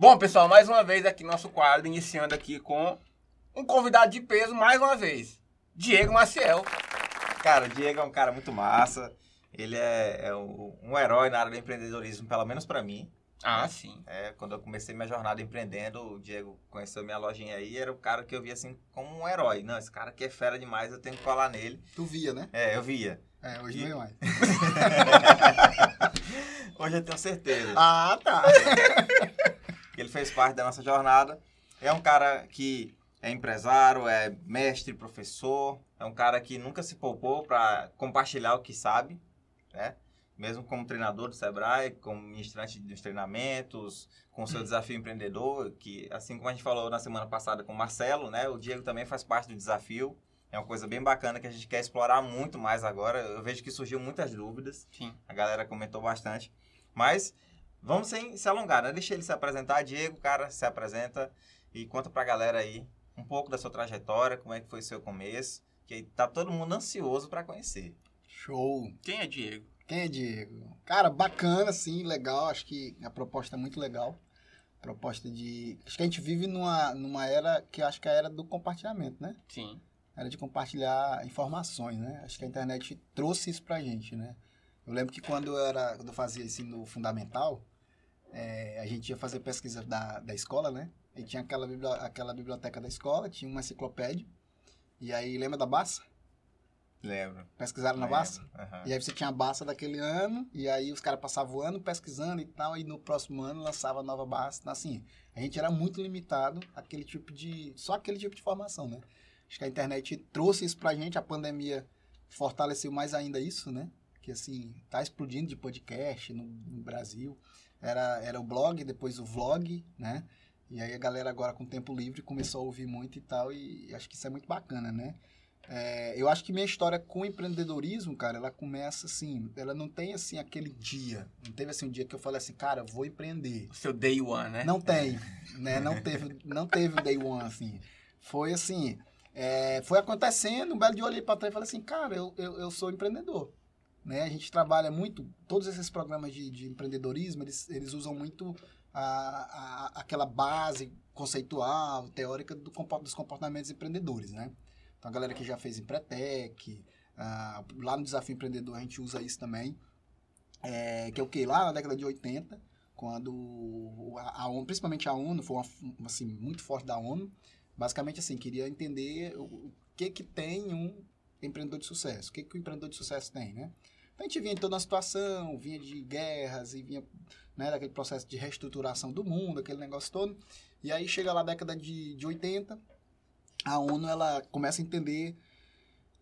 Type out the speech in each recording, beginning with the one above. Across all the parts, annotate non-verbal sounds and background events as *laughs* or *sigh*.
Bom, pessoal, mais uma vez aqui nosso quadro, iniciando aqui com um convidado de peso, mais uma vez. Diego Maciel. Cara, o Diego é um cara muito massa. Ele é, é um, um herói na área do empreendedorismo, pelo menos para mim. Ah, sim. É, quando eu comecei minha jornada empreendendo, o Diego conheceu minha lojinha aí, era o cara que eu via assim como um herói. Não, esse cara aqui é fera demais, eu tenho que colar nele. Tu via, né? É, eu via. É, hoje E- não é mais. *laughs* Hoje eu tenho certeza. Ah, tá. *laughs* Ele fez parte da nossa jornada. É um cara que é empresário, é mestre, professor. É um cara que nunca se poupou para compartilhar o que sabe, né? Mesmo como treinador do Sebrae, como ministrante dos treinamentos, com seu desafio empreendedor, que assim como a gente falou na semana passada com o Marcelo, né? O Diego também faz parte do desafio. É uma coisa bem bacana que a gente quer explorar muito mais agora. Eu vejo que surgiu muitas dúvidas. Sim. A galera comentou bastante. Mas vamos sem se alongar, né? Deixa ele se apresentar. Diego, cara, se apresenta e conta pra galera aí um pouco da sua trajetória, como é que foi o seu começo, que tá todo mundo ansioso pra conhecer. Show. Quem é Diego? Quem é Diego? Cara, bacana, sim, legal. Acho que a proposta é muito legal. Proposta de. Acho que a gente vive numa, numa era que acho que é a era do compartilhamento, né? Sim. Era de compartilhar informações, né? Acho que a internet trouxe isso pra gente, né? Eu lembro que quando eu, era, quando eu fazia ensino fundamental, é, a gente ia fazer pesquisa da, da escola, né? E tinha aquela, aquela biblioteca da escola, tinha uma enciclopédia. E aí, lembra da Bassa? Lembro. Pesquisaram na. Bassa? Aham. E aí você tinha a Bassa daquele ano, e aí os caras passavam o ano pesquisando e tal, e no próximo ano lançava a nova Bassa. Então, assim, a gente era muito limitado àquele tipo de. só aquele tipo de formação, né? Acho que a internet trouxe isso pra gente, a pandemia fortaleceu mais ainda isso, né? Que assim, tá explodindo de podcast no, no Brasil. Era, era o blog, depois o vlog, né? E aí a galera agora com tempo livre começou a ouvir muito e tal, e acho que isso é muito bacana, né? É, eu acho que minha história com empreendedorismo, cara, ela começa assim, ela não tem assim aquele dia. Não teve assim um dia que eu falei assim, cara, vou empreender. O seu day one, né? Não tem, né? Não teve, não teve o day one, assim. Foi assim, é, foi acontecendo, um belo dia eu olhei pra trás e falei assim, cara, eu, eu, eu sou empreendedor. Né? A gente trabalha muito, todos esses programas de, de empreendedorismo, eles, eles usam muito a, a, aquela base conceitual, teórica do, dos comportamentos empreendedores, né? Então, a galera que já fez Empretec, ah, lá no Desafio Empreendedor a gente usa isso também, é, que é o que? Lá na década de 80, quando a, a ONU, principalmente a ONU, foi uma, assim, muito forte da ONU, basicamente assim, queria entender o, o que que tem um empreendedor de sucesso, o que que o empreendedor de sucesso tem, né? Então a gente vinha em toda uma situação, vinha de guerras e vinha né, daquele processo de reestruturação do mundo, aquele negócio todo, e aí chega lá a década de, de 80, a ONU ela começa a entender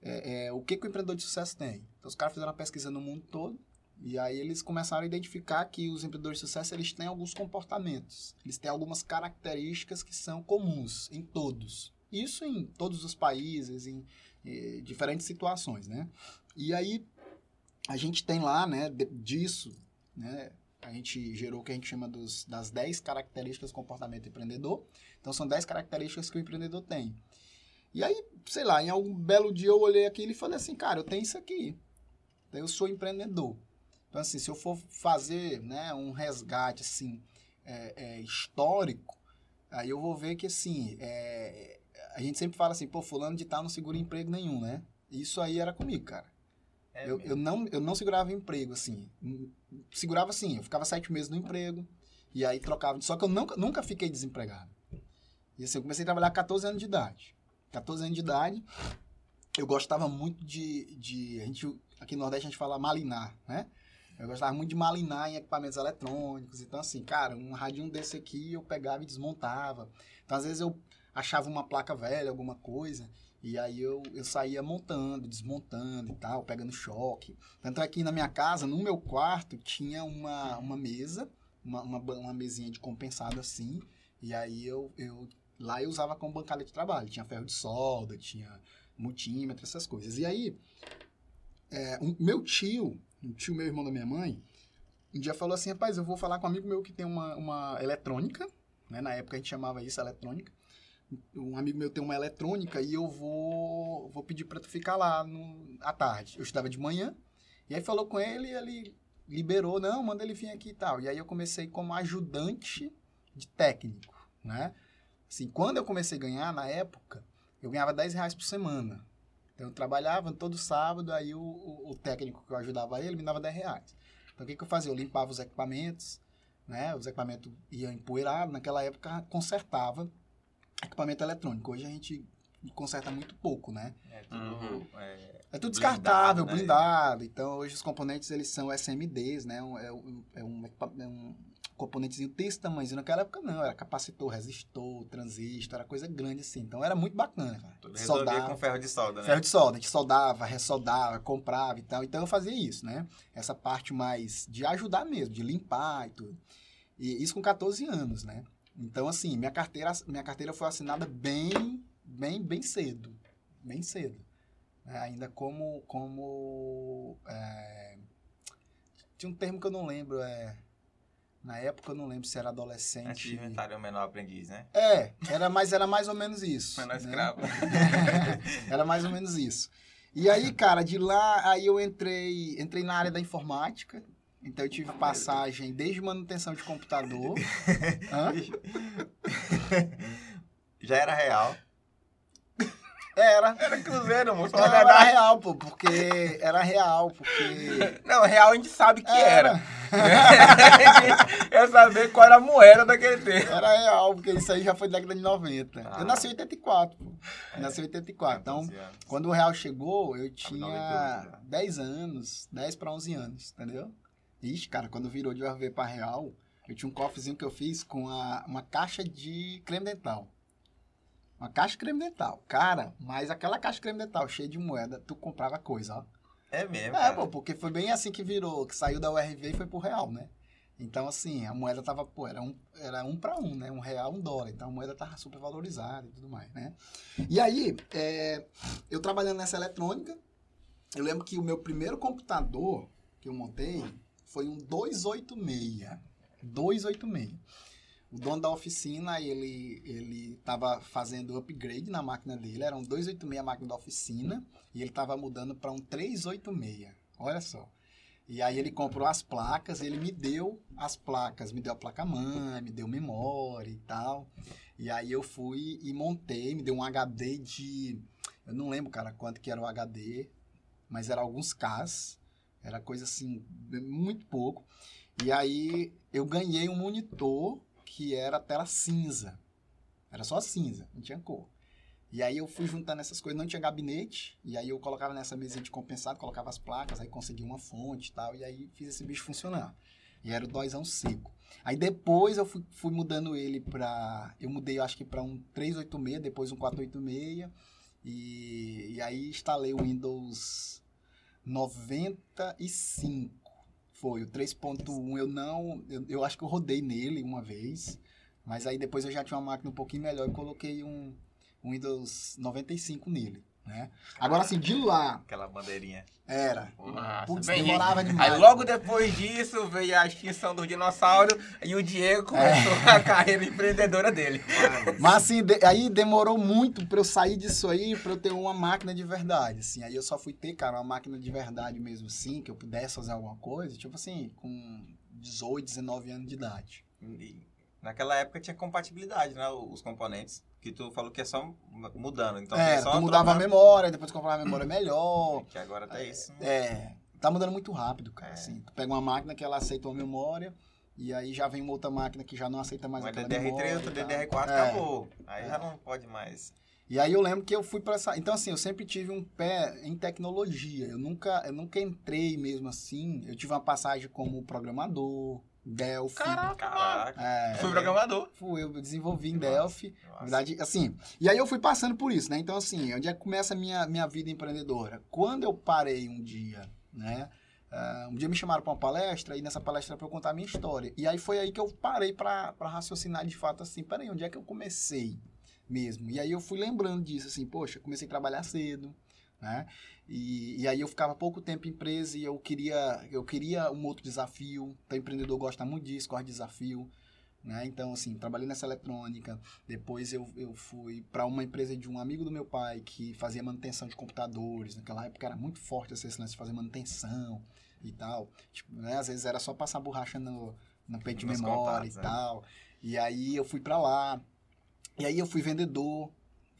é, é, o que, que o empreendedor de sucesso tem. Então os caras fizeram uma pesquisa no mundo todo, e aí eles começaram a identificar que os empreendedores de sucesso eles têm alguns comportamentos, eles têm algumas características que são comuns em todos. Isso em todos os países, em eh, diferentes situações, né? E aí a gente tem lá, né, disso, né, a gente gerou o que a gente chama dos, das 10 características do comportamento empreendedor. Então são 10 características que o empreendedor tem. E aí, sei lá, em algum belo dia eu olhei aquilo e falei assim, cara, eu tenho isso aqui. Eu sou empreendedor. Então, assim, se eu for fazer né, um resgate assim, é, é, histórico, aí eu vou ver que assim, é, a gente sempre fala assim, pô, fulano de tal não segura emprego nenhum, né? Isso aí era comigo, cara. É eu, eu, não, eu não segurava emprego, assim. Segurava assim, eu ficava sete meses no emprego, e aí trocava. Só que eu nunca, nunca fiquei desempregado. E assim, eu comecei a trabalhar com 14 anos de idade. 14 anos de idade, eu gostava muito de. de a gente, aqui no Nordeste a gente fala malinar, né? Eu gostava muito de malinar em equipamentos eletrônicos. Então, assim, cara, um radinho desse aqui eu pegava e desmontava. Então, às vezes eu achava uma placa velha, alguma coisa, e aí eu, eu saía montando, desmontando e tal, pegando choque. Tanto é que na minha casa, no meu quarto, tinha uma, uma mesa, uma, uma, uma mesinha de compensado assim, e aí eu, eu lá eu usava como bancada de trabalho. Tinha ferro de solda, tinha multímetro, essas coisas. E aí, é, um- meu tio, um tio meu irmão da minha mãe, um dia falou assim, rapaz, eu vou falar com um amigo meu que tem uma, uma eletrônica, né? Na época a gente chamava isso eletrônica. Um amigo meu tem uma eletrônica e eu vou, vou pedir pra tu ficar lá no, à tarde. Eu estudava de manhã, e aí falou com ele ele liberou, não, manda ele vir aqui e tal. E aí eu comecei como ajudante de técnico, né? Assim, quando eu comecei a ganhar, na época, eu ganhava 10 reais por semana. Então, eu trabalhava todo sábado, aí o, o, o técnico que eu ajudava ele me dava 10 reais. Então, o que, que eu fazia? Eu limpava os equipamentos, né? Os equipamentos iam empoeirados. Naquela época, consertava equipamento eletrônico. Hoje a gente conserta muito pouco, né? É tudo, Uhum. é, É tudo Blindado, descartável, né? blindado. Então, hoje os componentes, eles são SMDs, né? Um- É um, é um, é um componentezinho desse tamanhozinho. Naquela época, não. Era capacitor, resistor, transistor, era coisa grande assim. Então, era muito bacana, cara. tudo Soldava. com ferro de solda, né? Ferro de solda, a gente soldava, ressoldava, comprava e tal. Então eu fazia isso, né? Essa parte mais de ajudar mesmo, de limpar e tudo. E isso com 14 anos, né? Então, assim, minha carteira, minha carteira foi assinada bem, bem, bem cedo. Bem cedo. né? ainda como. como é, Tinha um termo que eu não lembro. É, na época eu não lembro se era Antes adolescente. de inventarem o menor aprendiz, né? É, era, mas era mais ou menos isso. Menor né? escravo. *laughs* Era mais ou menos isso. E aí, cara, de lá, aí eu entrei, entrei na área da informática. Então eu tive passagem desde manutenção de computador. *laughs* Já era real. Era. Era cruzeiro, moço. Não, era verdade. real, pô, porque era real, porque Não, real a gente sabe que era. Era. *laughs* Quer saber qual era a moeda daquele tempo. era real, porque isso aí já foi década de 90. Ah. Eu nasci em 84, pô. Eu nasci em 84. Então, 14 anos. quando o real chegou, eu 98 tinha já. 10 anos, 10 para 11 anos, entendeu? Ixi, cara, quando virou de URV para real, eu tinha um cofrezinho que eu fiz com a, uma caixa de creme dental. Uma caixa de creme dental. Cara, mas aquela caixa de creme dental cheia de moeda, tu comprava coisa, ó. É mesmo. É, pô, porque foi bem assim que virou, que saiu da URV e foi pro real, né? Então, assim, a moeda tava, pô, era um, era um para um, né? Um real, um dólar. Então, a moeda tava super valorizada e tudo mais, né? E aí, é, eu trabalhando nessa eletrônica, eu lembro que o meu primeiro computador que eu montei foi um 286. 286. O dono da oficina, ele, ele tava fazendo upgrade na máquina dele, era um 286 a máquina da oficina, e ele tava mudando para um 386. Olha só. E aí ele comprou as placas, ele me deu as placas, me deu a placa mãe, me deu memória e tal. E aí eu fui e montei, me deu um HD de, eu não lembro, cara, quanto que era o HD, mas era alguns Ks, era coisa assim, muito pouco. E aí eu ganhei um monitor que era tela cinza. Era só cinza, não tinha cor. E aí eu fui juntando essas coisas, não tinha gabinete, e aí eu colocava nessa mesinha de compensado, colocava as placas, aí consegui uma fonte e tal, e aí fiz esse bicho funcionar. E era o dózão seco. Aí depois eu fui, fui mudando ele pra. Eu mudei, eu acho que pra um 386, depois um 486. E, e aí instalei o Windows 95. Foi o 3.1 eu não. Eu, eu acho que eu rodei nele uma vez. Mas aí depois eu já tinha uma máquina um pouquinho melhor e coloquei um, um Windows 95 nele. Né? Agora assim, de lá Aquela bandeirinha. era. Massa, Putz, bem demorava demais. Aí logo depois disso veio a extinção do dinossauro e o Diego começou *laughs* a carreira empreendedora dele. Mas assim, de- aí demorou muito pra eu sair disso aí, pra eu ter uma máquina de verdade, assim. Aí eu só fui ter, cara, uma máquina de verdade mesmo, assim, que eu pudesse fazer alguma coisa, tipo assim, com 18, 19 anos de idade. E naquela época tinha compatibilidade, né? Os componentes. Que tu falou que é só mudando. Então é, é só tu mudava a memória, depois comprava a memória melhor. Que agora tá isso. É, tá mudando muito rápido, cara, É. assim. Tu pega uma máquina que ela aceita uma memória, e aí já vem uma outra máquina que já não aceita mais Uma aquela DDR3, memória. outra e tal. DDR4, É. acabou. Aí já não pode mais. E aí eu lembro que eu fui para essa. Então, assim, eu sempre tive um pé em tecnologia. Eu nunca, eu nunca entrei mesmo assim. Eu tive uma passagem como programador, Delphi. Caraca, Caraca. É, Fui programador. fui, eu desenvolvi em Nossa, Delphi. Na nossa. verdade, assim. E aí eu fui passando por isso, né? Então, assim, onde é que começa a minha, minha vida empreendedora? Quando eu parei um dia, né? ah, um dia me chamaram para uma palestra e nessa palestra para eu contar a minha história. E aí foi aí que eu parei para raciocinar de fato assim, peraí, onde é que eu comecei mesmo? E aí eu fui lembrando disso, assim, poxa, comecei a trabalhar cedo, né? E, e aí eu ficava pouco tempo em empresa e eu queria, eu queria um outro desafio. Então, empreendedor gosta muito disso, gosta de desafio. Né? Então, assim, trabalhei nessa eletrônica. Depois eu, eu fui para uma empresa de um amigo do meu pai que fazia manutenção de computadores. Naquela época era muito forte esse lance de fazer manutenção e tal. Tipo, né? Às vezes era só passar borracha no, no peito de memória contatos, e né? tal. E aí eu fui para lá. E aí eu fui vendedor,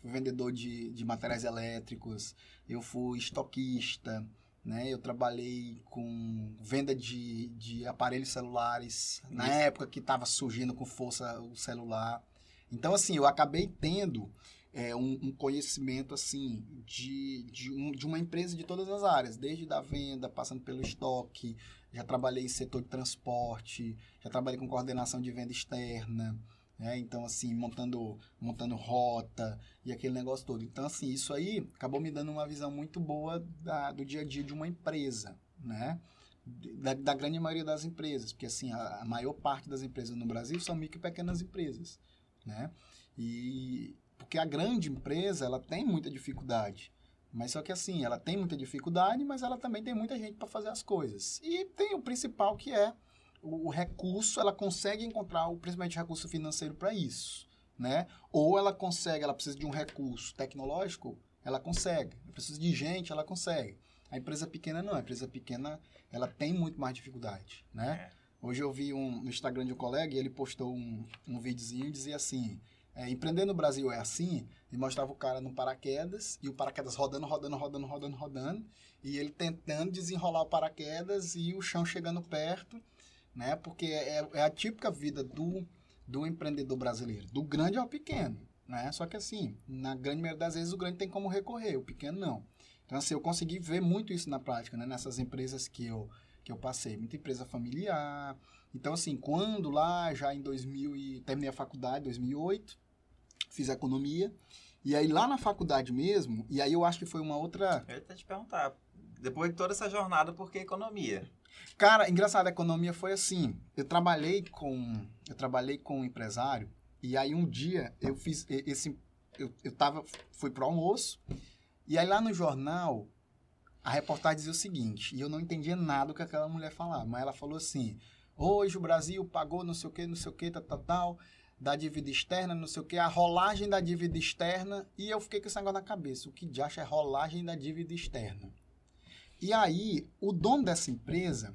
fui vendedor de, de materiais elétricos, eu fui estoquista, né? Eu trabalhei com venda de, de aparelhos celulares, na Isso. época que estava surgindo com força o celular. Então, assim, eu acabei tendo é, um, um conhecimento, assim, de, de, um- de uma empresa de todas as áreas, desde da venda, passando pelo estoque, já trabalhei em setor de transporte, já trabalhei com coordenação de venda externa, né? Então, assim, montando, montando rota e aquele negócio todo. Então, assim, isso aí acabou me dando uma visão muito boa da- do dia a dia de uma empresa, né? Da, da grande maioria das empresas, porque, assim, a, a maior parte das empresas no Brasil são micro e pequenas empresas, né? E porque a grande empresa, ela tem muita dificuldade. Mas só que assim, ela tem muita dificuldade, mas ela também tem muita gente para fazer as coisas. E tem o principal que é o, o recurso, ela consegue encontrar o principalmente o recurso financeiro para isso, né? Ou ela consegue, ela precisa de um recurso tecnológico, ela consegue. Ela precisa de gente, ela consegue. A empresa pequena não, a empresa pequena, ela tem muito mais dificuldade, né? Hoje eu vi um, no Instagram de um colega e ele postou um, um videozinho e dizia assim, é, empreender no Brasil é assim, e mostrava o cara no paraquedas, e o paraquedas rodando, rodando, rodando, rodando, rodando, e ele tentando desenrolar o paraquedas e o chão chegando perto, né? Porque é, é a típica vida do, do empreendedor brasileiro, do grande ao pequeno, né? Só que assim, na grande maioria das vezes o grande tem como recorrer, o pequeno não. Então assim, eu consegui ver muito isso na prática, né? Nessas empresas que eu, que eu passei, muita empresa familiar. Então assim, quando lá já em 2000 e terminei a faculdade, 2008, fiz economia, e aí lá na faculdade mesmo, e aí eu acho que foi uma outra Eu ia até te perguntar, depois de toda essa jornada, por que economia? Cara, engraçado, a economia foi assim. Eu trabalhei com, eu trabalhei com um empresário e aí um dia eu fiz esse, eu, eu tava, fui pro almoço e aí lá no jornal a reportagem dizia o seguinte e eu não entendia nada do que aquela mulher falava, mas ela falou assim: hoje o Brasil pagou não sei o que, não sei o que, tal, tal, tal, da dívida externa, não sei o que, a rolagem da dívida externa e eu fiquei com esse negócio na cabeça. O que acha é rolagem da dívida externa? E aí, o dono dessa empresa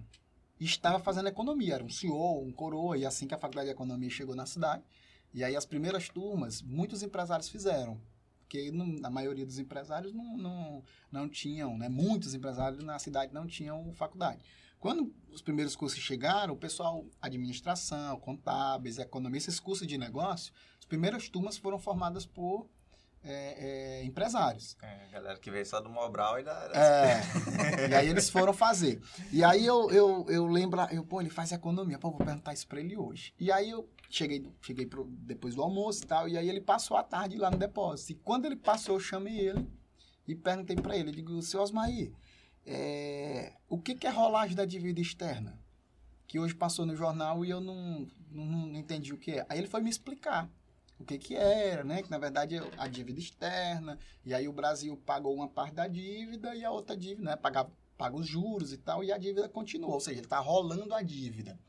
estava fazendo economia, era um CEO, um coroa, e assim que a faculdade de economia chegou na cidade, e aí as primeiras turmas, muitos empresários fizeram, porque não- a maioria dos empresários não, não, não tinham, né? muitos empresários na cidade não tinham faculdade. Quando os primeiros cursos chegaram, o pessoal, administração, contábeis, economia, esses cursos de negócio, as primeiras turmas foram formadas por é, é, empresários. É, galera que veio só do Mobral e da... É. *laughs* e aí eles foram fazer. E aí eu, eu, eu lembro, eu, pô, ele faz economia, pô, vou perguntar isso pra ele hoje. E aí eu cheguei, cheguei pro, depois do almoço e tal, e aí ele passou a tarde lá no depósito. E quando ele passou, eu chamei ele e perguntei pra ele, eu digo, seu Osmaí, é, o que, que é rolagem da dívida externa? Que hoje passou no jornal e eu não, não, não entendi o que é. Aí ele foi me explicar o que que era, né? Que na verdade é a dívida externa, e aí o Brasil pagou uma parte da dívida e a outra dívida, né? Paga, paga os juros e tal, e a dívida continua, ou seja, ele está rolando a dívida.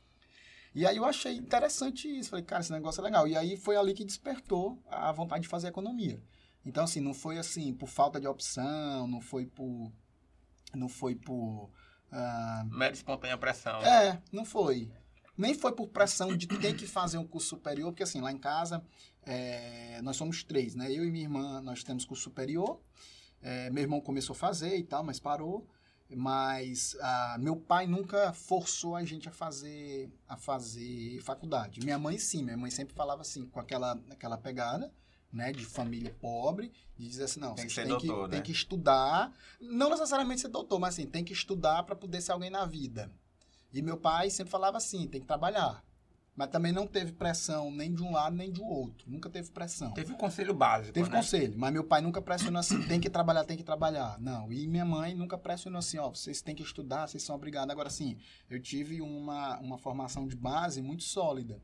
E aí eu achei interessante isso, falei, cara, esse negócio é legal. E aí foi ali que despertou a vontade de fazer economia. Então, assim, não foi assim, por falta de opção, não foi por... Não foi por... ah, Mera espontânea pressão. é, não foi. Nem foi por pressão de ter que fazer um curso superior, porque assim, lá em casa, é, nós somos três, né? Eu e minha irmã, nós temos curso superior. É, meu irmão começou a fazer e tal, mas parou. Mas ah, meu pai nunca forçou a gente a fazer, a fazer faculdade. Minha mãe sim, minha mãe sempre falava assim, com aquela, aquela pegada, né, de família pobre, de dizer assim, não, Tem que ser têm, que, doutor, tem né? que estudar, não necessariamente ser doutor, mas assim, tem que estudar para poder ser alguém na vida. E meu pai sempre falava assim, tem que trabalhar. Mas também não teve pressão nem de um lado nem do outro. Nunca teve pressão. Teve o conselho básico, Teve né? conselho, mas meu pai nunca pressionou assim, tem que trabalhar, tem que trabalhar. Não, e minha mãe nunca pressionou assim, ó, vocês têm que estudar, vocês são obrigados. Agora, assim, eu tive uma, uma formação de base muito sólida,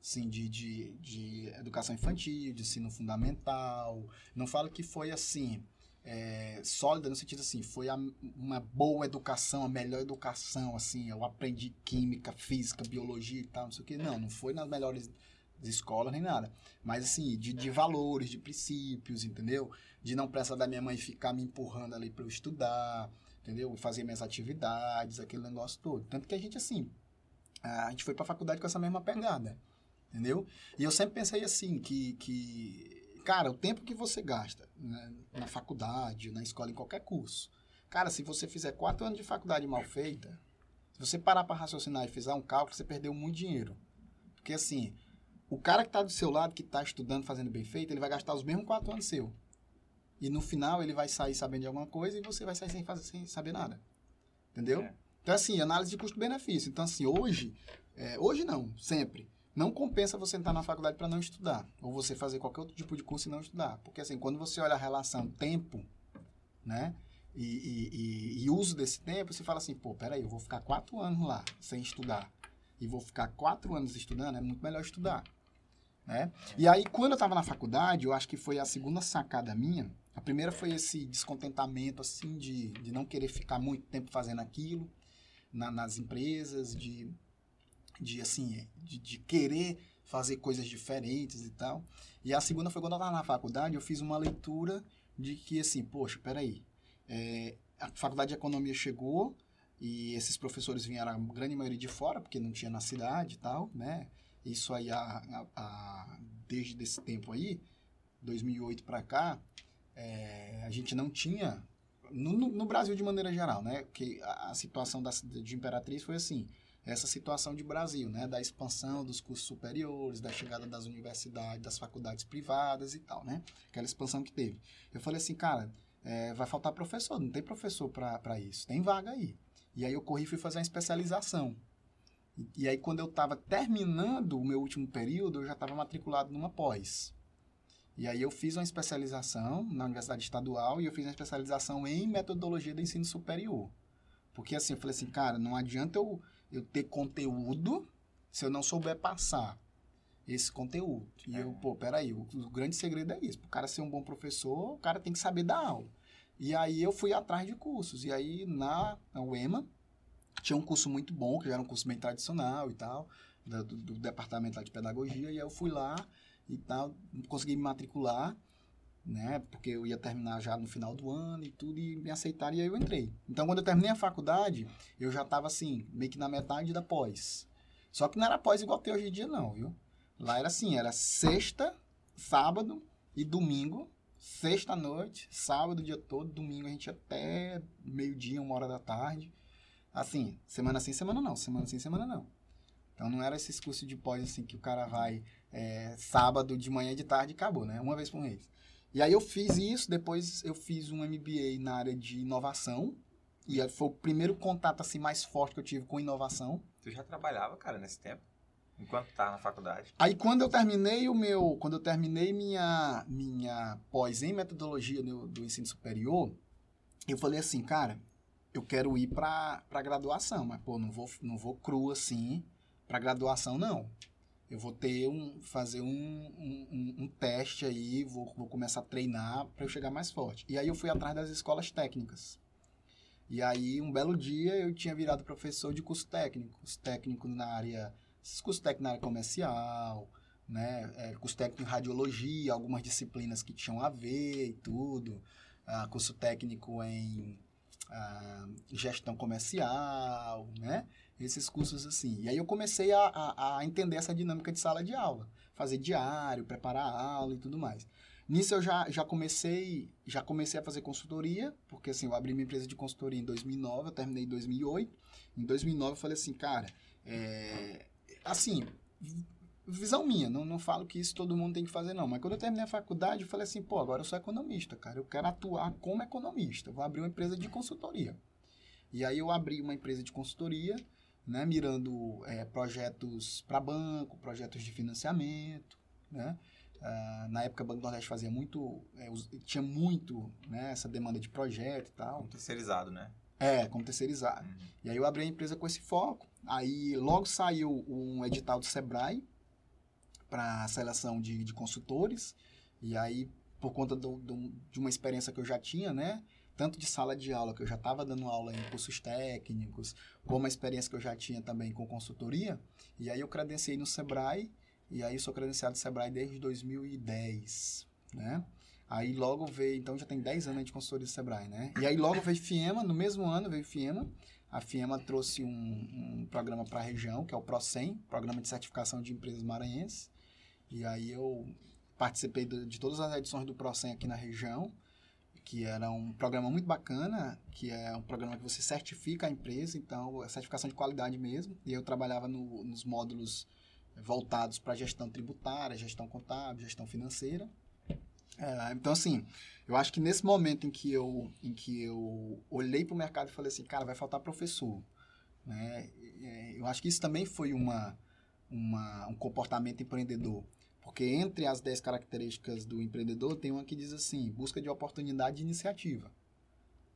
assim, de, de, de educação infantil, de ensino fundamental. Não falo que foi assim, é, sólida no sentido assim, foi a- uma boa educação, a melhor educação, assim, eu aprendi química, física, biologia e tal, não sei o que. Não, não foi nas melhores escolas nem nada. Mas assim, de, de valores, de princípios, entendeu? De não precisar da minha mãe ficar me empurrando ali para eu estudar, entendeu? Fazer minhas atividades, aquele negócio todo. Tanto que a gente, assim, a gente foi para a faculdade com essa mesma pegada. Entendeu? E eu sempre pensei assim, que, que cara, o tempo que você gasta né, na faculdade, na escola, em qualquer curso, cara, se você fizer quatro anos de faculdade mal feita, se você parar para raciocinar e fizer um cálculo, você perdeu muito dinheiro. Porque assim, o cara que está do seu lado, que está estudando, fazendo bem feito, ele vai gastar os mesmos quatro anos seu. E no final ele vai sair sabendo de alguma coisa e você vai sair sem, fazer, sem saber nada. Entendeu? É. Então, assim, análise de custo-benefício. Então, assim, hoje, é, hoje não, sempre. Não compensa você entrar na faculdade para não estudar. Ou você fazer qualquer outro tipo de curso e não estudar. Porque, assim, quando você olha a relação tempo, né? E, e, e, uso desse tempo, você fala assim, pô, peraí, eu vou ficar quatro anos lá sem estudar. E vou ficar quatro anos estudando, é muito melhor estudar. Né? E aí, quando eu estava na faculdade, eu acho que foi a segunda sacada minha. A primeira foi esse descontentamento, assim, de, de não querer ficar muito tempo fazendo aquilo na, nas empresas, de, de assim, de, de querer fazer coisas diferentes e tal. E a segunda foi quando eu estava na faculdade, eu fiz uma leitura de que, assim, poxa, peraí, é, a faculdade de economia chegou e esses professores vieram, a grande maioria de fora, porque não tinha na cidade e tal, né? Isso aí, a, a, a desde esse tempo aí, 2008 para cá, é, a gente não tinha, no, no, Brasil de maneira geral, né? Que a, a situação da, de Imperatriz foi assim, essa situação de Brasil, né? Da expansão dos cursos superiores, da chegada das universidades, das faculdades privadas e tal, né? Aquela expansão que teve. Eu falei assim, cara, é, vai faltar professor, não tem professor para isso, tem vaga aí. E aí eu corri e fui fazer uma especialização. E, e aí quando eu estava terminando o meu último período, eu já estava matriculado numa pós. E aí eu fiz uma especialização na Universidade Estadual e eu fiz uma especialização em metodologia do ensino superior. Porque assim, eu falei assim, cara, não adianta eu, eu ter conteúdo se eu não souber passar esse conteúdo. E é. eu, pô, peraí, o, o grande segredo é isso. Para o cara ser um bom professor, o cara tem que saber dar aula. E aí eu fui atrás de cursos. E aí na, na UEMA tinha um curso muito bom, que já era um curso bem tradicional e tal, do, do, departamento de pedagogia. E aí eu fui lá e tal, consegui me matricular, né? Porque eu ia terminar já no final do ano e tudo, e me aceitaram e aí eu entrei. Então, quando eu terminei a faculdade, eu já estava assim, meio que na metade da pós. Só que não era pós igual tem hoje em dia, não, viu? Lá era assim, era sexta, sábado e domingo. Sexta noite, sábado o dia todo, domingo a gente até meio-dia, uma hora da tarde. Assim, semana sim, semana não. Semana sim, semana não. Então não era esses cursos de pós assim que o cara vai é, sábado de manhã e de tarde e acabou, né? Uma vez por mês. E aí eu fiz isso, depois eu fiz um MBA na área de inovação. E foi o primeiro contato assim mais forte que eu tive com inovação. Tu já trabalhava, cara, nesse tempo? Enquanto tá na faculdade. Aí quando eu terminei o meu, quando eu terminei minha minha pós em metodologia do, do ensino superior, eu falei assim, cara, eu quero ir para para graduação, mas pô, não vou não vou cru assim para graduação não. Eu vou ter um fazer um, um, um teste aí, vou, vou começar a treinar para eu chegar mais forte. E aí eu fui atrás das escolas técnicas. E aí um belo dia eu tinha virado professor de curso técnico, técnico na área esses cursos técnicos na área comercial, né? É, curso técnico em radiologia, algumas disciplinas que tinham a ver e tudo. Ah, curso técnico em ah, gestão comercial, né? Esses cursos assim. E aí eu comecei a, a, a, entender essa dinâmica de sala de aula. Fazer diário, preparar a aula e tudo mais. Nisso eu já, já comecei já comecei a fazer consultoria, porque assim, eu abri minha empresa de consultoria em 2009, eu terminei em 2008. Em 2009 eu falei assim, cara, é, assim, visão minha, não, não falo que isso todo mundo tem que fazer, não. Mas quando eu terminei a faculdade, eu falei assim, pô, agora eu sou economista, cara. Eu quero atuar como economista. vou abrir uma empresa de consultoria. E aí eu abri uma empresa de consultoria, né, mirando é, projetos para banco, projetos de financiamento, né? Uh, na época, o Banco do Nordeste fazia muito, é, tinha muito né, essa demanda de projeto e tal. Como terceirizado, né? É, como terceirizado. Uhum. E aí eu abri a empresa com esse foco. Aí logo saiu um edital do Sebrae para seleção de, de consultores. E aí, por conta do, do, de uma experiência que eu já tinha, né? Tanto de sala de aula, que eu já estava dando aula em cursos técnicos, como a experiência que eu já tinha também com consultoria. E aí eu credenciei no Sebrae, e aí sou credenciado no Sebrae desde 2010, né? Aí logo veio, então já tem 10 anos de consultoria do Sebrae, né? E aí logo veio FIEMA, no mesmo ano veio FIEMA. a FIEMA trouxe um, um programa para a região, que é o PROCEM, Programa de Certificação de Empresas Maranhenses. E aí eu participei de, de todas as edições do PROCEM aqui na região, que era um programa muito bacana, que é um programa que você certifica a empresa, então é certificação de qualidade mesmo. E eu trabalhava no, nos módulos voltados para gestão tributária, gestão contábil, gestão financeira. É, então, assim, eu acho que nesse momento em que eu, em que eu olhei para o mercado e falei assim, cara, vai faltar professor. Né? Eu acho que isso também foi uma, uma, um comportamento empreendedor. Porque entre as 10 características do empreendedor, tem uma que diz assim, busca de oportunidade e iniciativa.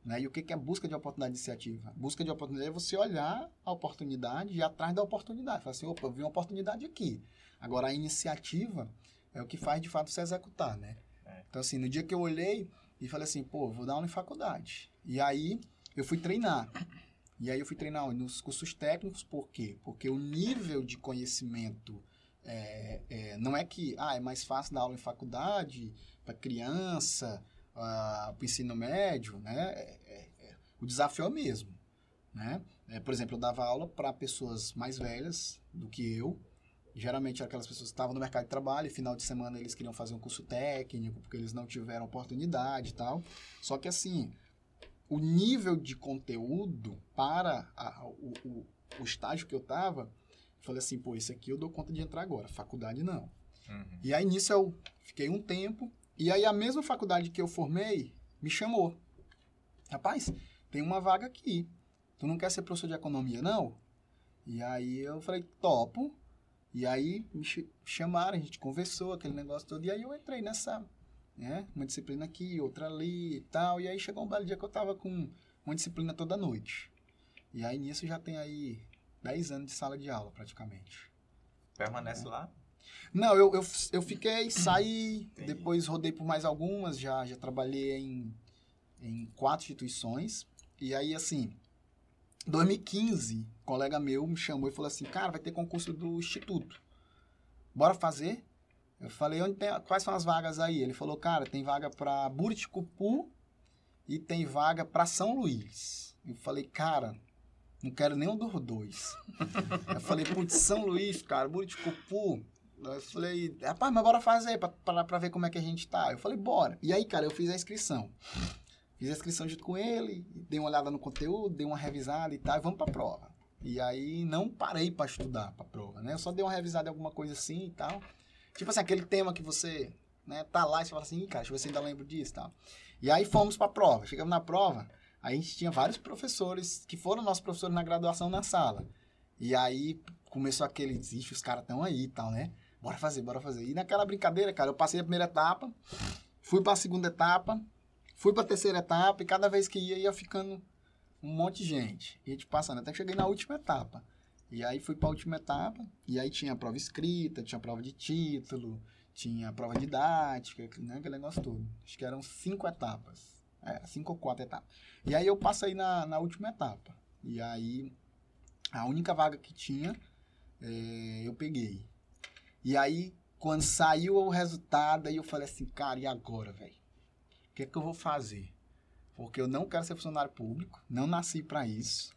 Né? E o que é busca de oportunidade e iniciativa? Busca de oportunidade é você olhar a oportunidade e ir atrás da oportunidade. Falar assim, opa, eu vi uma oportunidade aqui. Agora, a iniciativa é o que faz, de fato, se executar, né? É. Então, assim, no dia que eu olhei e falei assim, pô, vou dar aula em faculdade. E aí, eu fui treinar. E aí, eu fui treinar nos cursos técnicos, por quê? Porque o nível de conhecimento é, é, não é que ah, é mais fácil dar aula em faculdade para criança, uh, para o ensino médio, né? É, é, é, o desafio é o mesmo, né? É, por exemplo, eu dava aula para pessoas mais velhas do que eu, geralmente aquelas pessoas que estavam no mercado de trabalho, e final de semana eles queriam fazer um curso técnico, porque eles não tiveram oportunidade e tal. Só que assim, o nível de conteúdo para a, o, o, o estágio que eu estava Falei assim, pô, esse aqui eu dou conta de entrar agora, faculdade não. Uhum. E aí nisso eu fiquei um tempo, e aí a mesma faculdade que eu formei me chamou. Rapaz, tem uma vaga aqui. Tu não quer ser professor de economia, não? E aí eu falei, topo. E aí me chamaram, a gente conversou, aquele negócio todo. E aí eu entrei nessa, né? Uma disciplina aqui, outra ali e tal. E aí chegou um belo dia que eu tava com uma disciplina toda noite. E aí nisso já tem aí 10 anos de sala de aula, praticamente. Permanece é. lá? Não, eu, eu, eu fiquei, *clears throat* saí, Entendi. depois rodei por mais algumas, já, já trabalhei em, em quatro instituições. E aí, assim, 2015, um colega meu me chamou e falou assim, cara, vai ter concurso do Instituto. Bora fazer? Eu falei, onde tem, quais são as vagas aí? Ele falou, cara, tem vaga para Buriticupu e tem vaga para São Luís. Eu falei, cara, não quero nenhum dos dois. eu falei, putz, São Luís, cara, Buriticupu. Eu falei, rapaz, mas bora fazer pra, pra, pra ver como é que a gente tá. Eu falei, bora. E aí, cara, eu fiz a inscrição. Fiz a inscrição junto com ele, dei uma olhada no conteúdo, dei uma revisada e tal, e vamos pra prova. E aí não parei para estudar pra prova, né? Eu só dei uma revisada em alguma coisa assim e tal. Tipo assim, aquele tema que você né, tá lá e você fala assim, cara, deixa eu ver se ainda lembro disso e tal. E aí fomos pra prova. Chegamos na prova, a gente tinha vários professores que foram nossos professores na graduação na sala. E aí começou aquele, ixi, os caras estão aí e tal, né? Bora fazer, bora fazer. E naquela brincadeira, cara, eu passei a primeira etapa, fui para a segunda etapa, fui para a terceira etapa e cada vez que ia, ia ficando um monte de gente. E a gente passando, até que cheguei na última etapa. E aí fui para a última etapa, e aí tinha prova escrita, tinha prova de título, tinha prova didática, né, aquele negócio todo. Acho que eram cinco etapas. É, cinco ou quatro etapas. E aí eu passei na, na última etapa. E aí, a única vaga que tinha, é, eu peguei. E aí, quando saiu o resultado, aí eu falei assim, cara, e agora, velho? O que é que eu vou fazer? Porque eu não quero ser funcionário público, não nasci para isso,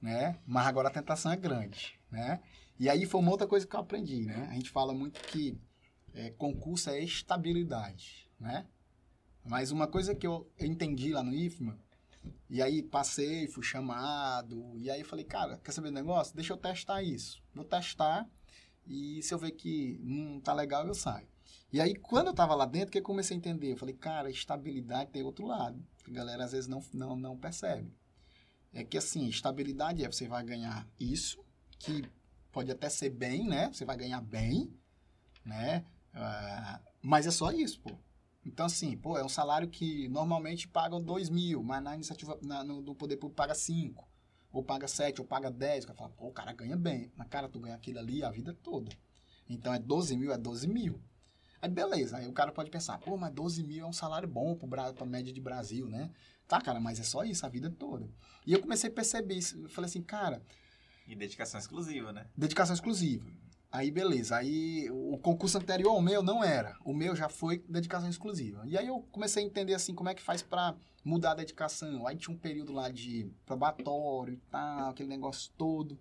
né? Mas agora a tentação é grande, né? E aí foi uma outra coisa que eu aprendi, né? A gente fala muito que é, concurso é estabilidade, né? Mas uma coisa que eu entendi lá no IFMA, e aí passei, fui chamado, e aí falei, cara, quer saber do negócio? Deixa eu testar isso. Vou testar, e se eu ver que não tá legal, eu saio. E aí, quando eu tava lá dentro, que eu comecei a entender? Eu falei, cara, estabilidade tem outro lado. Que a galera às vezes não, não, não percebe. É que assim, estabilidade é você vai ganhar isso, que pode até ser bem, né? Você vai ganhar bem, né? Uh, mas é só isso, pô. Então, assim, pô, é um salário que normalmente pagam 2 mil, mas na iniciativa, na, no, no poder público paga 5, ou paga 7, ou paga 10. O cara fala, pô, o cara ganha bem. Mas, cara, tu ganha aquilo ali a vida toda. Então, é 12 mil, é 12 mil. Aí, beleza. Aí o cara pode pensar, pô, mas 12 mil é um salário bom para a média de Brasil, né? Tá, cara, mas é só isso a vida toda. E eu comecei a perceber isso. Eu falei assim, cara... E dedicação exclusiva, né? Dedicação exclusiva. Aí, beleza. Aí, o concurso anterior ao meu não era. O meu já foi dedicação exclusiva. E aí, eu comecei a entender, assim, como é que faz pra mudar a dedicação. Aí, tinha um período lá de probatório e tal, aquele negócio todo.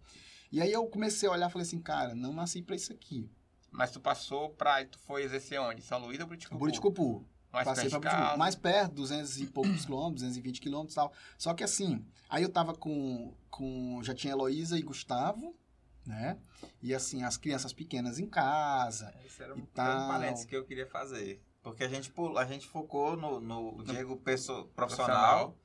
E aí, eu comecei a olhar e falei assim, cara, não nasci pra isso aqui. Mas tu passou pra. Tu foi exercer onde? São Luís ou Buriticupu? Buriticupu. Mais Passei perto pra Buriticupu. Mais perto, 200 e poucos quilômetros, 220 quilômetros e tal. Só que assim, aí eu tava com, com já tinha Heloísa e Gustavo, né? E assim, as crianças pequenas em casa. Esse era E um, tal. era um parênteses que eu queria fazer. Porque a gente, a gente focou no, no Diego pesso- profissional,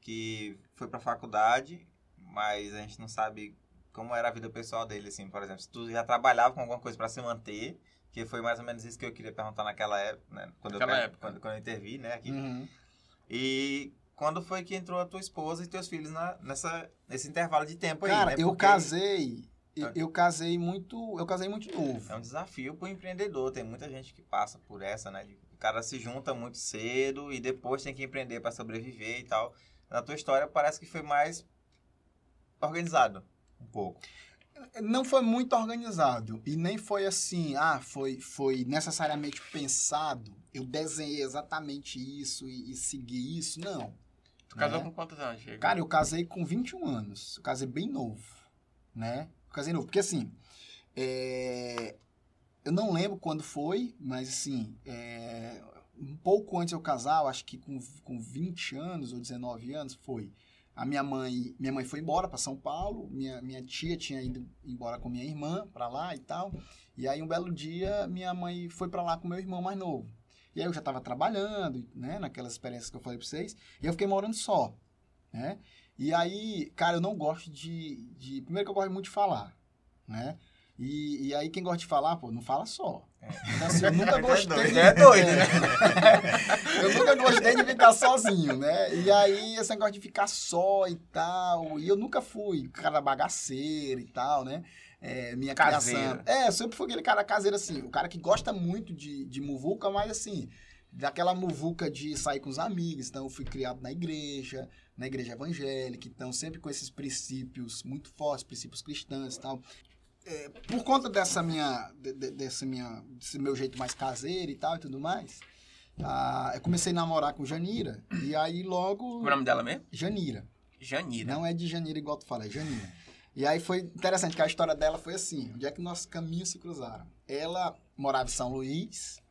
que foi pra faculdade, mas a gente não sabe como era a vida pessoal dele, assim, por exemplo. Se tu já trabalhava com alguma coisa pra se manter, que foi mais ou menos isso que eu queria perguntar naquela época, né? Quando, Naquela eu, época. Quando, quando eu intervi, né, aqui. Uhum. E quando foi que entrou a tua esposa e teus filhos na, nessa, nesse intervalo de tempo aí, Cara, né? eu Porque casei, eu, É. eu casei muito, eu casei muito novo. É um desafio pro empreendedor. Tem muita gente que passa por essa, né? O cara se junta muito cedo e depois tem que empreender para sobreviver e tal. Na tua história parece que foi mais organizado um pouco. Não foi muito organizado e nem foi assim, ah, foi, foi necessariamente pensado. Eu desenhei exatamente isso e, e segui isso, não. Tu casou né? com quantos anos, Diego? Cara, eu casei com 21 anos. Eu casei bem novo, né? Casei novo. Porque, assim, é, eu não lembro quando foi, mas, assim, é, um pouco antes eu casar, eu acho que com, com 20 anos ou 19 anos, foi. A minha mãe, minha mãe foi embora para São Paulo, minha, minha tia tinha ido embora com minha irmã para lá e tal. E aí, um belo dia, minha mãe foi para lá com meu irmão mais novo. E aí eu já estava trabalhando, né, naquelas experiências que eu falei para vocês, e eu fiquei morando só, né? E aí, cara, eu não gosto de, de primeiro que eu gosto muito de falar, né? E, e aí quem gosta de falar, pô, não fala só. Então, assim, eu nunca *laughs* É gostei. doido, é doido, né? *laughs* eu nunca gostei de ficar sozinho, né? E aí, esse negócio de ficar só e tal. E eu nunca fui cara bagaceiro e tal, né? É, minha Caseiro. criação. É, eu sempre fui aquele cara caseiro, assim. O cara que gosta muito de, de muvuca, mas assim, daquela muvuca de sair com os amigos. Então, eu fui criado na igreja, na igreja evangélica. Então, sempre com esses princípios muito fortes, princípios cristãos e tal. É, por conta dessa minha, de- de- dessa minha, desse meu jeito mais caseiro e tal e tudo mais, ah, eu comecei a namorar com Janira. E aí logo. O nome dela mesmo? Janira. Janira. Não é de Janira igual tu fala, é Janira. E aí foi interessante que a história dela foi assim: onde é que nossos caminhos se cruzaram? Ela morava em São Luís.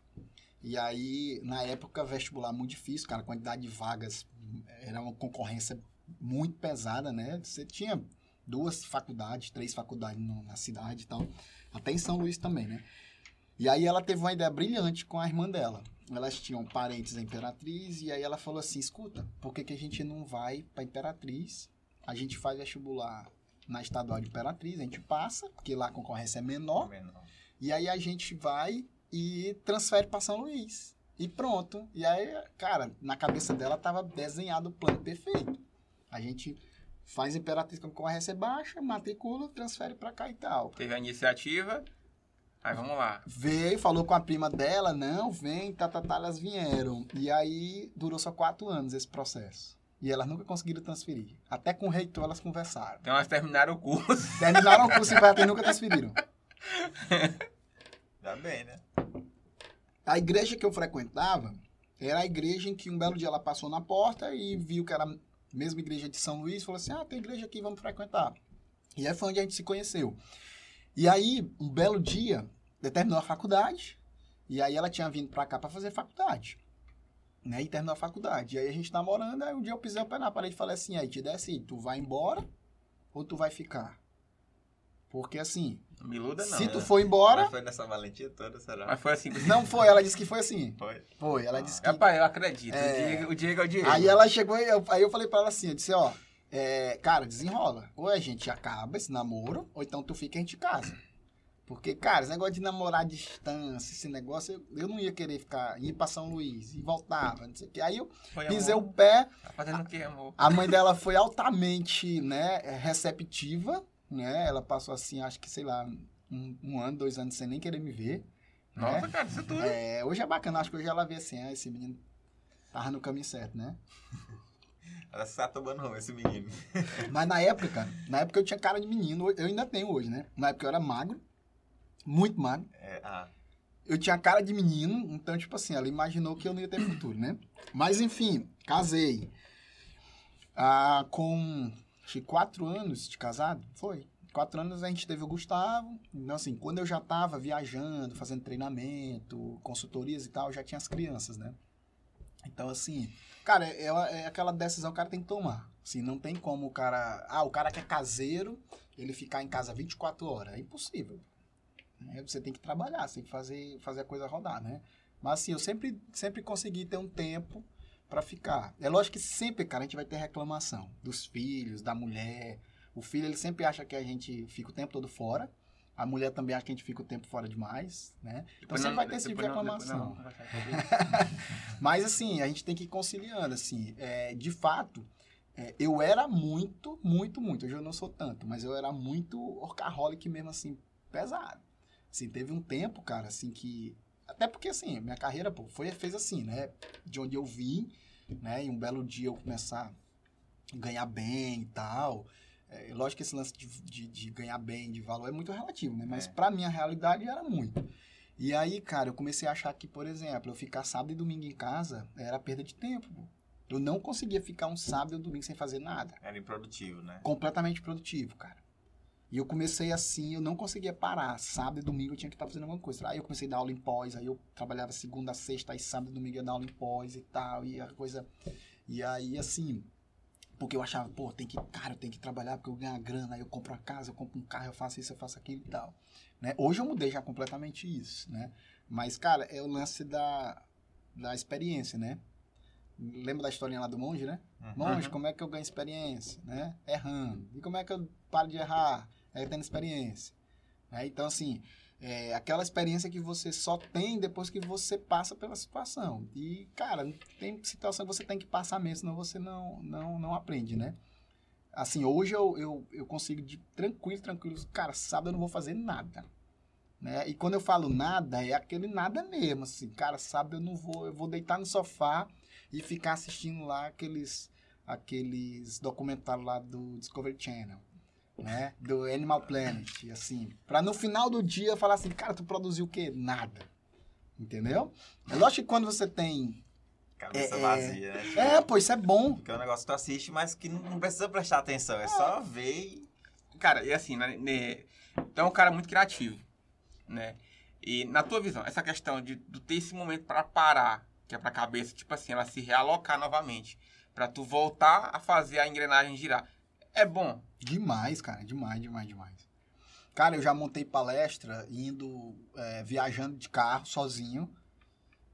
E aí, na época, vestibular muito difícil, cara, a quantidade de vagas era uma concorrência muito pesada, né? Você tinha duas faculdades, três faculdades no- na cidade e tal, até em São Luís também, né? E aí ela teve uma ideia brilhante com a irmã dela. Elas tinham parentes em Imperatriz e aí ela falou assim, escuta, por que, que a gente não vai para Imperatriz? A gente faz vestibular na estadual de Imperatriz, a gente passa, porque lá a concorrência é menor, Menor. e aí a gente vai e transfere para São Luís. E pronto. E aí, cara, na cabeça dela tava desenhado o plano perfeito. A gente faz Imperatriz com concorrência baixa, matricula, transfere para cá e tal. Teve a iniciativa. Aí vamos lá. Veio, falou com a prima dela, não, vem, tá, tá, tá, elas vieram. E aí durou só quatro anos esse processo. E elas nunca conseguiram transferir. Até com o reitor elas conversaram. Então elas terminaram o curso. Terminaram o curso e nunca transferiram. *laughs* Ainda bem, né? A igreja que eu frequentava era a igreja em que um belo dia ela passou na porta e viu que era a mesma igreja de São Luís falou assim: Ah, tem igreja aqui, vamos frequentar. E aí foi onde a gente se conheceu. E aí, um belo dia, terminou a faculdade, e aí ela tinha vindo pra cá pra fazer faculdade. Né? E terminou a faculdade. E aí a gente namorando, aí um dia eu pisei o pé na parede e falei assim: aí te desce, tu vai embora ou tu vai ficar? Porque assim, Não me iluda, não. se né? tu for embora. Mas foi nessa valentia toda, será? Mas foi assim. Não foi, ela disse que foi assim. Foi. Foi, ela disse que. Rapaz, eu acredito. É. O, Diego, o Diego é o Diego. Aí ela chegou e eu, aí eu falei pra ela assim, eu disse, ó, é, cara, desenrola. Ou a gente acaba esse namoro, ou então tu fica e a gente casa. Porque, cara, esse negócio de namorar à distância, esse negócio, eu, eu não ia querer ficar, ir pra São Luís e voltava, não sei o quê. Aí eu Foi, pisei o amor. pé, Tá fazendo o quê, amor? a mãe dela foi altamente, né, receptiva, né? Ela passou assim, acho que, sei lá, um, um ano, dois anos sem nem querer me ver. né? Nossa, cara, isso tudo. É, hoje é bacana, acho que hoje ela vê assim, ah, esse menino tava no caminho certo, né? *laughs* Ela está tomando rumo, esse menino. *laughs* Mas na época, cara, na época eu tinha cara de menino, eu ainda tenho hoje, né? Na época eu era magro, Muito magro. É, ah, Eu tinha cara de menino, então, tipo assim, ela imaginou que eu não ia ter futuro, né? Mas, enfim, casei. Ah, com, acho que quatro anos de casado, foi. Quatro anos a gente teve o Gustavo. Então, assim, quando eu já tava viajando, fazendo treinamento, consultorias e tal, já tinha as crianças, né? Então, assim, cara, é, é aquela decisão que o cara tem que tomar. Assim, não tem como o cara... Ah, o cara que é caseiro, ele ficar em casa 24 horas. É impossível. né? Você tem que trabalhar, você tem que fazer, fazer a coisa rodar, né? Mas assim, eu sempre, sempre consegui ter um tempo pra ficar. É lógico que sempre, cara, a gente vai ter reclamação dos filhos, da mulher. O filho, ele sempre acha que a gente fica o tempo todo fora. A mulher também acha que a gente fica o tempo fora demais, né? Então sempre vai ter esse tipo de depois não- reclamação. depois não- *laughs* Mas assim, a gente tem que ir conciliando, assim. É, de fato, é, eu era muito, muito, muito. Hoje eu não sou tanto, mas eu era muito orcaholic mesmo, assim, pesado. Assim, teve um tempo, cara, assim, que... Até porque, assim, minha carreira, pô, foi, fez assim, né? De onde eu vim, né? E um belo dia eu começar a ganhar bem e tal. É, lógico que esse lance de, de, de ganhar bem, de valor, é muito relativo, né? Mas É. pra minha realidade era muito. E aí, cara, eu comecei a achar que, por exemplo, eu ficar sábado e domingo em casa era perda de tempo. pô. Eu não conseguia ficar um sábado e um domingo sem fazer nada. era improdutivo, né? Completamente produtivo, cara. E eu comecei assim, eu não conseguia parar. Sábado e domingo eu tinha que estar fazendo alguma coisa. Aí eu comecei a dar aula em pós, aí eu trabalhava segunda a sexta, aí sábado e domingo eu ia dar aula em pós e tal, e a coisa... E aí, assim, porque eu achava, pô, tem que, cara, eu tenho que trabalhar porque eu ganho a grana, aí eu compro uma casa, eu compro um carro, eu faço isso, eu faço aquilo e tal. Né? Hoje eu mudei já completamente isso, né? Mas, cara, é o lance da, da experiência, né? Lembra da historinha lá do monge, né? Uhum. Monge, como é que eu ganho experiência, né? Errando. E como é que eu paro de errar? É tendo experiência. Né? Então, assim, é aquela experiência que você só tem depois que você passa pela situação. E, cara, tem situação que você tem que passar mesmo, senão você não, não, não aprende, né? Assim, hoje eu, eu, eu consigo de tranquilo, tranquilo. Cara, sábado eu não vou fazer nada. Né? E quando eu falo nada, é aquele nada mesmo, assim. Cara, sábado eu não vou, eu vou deitar no sofá e ficar assistindo lá aqueles aqueles documentários lá do Discovery Channel, né? Do Animal Planet, assim, Pra no final do dia falar assim, cara, tu produziu o quê? Nada. Entendeu? É lógico que quando você tem, Cabeça É, é. vazia, né? Tipo, é, pô, isso é bom. Porque é um negócio que tu assiste, mas que não, não precisa prestar atenção. É só ver e... Cara, e assim, né, né, então é um cara muito criativo, né? E na tua visão, essa questão de, de ter esse momento pra parar, que é pra cabeça, tipo assim, ela se realocar novamente, pra tu voltar a fazer a engrenagem girar, é bom. Demais, cara, demais, demais, demais. Cara, eu já montei palestra indo, é, viajando de carro sozinho.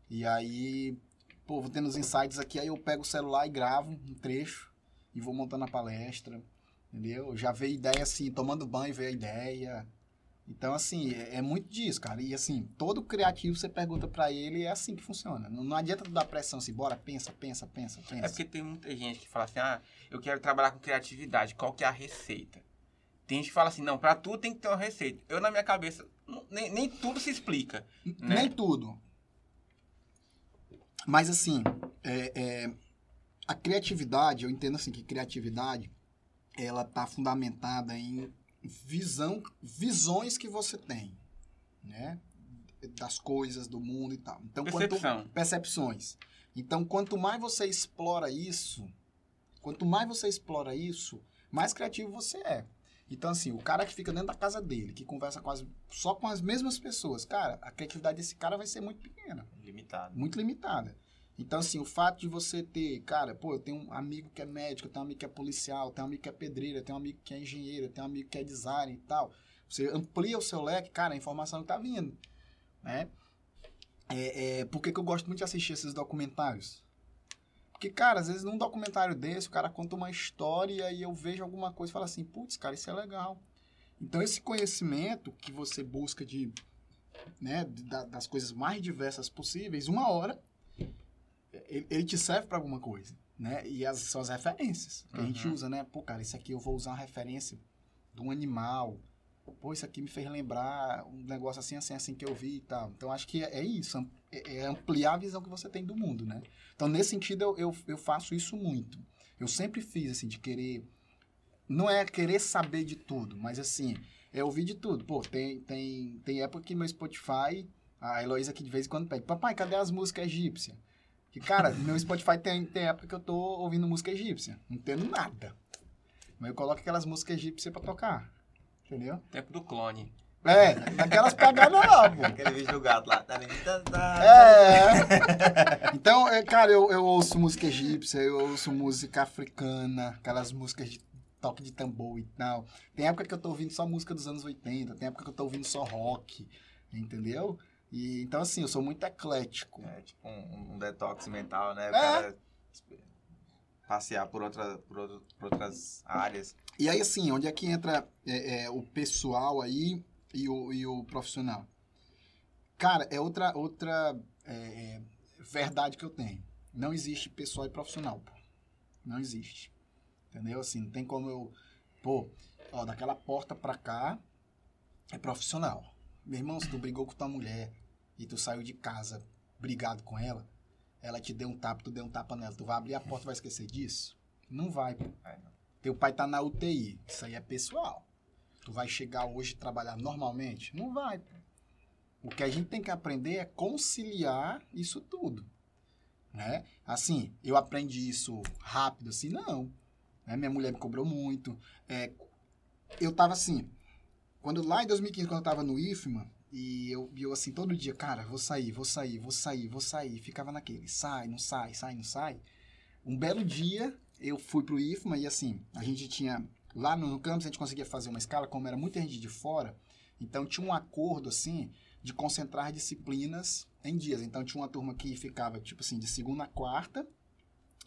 E aí, pô, vou tendo os insights aqui, aí eu pego o celular e gravo um trecho e vou montando a palestra, entendeu? Já veio ideia assim, tomando banho veio a ideia. Então, assim, é, é muito disso, cara. E assim, todo criativo você pergunta pra ele, é assim que funciona. Não, não adianta tu dar pressão assim, bora, pensa, pensa, pensa, pensa. É porque tem muita gente que fala assim, ah, eu quero trabalhar com criatividade, qual que é a receita? Tem gente que fala assim, não, pra tudo tem que ter uma receita. Eu, na minha cabeça, não- nem, nem tudo se explica. né? Nem tudo. Mas assim, é, é, a criatividade, eu entendo assim que criatividade ela tá fundamentada em visão, visões que você tem, né? Das coisas, do mundo e tal. Então, quanto, Percepção. percepções. Então, quanto mais você explora isso, quanto mais você explora isso, mais criativo você é. Então, assim, o cara que fica dentro da casa dele, que conversa com as, só com as mesmas pessoas, cara, a criatividade desse cara vai ser muito pequena, Limitado. muito limitada. Então, assim, o fato de você ter, cara, pô, eu tenho um amigo que é médico, eu tenho um amigo que é policial, eu tenho um amigo que é pedreiro, eu tenho um amigo que é engenheiro, eu tenho um amigo que é designer e tal. Você amplia o seu leque, cara, a informação tá vindo, né? É, é, por que, que eu gosto muito de assistir esses documentários? Porque, cara, às vezes num documentário desse, o cara conta uma história e eu vejo alguma coisa e falo assim, putz, cara, isso é legal. Então, esse conhecimento que você busca de, né, das coisas mais diversas possíveis, uma hora, ele, ele te serve para alguma coisa, né? E as, são as referências que a gente Uhum. usa, né? Pô, cara, isso aqui eu vou usar uma referência de um animal. Pô, isso aqui me fez lembrar um negócio assim, assim, assim que eu vi e tal. Então, acho que é, é isso, é, é ampliar a visão que você tem do mundo, né? Então, nesse sentido, eu, eu, eu faço isso muito. Eu sempre fiz, assim, de querer... Não é querer saber de tudo, mas, assim, Eu ouvi de tudo. Pô, tem, tem, tem época que meu Spotify, a Heloísa aqui de vez em quando pede, papai, cadê as músicas egípcias? Que, cara, meu Spotify tem, tem época que eu tô ouvindo música egípcia. Não entendo nada. Mas eu coloco aquelas músicas egípcias pra tocar. Entendeu? Tempo do clone. É, daquelas pegadas lá, pô. Aquele vídeo do gato lá. Tá, tá, tá. É. Então, é, cara, eu, eu ouço música egípcia, eu ouço música africana, aquelas músicas de toque de tambor e tal. Tem época que eu tô ouvindo só música dos anos 80, tem época que eu tô ouvindo só rock, entendeu? E, então, assim, eu sou muito eclético. É tipo um, um detox mental, né? O É. cara passear por, outra, por, outro- por outras áreas. E aí, assim, onde é que entra é, é, o pessoal aí e o, e o profissional? Cara, é outra, outra é, é, verdade que eu tenho. Não existe pessoal e profissional, pô. Não existe. Entendeu? Assim, não tem como eu... Pô, ó, daquela porta pra cá é profissional. Meu irmão, se tu brigou com tua mulher e tu saiu de casa brigado com ela, ela te deu um tapa, tu deu um tapa nela, tu vai abrir a porta e vai esquecer disso? Não vai, pô. Teu pai tá na UTI. Isso aí é pessoal. Tu vai chegar hoje e trabalhar normalmente? Não vai. pô. O que a gente tem que aprender é conciliar isso tudo. Né? Assim, eu aprendi isso rápido, assim, não. Né? Minha mulher me cobrou muito. É, eu tava assim, quando lá em 2015, quando eu tava no IFMA, e eu, eu assim, todo dia, cara, vou sair, vou sair, vou sair, vou sair. Ficava naquele, sai, não sai, sai, não sai. Um belo dia, eu fui pro IFMA e assim, a gente tinha, lá no, no campus a gente conseguia fazer uma escala, como era muita gente de fora, então tinha um acordo assim, de concentrar disciplinas em dias. Então tinha uma turma que ficava, tipo assim, de segunda a quarta,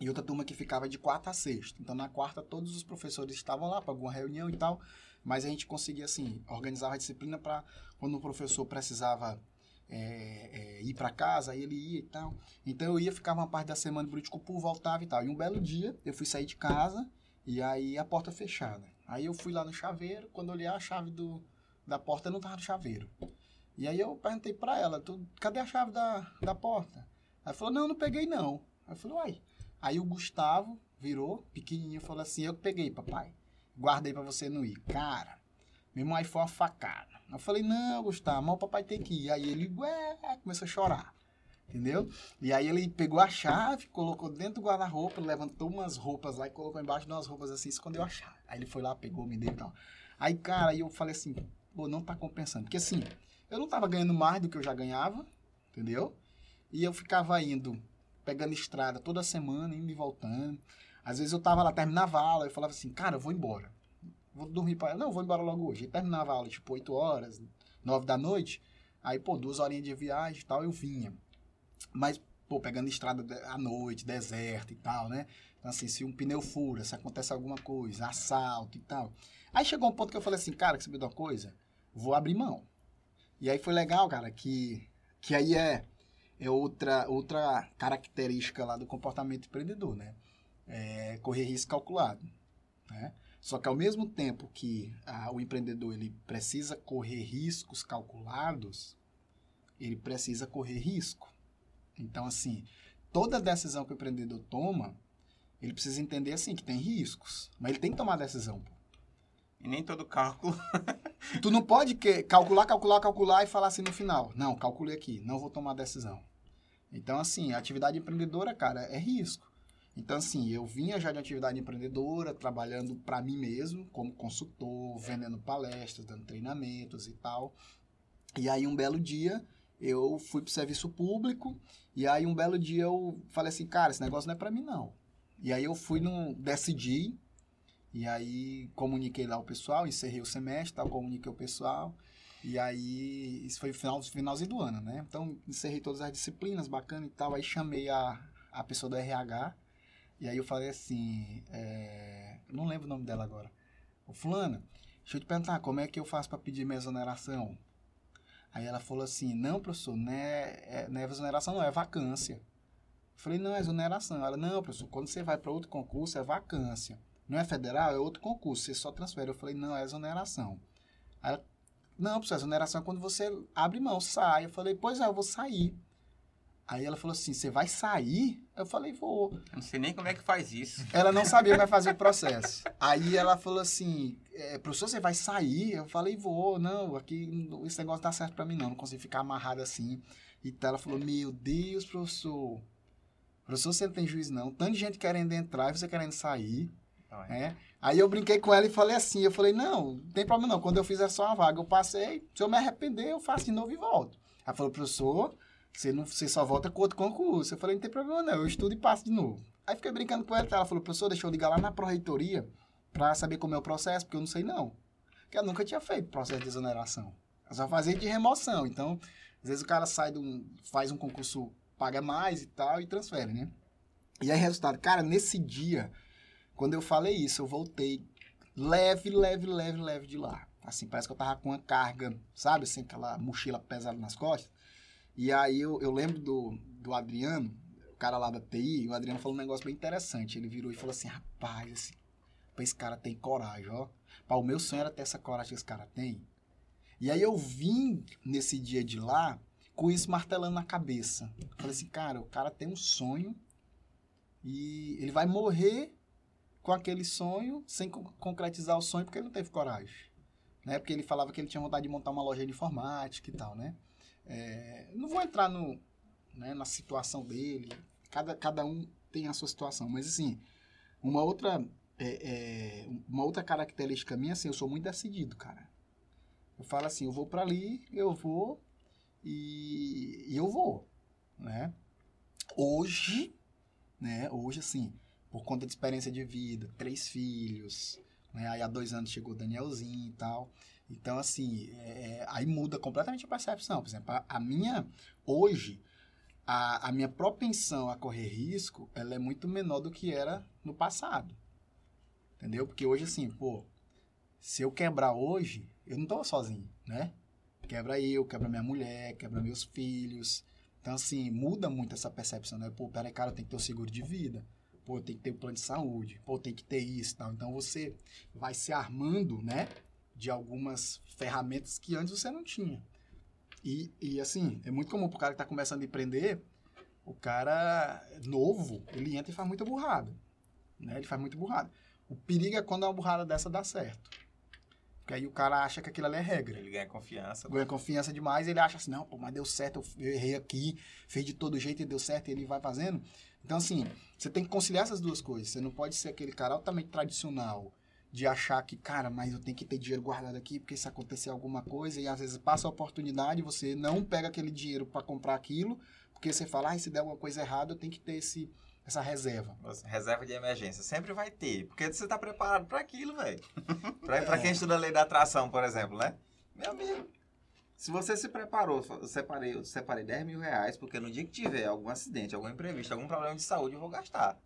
e outra turma que ficava de quarta a sexta. Então na quarta todos os professores estavam lá para alguma reunião e tal, mas a gente conseguia assim, organizar a disciplina para quando o professor precisava é, é, ir para casa, aí ele ia e tal. Então eu ia, ficava uma parte da semana em Buriticupu, voltava e tal. E um belo dia eu fui sair de casa e aí a porta fechada. Aí eu fui lá no chaveiro, quando olhei a chave do, da porta não tava no chaveiro. E aí eu perguntei pra ela, "Tu- cadê a chave da, da porta? Aí falou, não, não peguei não. Aí eu falei, uai. Aí o Gustavo virou, pequenininho, falou assim, eu peguei, papai. Guardei pra você não ir. Cara, meu irmão aí foi uma facada. Eu falei, não, Gustavo, mas o papai tem que ir. Aí ele, ué, começou a chorar. Entendeu? E aí ele pegou a chave, colocou dentro do guarda-roupa, levantou umas roupas lá e colocou embaixo de umas roupas assim, escondeu a chave. Aí ele foi lá, pegou, me deu e tal. Aí, cara, aí eu falei assim, pô, não tá compensando. Porque assim, eu não tava ganhando mais do que eu já ganhava, entendeu? E eu ficava indo, pegando estrada toda semana, indo e voltando. Às vezes eu tava lá, terminava a aula, eu falava assim, cara, eu vou embora. Vou dormir para. Não, eu vou embora logo hoje. Aí terminava a aula, tipo, 8 horas, 9 da noite. Aí, pô, duas horinhas de viagem e tal, eu vinha. Mas, pô, pegando estrada à noite, deserto e tal, né? Então, assim, se um pneu fura, se acontece alguma coisa, assalto e tal. Aí chegou um ponto que eu falei assim, cara, que sabe de uma coisa? Vou abrir mão. E aí foi legal, cara, que, que aí é, é outra, outra característica lá do comportamento empreendedor, né? É correr risco calculado, né? Só que ao mesmo tempo que ah, o empreendedor ele precisa correr riscos calculados, ele precisa correr risco. Então, assim, toda decisão que o empreendedor toma, ele precisa entender assim que tem riscos, mas ele tem que tomar a decisão. pô. E nem todo cálculo. Tu não pode que- calcular, calcular, calcular e falar assim no final. Não, calculei aqui, não vou tomar decisão. Então, assim, a atividade empreendedora, cara, é risco. Então, assim, eu vinha já de atividade empreendedora, trabalhando para mim mesmo, como consultor, vendendo palestras, dando treinamentos e tal. E aí, um belo dia, eu fui pro serviço público, e aí, um belo dia, eu falei assim, cara, esse negócio não é para mim, não. E aí, eu fui no... decidi, e aí comuniquei lá o pessoal, encerrei o semestre, tal, comuniquei o pessoal. E aí, isso foi final, finalzinho do ano, né? Então, encerrei todas as disciplinas, bacana e tal. Aí chamei a, a pessoa do RH. E aí eu falei assim, é, não lembro o nome dela agora. Ô fulana, deixa eu te perguntar, como é que eu faço para pedir minha exoneração? Aí ela falou assim, não, professor, não é, é, não é exoneração, não, é vacância. Eu falei, não, é exoneração. Ela, não, professor, quando você vai para outro concurso, é vacância. Não é federal, é outro concurso, você só transfere. Eu falei, não, é exoneração. Aí ela, não, professor, exoneração é quando você abre mão, sai. Eu falei, pois é, eu vou sair. Aí ela falou assim, você vai sair? Eu falei, vou. Eu não sei nem como é que faz isso. Ela não sabia como é fazer o *laughs* processo. Aí ela falou assim, é, professor, você vai sair? Eu falei, vou, não, aqui esse negócio dá certo pra mim não, não consigo ficar amarrado assim. E ela falou, meu Deus, professor, professor, você não tem juiz não, tanta gente querendo entrar e você querendo sair, Não, é. né? Aí eu brinquei com ela e falei assim, eu falei, não, não tem problema não, quando eu fizer só uma vaga, eu passei, se eu me arrepender, eu faço de novo e volto. Ela falou, professor, você, não, você só volta com outro concurso. Eu falei, não tem problema não, eu estudo e passo de novo. Aí fiquei brincando com ela, ela falou, professor, deixa eu ligar lá na pró-reitoria pra saber como é o processo, porque eu não sei não. Porque eu nunca tinha feito processo de exoneração. Eu só fazia de remoção. Então, às vezes o cara sai de um, faz um concurso, paga mais e tal, e transfere, né? E aí, resultado, cara, nesse dia, quando eu falei isso, eu voltei leve, leve, leve, leve de lá. Assim, parece que eu tava com uma carga, sabe? Assim, aquela mochila pesada nas costas. E aí eu, eu lembro do, do Adriano, o cara lá da TI, o Adriano falou um negócio bem interessante. Ele virou e falou assim, rapaz, esse, esse cara tem coragem, ó. Pá, o meu sonho era ter essa coragem que esse cara tem. E aí eu vim nesse dia de lá com isso martelando na cabeça. Falei assim, cara, o cara tem um sonho e ele vai morrer com aquele sonho sem con- concretizar o sonho porque ele não teve coragem. Né? Porque ele falava que ele tinha vontade de montar uma loja de informática e tal, né? É, não vou entrar no, né, na situação dele. Cada, cada um tem a sua situação. Mas, assim, uma outra, é, é, uma outra característica minha, assim, eu sou muito decidido, cara. Eu falo assim, eu vou pra ali, eu vou e, e eu vou, né? Hoje, né? Hoje, assim, por conta de experiência de vida, três filhos, né? Aí há dois anos chegou o Danielzinho e tal. Então, assim, é, aí muda completamente a percepção. Por exemplo, a, a minha, hoje, a, a minha propensão a correr risco, ela é muito menor do que era no passado. Entendeu? Porque hoje, assim, pô, se eu quebrar hoje, eu não tô sozinho, né? Quebra eu, quebra minha mulher, quebra meus filhos. Então, assim, muda muito essa percepção, né? Pô, peraí, cara, tem que ter o seguro de vida. Pô, tem que ter o plano de saúde. Pô, tem que ter isso tal. Então, você vai se armando, né? De algumas ferramentas que antes você não tinha. E, e assim, é muito comum pro cara que tá começando a empreender, o cara novo, ele entra e faz muita burrada. Né? Ele faz muita burrada. O perigo é quando uma burrada dessa dá certo. Porque aí o cara acha que aquilo ali é regra. Ele ganha confiança. Ganha confiança demais, ele acha assim, não, pô, mas deu certo, eu errei aqui, fez de todo jeito e deu certo, e ele vai fazendo. Então, assim, você tem que conciliar essas duas coisas. Você não pode ser aquele cara altamente tradicional de achar que, cara, mas eu tenho que ter dinheiro guardado aqui, porque se acontecer alguma coisa, e às vezes passa a oportunidade, você não pega aquele dinheiro para comprar aquilo, porque você fala, ah, se der alguma coisa errada, eu tenho que ter esse, essa reserva. Reserva de emergência. Sempre vai ter. Porque você tá preparado pra aquilo, velho. *laughs* pra, pra quem estuda a lei da atração, por exemplo, né? Meu amigo. Se você se preparou, eu separei, eu separei 10 mil reais, porque no dia que tiver algum acidente, algum imprevisto, algum problema de saúde, eu vou gastar.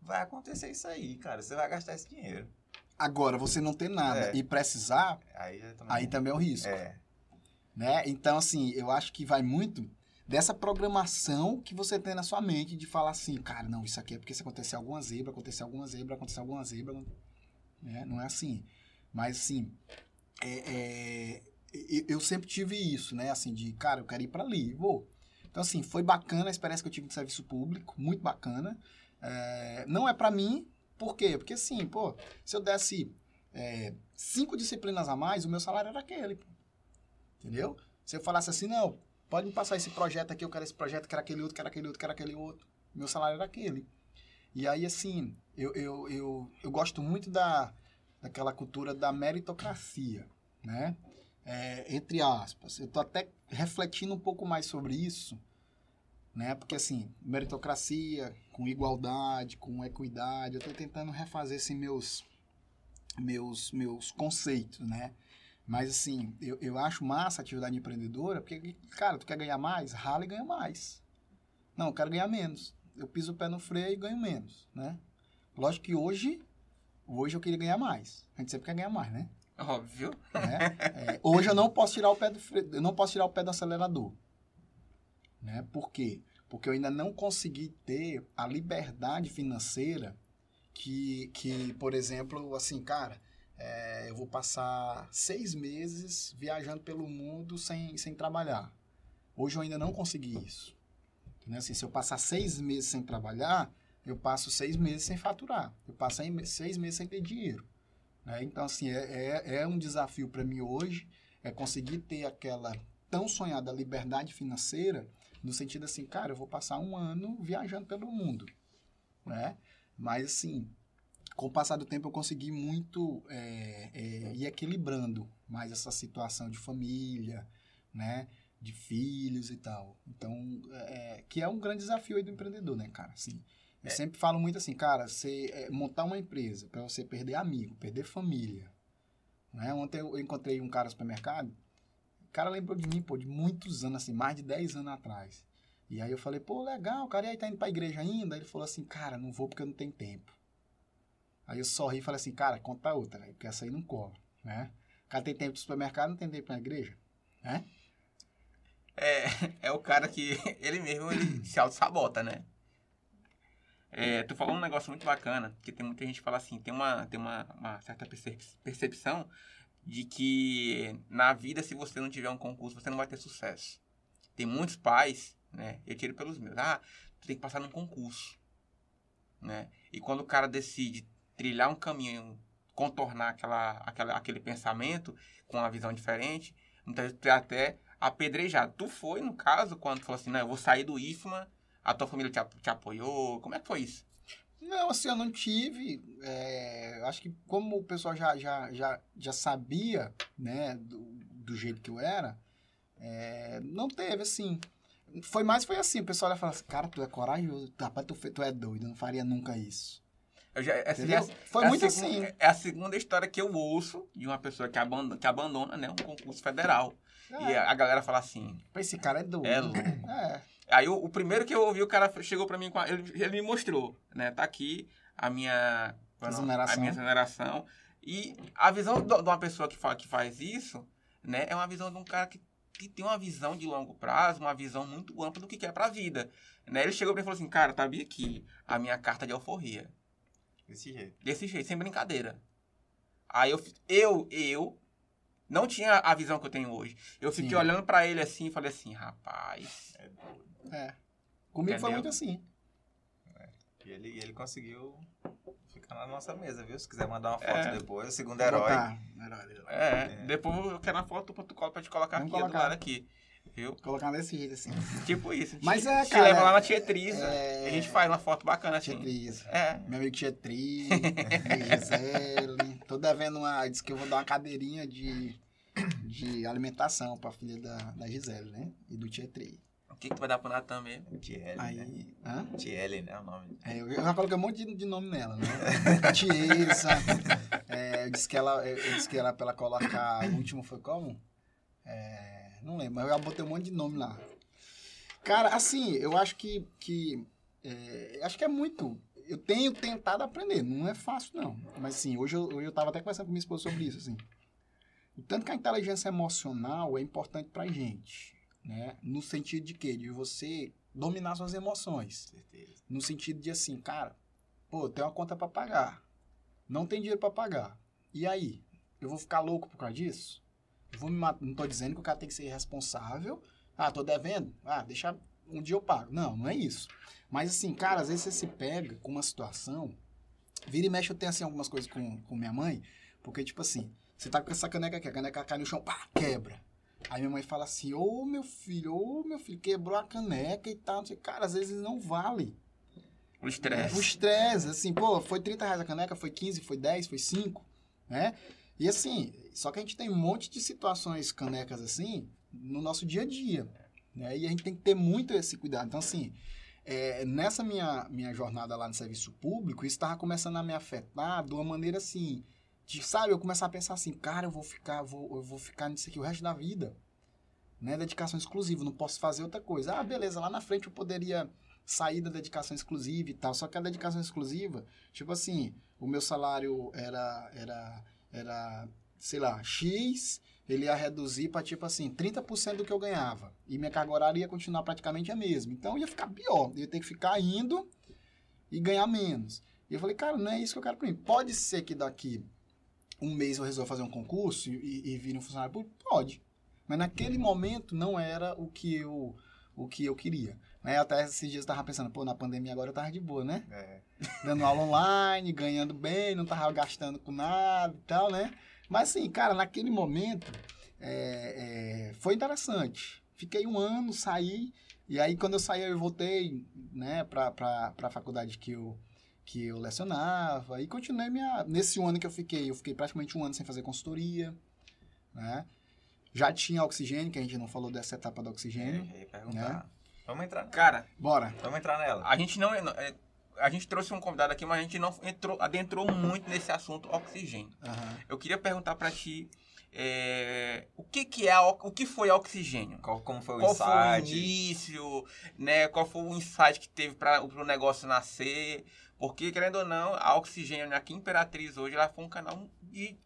Vai acontecer isso aí, cara. Você vai gastar esse dinheiro. Agora, você não ter nada É. e precisar, Aí, também- aí também é o risco. É. né? Então, assim, eu acho que vai muito dessa programação que você tem na sua mente de falar assim, cara, não, isso aqui é porque se acontecer alguma zebra, acontecer alguma zebra, acontecer alguma zebra, né? Não é assim. Mas, assim, é, é, eu- eu sempre tive isso, né? Assim, de, cara, eu quero ir para ali, vou. Então, assim, foi bacana a experiência que eu tive de serviço público, muito bacana. É, não é para mim, por quê? Porque, assim, pô, se eu desse é, cinco disciplinas a mais, o meu salário era aquele. Entendeu? Se eu falasse assim, não, pode me passar esse projeto aqui, eu quero esse projeto, quero aquele outro, quero aquele outro, quero aquele outro. Meu salário era aquele. E aí, assim, eu, eu, eu, eu gosto muito da, daquela cultura da meritocracia, né? É, entre aspas. Eu tô até refletindo um pouco mais sobre isso, né? Porque, assim, meritocracia, com igualdade, com equidade, eu tô tentando refazer, assim, meus, meus, meus conceitos, né? Mas, assim, eu, eu acho massa a atividade empreendedora, porque, cara, tu quer ganhar mais? Rala e ganha mais. Não, eu quero ganhar menos. Eu piso o pé no freio e ganho menos, né? Lógico que hoje, hoje eu queria ganhar mais. A gente sempre quer ganhar mais, né? Óbvio. né? É, hoje eu não posso tirar o pé do freio, eu não posso tirar o pé do acelerador. Né? Por quê? Porque eu ainda não consegui ter a liberdade financeira que, que por exemplo, assim, cara, é, eu vou passar seis meses viajando pelo mundo sem, sem trabalhar. Hoje eu ainda não consegui isso. Né? Assim, se eu passar seis meses sem trabalhar, eu passo seis meses sem faturar. Eu passo seis meses sem ter dinheiro. Né? Então, assim, é, é, é um desafio para mim hoje, é conseguir ter aquela tão sonhada liberdade financeira, no sentido assim, cara, eu vou passar um ano viajando pelo mundo, né? Mas, assim, com o passar do tempo eu consegui muito é, é, ir equilibrando mais essa situação de família, né? De filhos e tal. Então, é, que é um grande desafio aí do empreendedor, né, cara? Assim, eu É. sempre falo muito assim, cara, você é, montar uma empresa para você perder amigo, perder família. Né? Ontem eu encontrei um cara no supermercado, cara lembrou de mim, pô, de muitos anos, assim, mais de 10 anos atrás. E aí eu falei, pô, legal, cara, e aí tá indo pra igreja ainda? Aí ele falou assim, cara, não vou porque eu não tenho tempo. Aí eu sorri e falei assim, cara, conta outra, porque essa aí não cola, né? O cara tem tempo do supermercado, não tem tempo na igreja, né? É, *laughs* é o cara que *laughs* ele mesmo ele se auto-sabota, né? É, tu falou um negócio muito bacana, que tem muita gente que fala assim, tem uma, tem uma, uma certa percep- percepção de que na vida, se você não tiver um concurso, você não vai ter sucesso. Tem muitos pais, né? Eu tiro pelos meus. Ah, tu tem que passar num concurso, né? E quando o cara decide trilhar um caminho, contornar aquela, aquela, aquele pensamento com uma visão diferente, muitas vezes tu é até apedrejado. Tu foi, no caso, quando tu falou assim, não, eu vou sair do IFMA, a tua família te, te apoiou, como é que foi isso? Não, assim, eu não tive. é, acho que como o pessoal já, já, já, já sabia, né, do, do jeito que eu era, é, não teve, assim. Foi mais, foi assim, o pessoal ia falar assim, cara, tu é corajoso, rapaz, tu, tu é doido, eu não faria nunca isso. Já, essa, Entendeu? essa- Foi é muito assim. É a segunda história que eu ouço de uma pessoa que abandona, que abandona né, um concurso federal. E É, a, a galera fala assim, esse cara é doido. é louco. É, Aí o, o primeiro que eu ouvi, o cara chegou pra mim, a- ele, ele me mostrou, né? Tá aqui a minha Exoneração. a minha exoneração. E a visão de uma pessoa que, que faz isso, né? É uma visão de um cara que, que tem uma visão de longo prazo, uma visão muito ampla do que quer pra vida. Né? Ele chegou pra mim e falou assim, cara, tá bem aqui a minha carta de alforria. Desse jeito. Desse jeito, sem brincadeira. Aí eu, eu, eu não tinha a visão que eu tenho hoje. Eu fiquei Sim. olhando pra ele assim e falei assim, rapaz... é. Comigo foi Entendeu? muito assim. E ele, ele conseguiu ficar na nossa mesa, viu? Se quiser mandar uma foto É. depois, o segundo Vou herói. botar, herói, herói. É, É. depois eu quero uma foto pra tu colo- pra te colocar Vamos aqui do colocar. lado aqui. Viu? Colocar desse jeito, assim. *laughs* Tipo isso. Mas te, é, te cara, leva lá na Tietriza é- a gente faz uma foto bacana assim. Tietriz. É. Meu amigo Tietri, *laughs* Gisele. Tô devendo uma. Disse que eu vou dar uma cadeirinha de, de alimentação pra filha da, da Gisele, né? E do Tietri. O que, que tu vai dar pro Natan mesmo? Tiele, né? Aí. Hã? Tiele, né? O nome. É, eu, eu já coloquei um monte de, de nome nela, né? *laughs* Tiesa. É, eu disse que ela, eu, eu disse que ela pra ela colocar. O último foi como? É, não lembro, mas eu já botei um monte de nome lá. Cara, assim, eu acho que. que é, acho que é muito. Eu tenho tentado aprender, não é fácil, não. Mas assim, hoje eu, hoje eu tava até conversando com minha esposa sobre isso, assim. O tanto que a inteligência emocional é importante pra gente, né? No sentido de quê? De você dominar suas emoções. Certeza. No sentido de assim, cara, pô, tem uma conta pra pagar. Não tem dinheiro pra pagar. E aí? Eu vou ficar louco por causa disso? Vou me matar. Não tô dizendo que o cara tem que ser responsável. Ah, tô devendo. Ah, deixa um dia eu pago. Não, não é isso. Mas assim, cara, às vezes você se pega com uma situação. Vira e mexe, eu tenho assim algumas coisas com, com minha mãe. Porque, tipo assim, você tá com essa caneca aqui, a caneca cai no chão, pá, quebra. Aí minha mãe fala assim, ô meu filho, ô meu filho, quebrou a caneca e tal. Não sei. Cara, às vezes não vale. O O estresse. estresse, assim, pô, foi 30 reais a caneca, foi 15, foi 10, foi 5, né? E assim, só que a gente tem um monte de situações canecas assim no nosso dia a dia, né? E a gente tem que ter muito esse cuidado. Então, assim, é, nessa minha, minha jornada lá no serviço público, isso estava começando a me afetar de uma maneira assim, de, sabe, eu começar a pensar assim, cara, eu vou ficar, vou, eu vou ficar nisso aqui o resto da vida. Né? Dedicação exclusiva, não posso fazer outra coisa. Ah, beleza, lá na frente eu poderia sair da dedicação exclusiva e tal. Só que a dedicação exclusiva, tipo assim, o meu salário era, era, era sei lá, X, ele ia reduzir para tipo assim, 30% do que eu ganhava. E minha carga horária ia continuar praticamente a mesma. Então ia ficar pior. Ia ter que ficar indo e ganhar menos. E eu falei, cara, não é isso que eu quero pra mim. Pode ser que daqui um mês eu resolva fazer um concurso e, e, vire um funcionário público? Pode. Mas naquele momento não era o que eu, o que eu queria. Né? Até esses dias eu tava pensando, pô, na pandemia agora eu tava de boa, né? É. *laughs* Dando aula online, ganhando bem, não tava gastando com nada e tal, né? Mas assim, cara, naquele momento é, é, foi interessante. Fiquei um ano, saí, e aí quando eu saí eu voltei, né, pra, pra, pra faculdade que eu, que eu lecionava, e continuei minha... Nesse ano que eu fiquei, eu fiquei praticamente um ano sem fazer consultoria, né? Já tinha oxigênio, que a gente não falou dessa etapa do oxigênio. É, perguntar. Vamos entrar. Cara, Bora. Vamos entrar nela. a gente não. é, A gente trouxe um convidado aqui, mas a gente não entrou, adentrou muito nesse assunto oxigênio. Aham. Eu queria perguntar pra ti é, o que que é o- que foi oxigênio? Qual, como foi o Qual foi o insight? início, né? Qual foi o insight que teve para o negócio nascer? Porque, querendo ou não, a Oxigênio aqui em Imperatriz hoje, ela foi um canal de-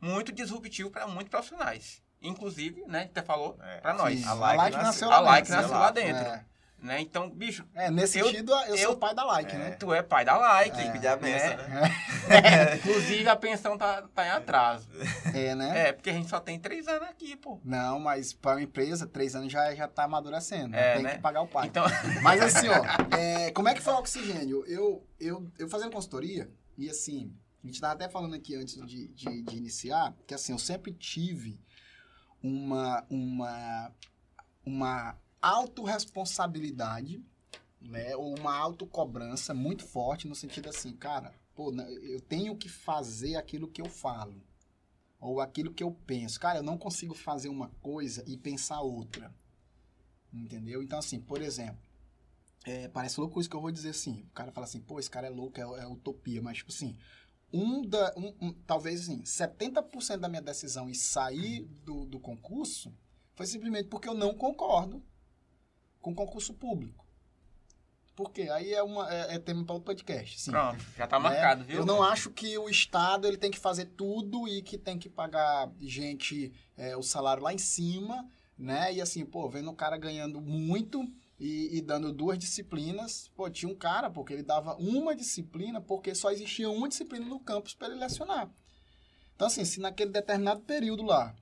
muito disruptivo para muitos profissionais. Inclusive, né, até falou, É. para nós. Sim, A Like nasceu- A lá Like dentro. nasceu lá dentro. É. Né? Então, bicho, É, nesse Eu- sentido, eu, sou eu- o pai da like, É. né? tu é pai da Like. Tem que pedir a benção, né? né? Inclusive, a pensão tá, tá em atraso. É, né? É, porque a gente só tem três anos aqui, pô. Não, mas para uma empresa, três anos já, já tá amadurecendo. É, tem né? que pagar o pai. Então, Mas assim, ó, é, como é que foi o oxigênio? Eu, eu, eu fazendo consultoria, e assim, a gente tava até falando aqui antes de, de, de iniciar, que assim, eu sempre tive uma, uma, uma autorresponsabilidade, né, ou uma autocobrança muito forte no sentido assim, cara, pô, né, eu tenho que fazer aquilo que eu falo, ou aquilo que eu penso. Cara, eu não consigo fazer uma coisa e pensar outra. Entendeu? Então, assim, por exemplo, é, parece louco isso que eu vou dizer assim. O cara fala assim, pô, esse cara é louco, é, é utopia, mas tipo assim, um da, um, um- talvez assim, 70% da minha decisão em sair do, do concurso foi simplesmente porque eu não concordo com concurso público. Por quê? Aí é, uma, é, é tema para outro podcast. Sim. pronto, já tá Né? marcado, viu? Eu não acho que o Estado ele tem que fazer tudo e que tem que pagar gente é, o salário lá em cima, né? E assim, pô, vendo o cara ganhando muito e, e dando duas disciplinas. Pô, tinha um cara, porque ele dava uma disciplina porque só existia uma disciplina no campus para ele lecionar. Então, assim, se naquele determinado período lá,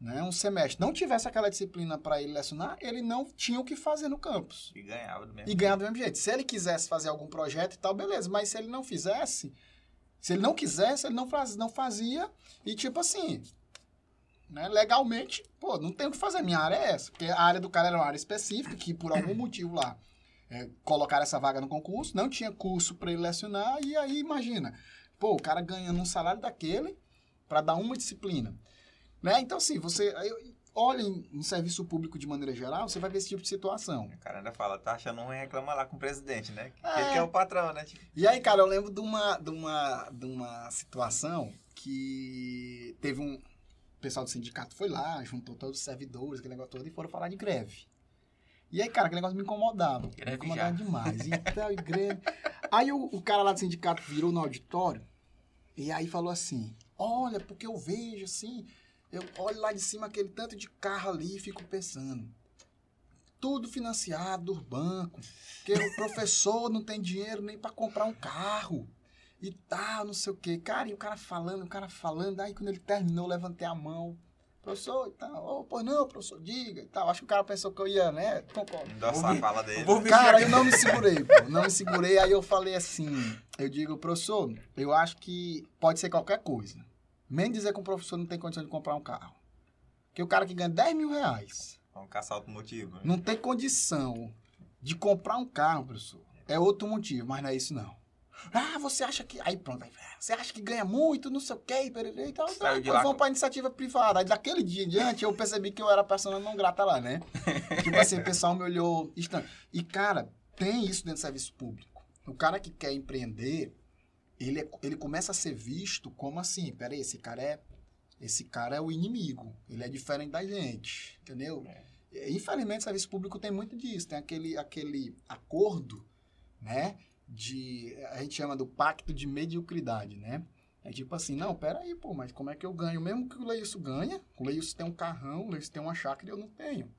né, um semestre, não tivesse aquela disciplina para ele lecionar, ele não tinha o que fazer no campus. E ganhava do mesmo. E ganhar do mesmo jeito. Se ele quisesse fazer algum projeto e tal, beleza. Mas se ele não fizesse, se ele não quisesse, ele não, faz, não fazia. E tipo assim, né, legalmente, pô, não tem o que fazer. Minha área é essa. Porque a área do cara era uma área específica, que por algum motivo lá é, colocaram essa vaga no concurso, não tinha curso para ele lecionar. E aí, imagina, pô, o cara ganhando um salário daquele para dar uma disciplina. Né? Então, assim, você. aí, Olha em- no serviço público de maneira geral, você vai ver esse tipo de situação. O cara ainda fala, tá achando ruim, reclama lá com o presidente, né? É. Ele que é o patrão, né? Tipo, E aí, cara, eu lembro de uma, de uma, de uma situação que teve um. O pessoal do sindicato foi lá, juntou todos os servidores, aquele negócio todo, e foram falar de greve. E aí, cara, aquele negócio me incomodava. Greve me incomodava já. demais. *laughs* E tal, e greve. Aí o, o cara lá do sindicato virou no auditório e aí falou assim: Olha, porque eu vejo assim, eu olho lá de cima aquele tanto de carro ali e fico pensando. Tudo financiado dos bancos. Porque o professor não tem dinheiro nem para comprar um carro. E tal, não sei o quê. Cara, e o cara falando, o cara falando. Aí quando ele terminou, eu levantei a mão. Professor, e tal. Oh, pois não, professor, diga e tal. Acho que o cara pensou que eu ia, né? Concordo. endossar a fala dele. vou Cara, eu não me segurei, pô. Não me segurei. Aí eu falei assim: eu digo, professor, eu acho que pode ser qualquer coisa. Menos dizer que um professor não tem condição de comprar um carro. Porque o cara que ganha 10 mil reais Vamos caçar outro motivo. né? não tem condição de comprar um carro, professor. É outro motivo, mas não é isso não. Ah, você acha que. Aí pronto, aí, você acha que ganha muito, não sei o quê, e tal. Saiu de depois lá vamos pra iniciativa privada. Aí daquele dia em diante eu percebi que eu era persona não grata lá, né? *laughs* tipo assim, o pessoal me olhou estranho. E, cara, tem isso dentro do serviço público. O cara que quer empreender, ele, é- ele começa a ser visto como assim, peraí, esse cara é. Esse cara é o inimigo. Ele é diferente da gente. Entendeu? É, Infelizmente, o serviço público tem muito disso. Tem aquele, aquele acordo, né? De. A gente chama do pacto de mediocridade, né? É tipo assim, não, peraí, pô, mas como é que eu ganho? Mesmo que o Leilson ganha, o Leilson tem um carrão, o Leilson tem uma chácara e eu não tenho.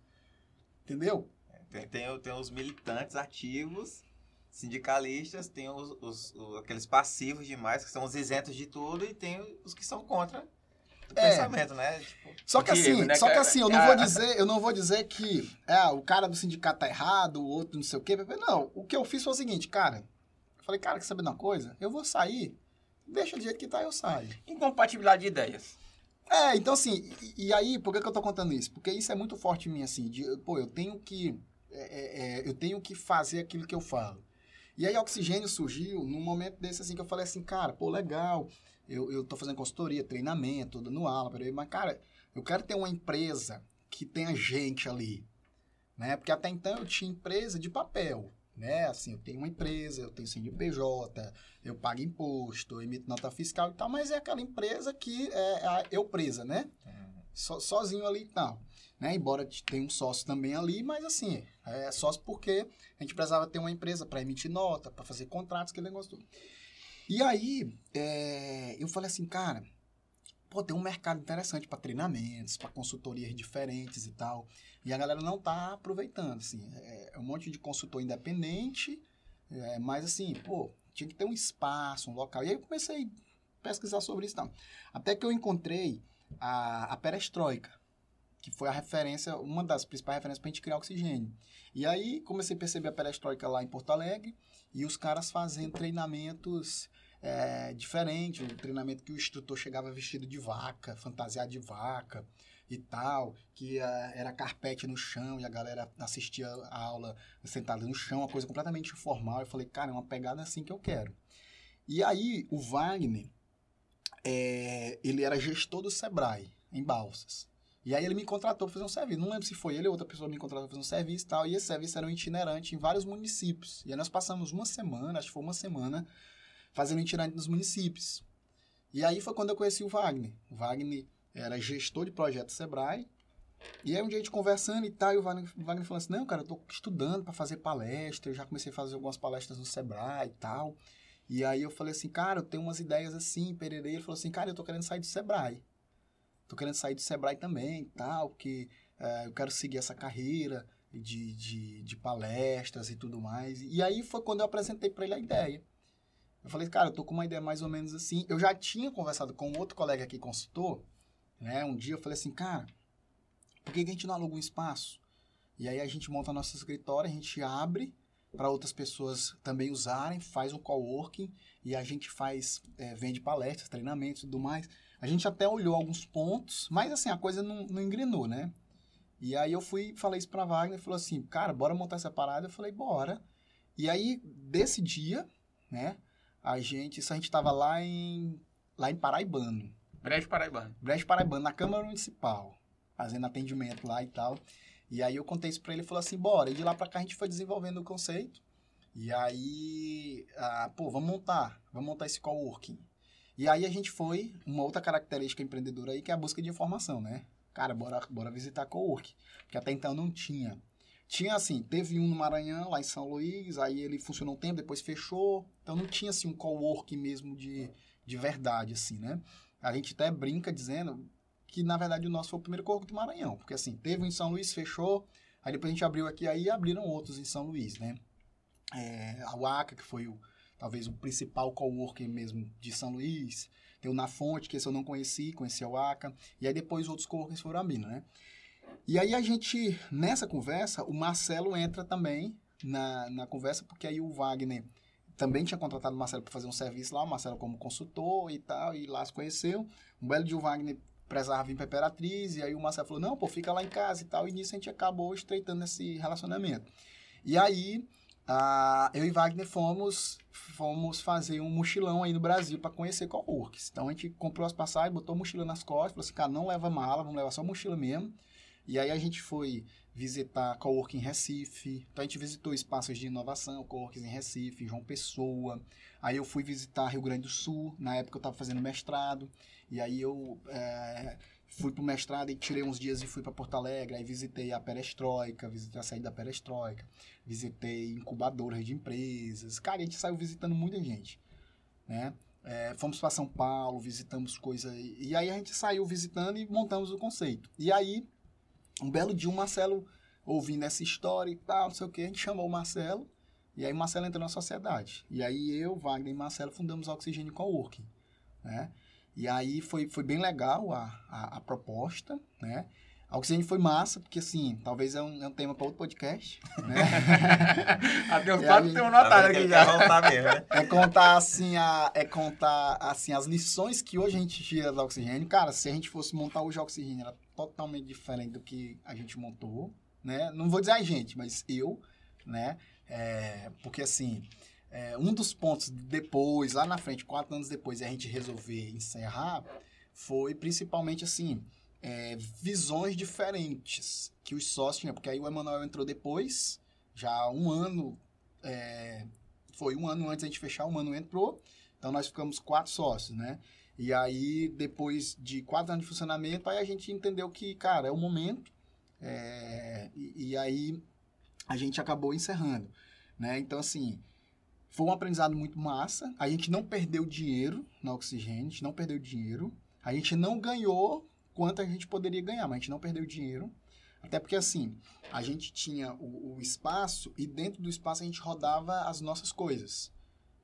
Entendeu? Tem, tem, tem os militantes ativos, sindicalistas, tem os, os- o- aqueles passivos demais, que são os isentos de tudo, e tem os que são contra do É. pensamento, né? Tipo, Só que assim, né, só que assim, eu não Ah. vou *laughs* dizer, eu não vou dizer que é, o cara do sindicato tá errado, o outro não sei o quê. Não, o que eu fiz foi o seguinte, cara. Falei, cara, quer saber de uma coisa? Eu vou sair, deixa do jeito que tá, eu saio. Incompatibilidade de ideias. É, então assim, e, e aí, por que, que eu tô contando isso? Porque isso é muito forte em mim, assim, de, pô, eu tenho que. é, é, é, eu tenho que fazer aquilo que eu falo. E aí, oxigênio surgiu num momento desse, assim, que eu falei assim, cara, pô, legal, eu, eu tô fazendo consultoria, treinamento, dando aula, peraí, mas, cara, eu quero ter uma empresa que tenha gente ali, né? Porque até então eu tinha empresa de papel, né? Assim, eu tenho uma empresa, eu tenho CNPJ, eu pago imposto, eu emito nota fiscal e tal, mas é aquela empresa que é a eu presa, né? So- sozinho ali e tal. Né? Embora tenha um sócio também ali, mas assim, é sócio porque a gente precisava ter uma empresa para emitir nota, para fazer contratos, aquele negócio tudo. E aí, é, eu falei assim, cara, pô, tem um mercado interessante para treinamentos, para consultorias diferentes e tal. E a galera não tá aproveitando, assim. É, é um monte de consultor independente, é, mas assim, pô, tinha que ter um espaço, um local. E aí eu comecei a pesquisar sobre isso tal. Até que eu encontrei a, a perestroika, que foi a referência, uma das principais referências para a gente criar oxigênio. E aí comecei a perceber a perestroika lá em Porto Alegre e os caras fazendo treinamentos é, diferentes, um treinamento que o instrutor chegava vestido de vaca, fantasiado de vaca e tal, que eh, era carpete no chão e a galera assistia a aula sentada no chão, uma coisa completamente informal. Eu falei, cara, é uma pegada assim que eu quero. E aí o Wagner, é, ele era gestor do Sebrae, em Balsas. E aí ele me contratou para fazer um serviço. Não lembro se foi ele ou outra pessoa me contratou para fazer um serviço e tal. E esse serviço era um itinerante em vários municípios. E aí nós passamos uma semana, acho que foi uma semana, fazendo itinerante nos municípios. E aí foi quando eu conheci o Wagner. O Wagner era gestor de projeto Sebrae. E aí um dia a gente conversando e tal, e o Wagner, Wagner falou assim, não, cara, eu tô estudando para fazer palestra, eu já comecei a fazer algumas palestras no Sebrae e tal. E aí eu falei assim, cara, eu tenho umas ideias assim, pererê. Ele falou assim, cara, eu tô querendo sair do Sebrae. Tô querendo sair do Sebrae também e tal, porque eh, eu quero seguir essa carreira de, de, de palestras e tudo mais. E aí foi quando eu apresentei para ele a ideia. Eu falei, cara, eu tô com uma ideia mais ou menos assim. Eu já tinha conversado com outro colega aqui, consultor, né? Um dia eu falei assim, cara, por que a gente não aluga um espaço? E aí a gente monta nosso escritório, a gente abre para outras pessoas também usarem, faz um coworking e a gente faz, eh, vende palestras, treinamentos e tudo mais. A gente até olhou alguns pontos, mas assim, a coisa não, não engrenou, né? E aí eu fui, falei isso pra Wagner, falou assim, cara, bora montar essa parada? Eu falei, bora. E aí, desse dia, né, a gente, isso a gente tava lá em, lá em Paraibano, Brejo Paraibano. Brejo Paraibano, na Câmara Municipal, fazendo atendimento lá e tal. E aí eu contei isso pra ele, ele falou assim, bora. E de lá pra cá a gente foi desenvolvendo o conceito. E aí, ah, pô, vamos montar, vamos montar esse coworking. E aí a gente foi, uma outra característica empreendedora aí, que é a busca de informação, né? Cara, bora, bora visitar coworking. Porque até então não tinha. Tinha assim, teve um no Maranhão, lá em São Luís, aí ele funcionou um tempo, depois fechou. Então não tinha assim um coworking mesmo de, de verdade, assim, né? A gente até brinca dizendo que, na verdade, o nosso foi o primeiro coworking do Maranhão. Porque assim, teve um em São Luís, fechou. Aí depois a gente abriu aqui, aí abriram outros em São Luís, né? É, a Waka, que foi o, talvez o principal coworking mesmo de São Luís. Tem o Na Fonte, que esse eu não conheci, conheci a Waka. E aí depois outros coworkings foram abrindo, né? E aí a gente, nessa conversa, o Marcelo entra também na, na conversa, porque aí o Wagner também tinha contratado o Marcelo para fazer um serviço lá, o Marcelo como consultor e tal, e lá se conheceu. Um belo dia o Wagner precisava vir para Imperatriz, e aí o Marcelo falou, não, pô, fica lá em casa e tal, e nisso a gente acabou estreitando esse relacionamento. E aí, eu e Wagner fomos, fomos fazer um mochilão aí no Brasil para conhecer coworks. Então a gente comprou as passagens, botou a mochila nas costas, falou assim, cara, não leva mala, vamos levar só mochila mesmo. E aí a gente foi visitar coworking Recife. Então a gente visitou espaços de inovação, coworking em Recife, João Pessoa. Aí eu fui visitar Rio Grande do Sul, na época eu estava fazendo mestrado. E aí eu é, fui pro mestrado e tirei uns dias e fui para Porto Alegre. Aí visitei a Perestroika, visitei a saída da Perestroika, visitei incubadoras de empresas. Cara, a gente saiu visitando muita gente, né? É, fomos para São Paulo, visitamos coisas. E aí a gente saiu visitando e montamos o conceito. E aí, um belo dia, o Marcelo, ouvindo essa história e tal, não sei o que, a gente chamou o Marcelo. E aí o Marcelo entrou na sociedade. E aí eu, Wagner e Marcelo fundamos a Oxigênio Coworking, né? E aí foi, foi bem legal a, a, a proposta, né? A Oxigênio foi massa, porque assim, talvez é um, é um tema para outro podcast, né? *laughs* Até os quatro tem um Tá que aqui já. voltar mesmo, né? É contar assim, a, é contar assim as lições que hoje a gente tira da Oxigênio. Cara, se a gente fosse montar hoje a Oxigênio, era totalmente diferente do que a gente montou, né? Não vou dizer a gente, mas eu, né? É, porque assim, é, um dos pontos depois, lá na frente, quatro anos depois, a gente resolver encerrar, foi principalmente assim, é, visões diferentes que os sócios tinham. Porque aí o Emanuel entrou depois, já um ano, é, foi um ano antes da gente fechar, um ano entrou, então nós ficamos quatro sócios, né? E aí, depois de quatro anos de funcionamento, aí a gente entendeu que, cara, é o momento, é, e, e aí a gente acabou encerrando, né? Então, assim, foi um aprendizado muito massa, a gente não perdeu dinheiro na Oxigênio, a gente não perdeu dinheiro, a gente não ganhou quanto a gente poderia ganhar, mas a gente não perdeu dinheiro, até porque, assim, a gente tinha o, o espaço e dentro do espaço a gente rodava as nossas coisas.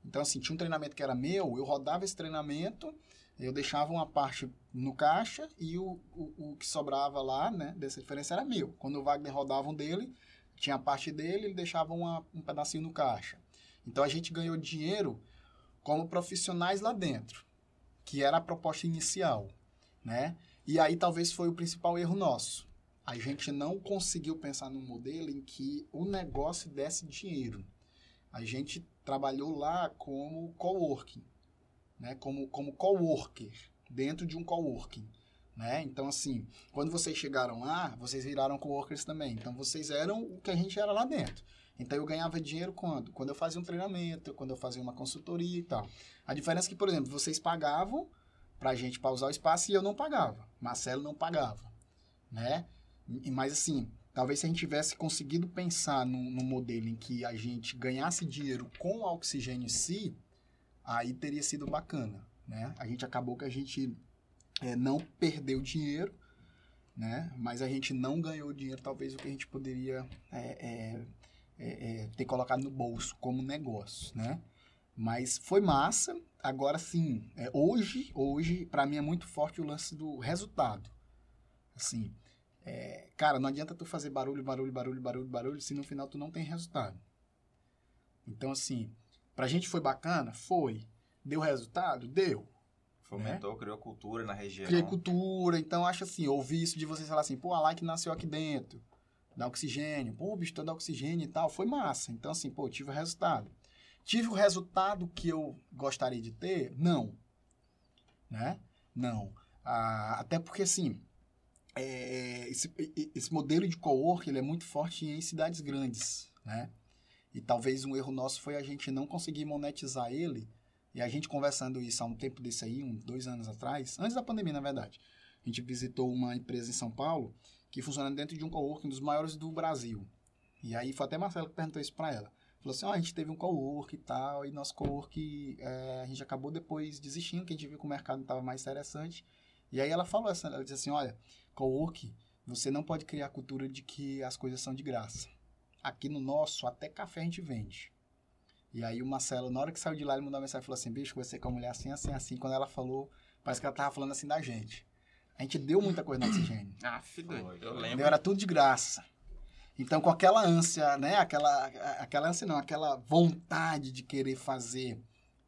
Então, assim, tinha um treinamento que era meu, eu rodava esse treinamento, eu deixava uma parte no caixa e o, o, o que sobrava lá, né, dessa diferença era meu. Quando o Wagner rodava um dele, tinha a parte dele, ele deixava uma, um pedacinho no caixa. Então, a gente ganhou dinheiro como profissionais lá dentro, que era a proposta inicial, né? E aí talvez foi o principal erro nosso. A gente não conseguiu pensar num modelo em que o negócio desse dinheiro. A gente trabalhou lá como coworking, né? Como como coworker, dentro de um coworking, né? Então assim, quando vocês chegaram lá, vocês viraram coworkers também. Então vocês eram o que a gente era lá dentro. Então eu ganhava dinheiro quando? Quando eu fazia um treinamento, quando eu fazia uma consultoria e tal. A diferença é que, por exemplo, vocês pagavam pra gente pra usar o espaço e eu não pagava. Marcelo não pagava, né? Mas assim, talvez se a gente tivesse conseguido pensar num, num modelo em que a gente ganhasse dinheiro com o oxigênio em si, aí teria sido bacana, né? A gente acabou que a gente é, não perdeu dinheiro, né? Mas a gente não ganhou dinheiro, talvez o que a gente poderia é, é, é, é, ter colocado no bolso como negócio, né? Mas foi massa. Agora sim, é, hoje, hoje para mim é muito forte o lance do resultado. Assim, é, cara, não adianta tu fazer barulho, barulho, barulho, barulho, barulho, se no final tu não tem resultado. Então, assim, pra gente foi bacana? Foi. Deu resultado? Deu. Fomentou, criou cultura na região. Criei cultura, então acho assim, ouvir isso de vocês falar assim, pô, a Like nasceu aqui dentro, da oxigênio, pô, o bicho tá oxigênio e tal, foi massa. Então, assim, pô, tive o resultado. Tive o resultado que eu gostaria de ter? Não. Né? Não. Ah, até porque, assim, é, esse, esse modelo de co-work, ele é muito forte em cidades grandes, né? E talvez um erro nosso foi a gente não conseguir monetizar ele e a gente conversando isso há um tempo desse aí, uns dois anos atrás, antes da pandemia, na verdade. A gente visitou uma empresa em São Paulo que funciona dentro de um coworking dos maiores do Brasil. E aí foi até Marcelo que perguntou isso para ela. Falou assim, ó, a gente teve um cowork e tal, e nosso cowork, é, a gente acabou depois desistindo, que a gente viu que o mercado não estava mais interessante. E aí ela falou assim, ela disse assim, olha, cowork, você não pode criar a cultura de que as coisas são de graça. Aqui no nosso, até café a gente vende. E aí o Marcelo, na hora que saiu de lá, ele mandou uma mensagem e falou assim, bicho, você com a mulher assim, assim, assim. Quando ela falou, parece que ela tava falando assim da gente. A gente deu muita coisa no oxigênio. *coughs* Ah, filho, eu lembro. Era tudo de graça. Então, com aquela ânsia, né? Aquela, aquela ânsia não, aquela vontade de querer fazer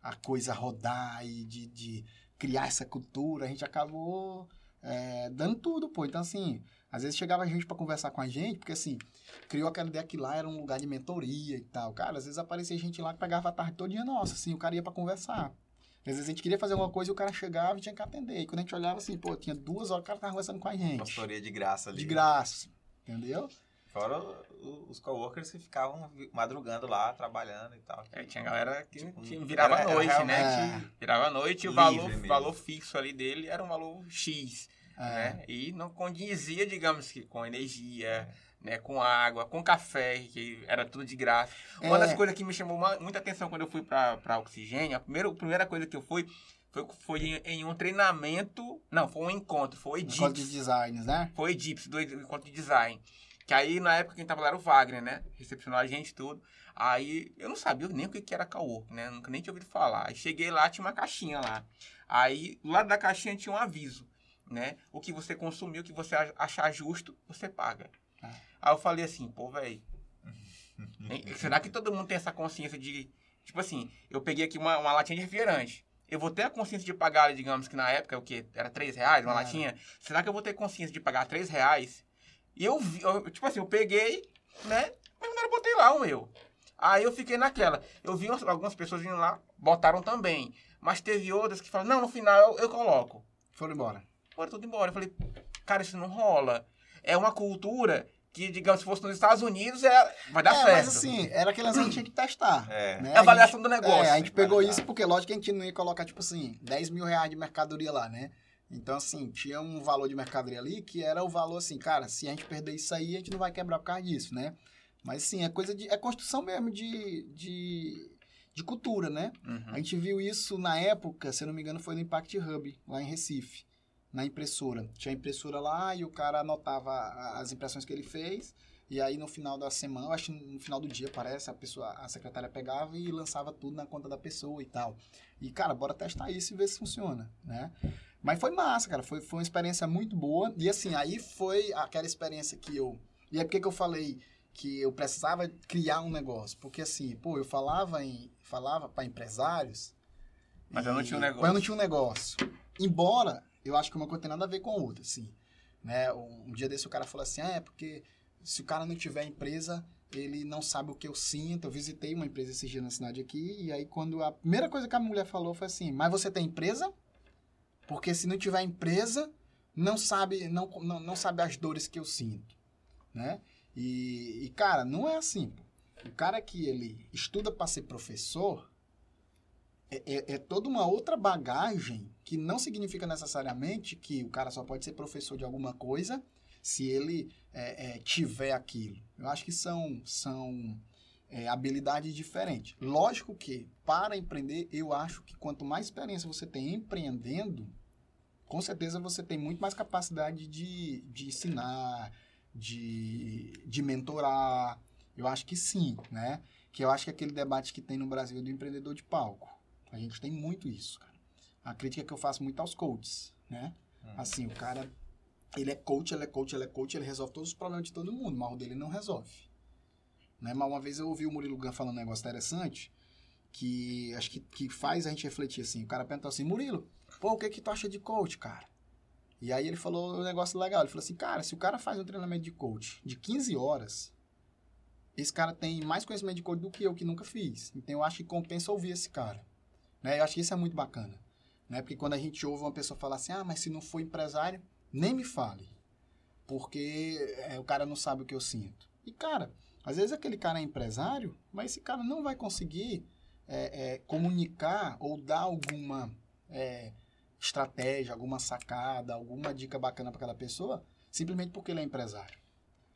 a coisa rodar e de, de criar essa cultura, a gente acabou é, dando tudo, pô. Então, assim, às vezes chegava gente pra conversar com a gente, porque assim, criou aquela ideia que lá era um lugar de mentoria e tal. Cara, às vezes aparecia gente lá que pegava a tarde todinha nossa, assim, o cara ia pra conversar. Às vezes a gente queria fazer alguma coisa e o cara chegava e tinha que atender. E quando a gente olhava assim, pô, tinha duas horas o cara tava conversando com a gente. Consultoria de graça ali. De graça. Entendeu? Fora os coworkers que ficavam madrugando lá, trabalhando e tal. É, tinha galera que, Tipo, que virava era- à era noite, né? realmente- Virava à noite e o valor, mesmo. valor fixo ali dele era um valor X, É. né? E não condizia, digamos que, com energia, né? Com água, com café, que era tudo de graça. Uma É. das coisas que me chamou muita atenção quando eu fui pra, pra Oxigênio, a primeira, a primeira coisa que eu fui foi, foi em, em um treinamento, não, foi um encontro, foi o Encontro de designs, né? Foi EDIPS, do encontro de design. Que aí, na época, quem tava lá era o Wagner, né? Recepcionou a gente tudo. Aí, eu não sabia nem o que que era cowork, né? Nunca nem tinha ouvido falar. Aí cheguei lá, tinha uma caixinha lá. Aí, do lado da caixinha tinha um aviso, né? O que você consumiu, o que você ach- achar justo, você paga. Ah. Aí eu falei assim, pô, velho, será que todo mundo tem essa consciência de... Tipo assim, eu peguei aqui uma, uma latinha de refrigerante. Eu vou ter a consciência de pagar, digamos que na época, o quê? Era 3 reais uma latinha? Será que eu vou ter consciência de pagar 3 reais? E eu vi, eu- tipo assim, eu peguei, né? Mas não eu botei lá o meu. Aí eu fiquei naquela. Eu vi umas- algumas pessoas vindo lá, botaram também. Mas teve outras que falaram, não, no final eu, eu coloco. Foram embora. Foram tudo embora. Eu falei, cara, isso não rola. É uma cultura que, digamos, se fosse nos Estados Unidos, é, vai dar é, certo. mas assim, era aquele lance que a gente tinha que testar. É. né? É a avaliação do gente- negócio. É, a gente pegou isso porque, lógico, que a gente não ia colocar, tipo assim, 10 mil reais de mercadoria lá, né? Então, assim, tinha um valor de mercadoria ali que era o valor, assim, cara, se a gente perder isso aí, a gente não vai quebrar por causa disso, né? Mas, sim, é coisa de... É construção mesmo de... de de cultura, né? Uhum. A gente viu isso na época, se eu não me engano, foi no Impact Hub, lá em Recife, na impressora. Tinha a impressora lá e o cara anotava as impressões que ele fez. E aí no final da semana, acho que no final do dia, parece, a pessoa, a secretária pegava e lançava tudo na conta da pessoa e tal. E, cara, bora testar isso e ver se funciona, né? Mas foi massa, cara. Foi, foi uma experiência muito boa. E assim, aí foi aquela experiência que eu. E é porque que eu falei que eu precisava criar um negócio. Porque assim, pô, eu falava em. Falava para empresários. Mas eu não e- tinha um negócio. Mas eu não tinha um negócio. Embora, eu acho que uma coisa tem nada a ver com a outra, assim. Né? Um, dia desse o cara falou assim: ah, é porque se o cara não tiver empresa, ele não sabe o que eu sinto. Eu visitei uma empresa esse dia na cidade aqui, e aí quando a primeira coisa que a mulher falou foi assim: mas você tem empresa? Porque se não tiver empresa, não sabe, não, não, não sabe as dores que eu sinto, né? E, e, cara, não é assim. O cara que ele estuda para ser professor é, é, é toda uma outra bagagem que não significa necessariamente que o cara só pode ser professor de alguma coisa se ele é, é, tiver aquilo. Eu acho que são, são é, habilidades diferentes. Lógico que, para empreender, eu acho que quanto mais experiência você tem empreendendo, com certeza você tem muito mais capacidade de, de ensinar, de, de mentorar. Eu acho que sim, né? Que eu acho que aquele debate que tem no Brasil do empreendedor de palco. A gente tem muito isso, cara. A crítica que eu faço muito aos coaches, né? Hum. Assim, o cara, ele é coach, ele é coach, ele é coach, ele resolve todos os problemas de todo mundo, mas o dele não resolve. Né? Mas uma vez eu ouvi o Murilo Gun falando um negócio interessante, que acho que, que faz a gente refletir assim. O cara perguntou assim, Murilo, pô, o que que tu acha de coach, cara? E aí ele falou um negócio legal. Ele falou assim, cara, se o cara faz um treinamento de coach de 15 horas, esse cara tem mais conhecimento de coach do que eu, que nunca fiz. Então eu acho que compensa ouvir esse cara. Né? Eu acho que isso é muito bacana. Né? Porque quando a gente ouve uma pessoa falar assim, ah, mas se não for empresário, nem me fale. Porque é, o cara não sabe o que eu sinto. E, cara, às vezes aquele cara é empresário, mas esse cara não vai conseguir é, é, comunicar ou dar alguma é, estratégia, alguma sacada, alguma dica bacana para aquela pessoa, simplesmente porque ele é empresário.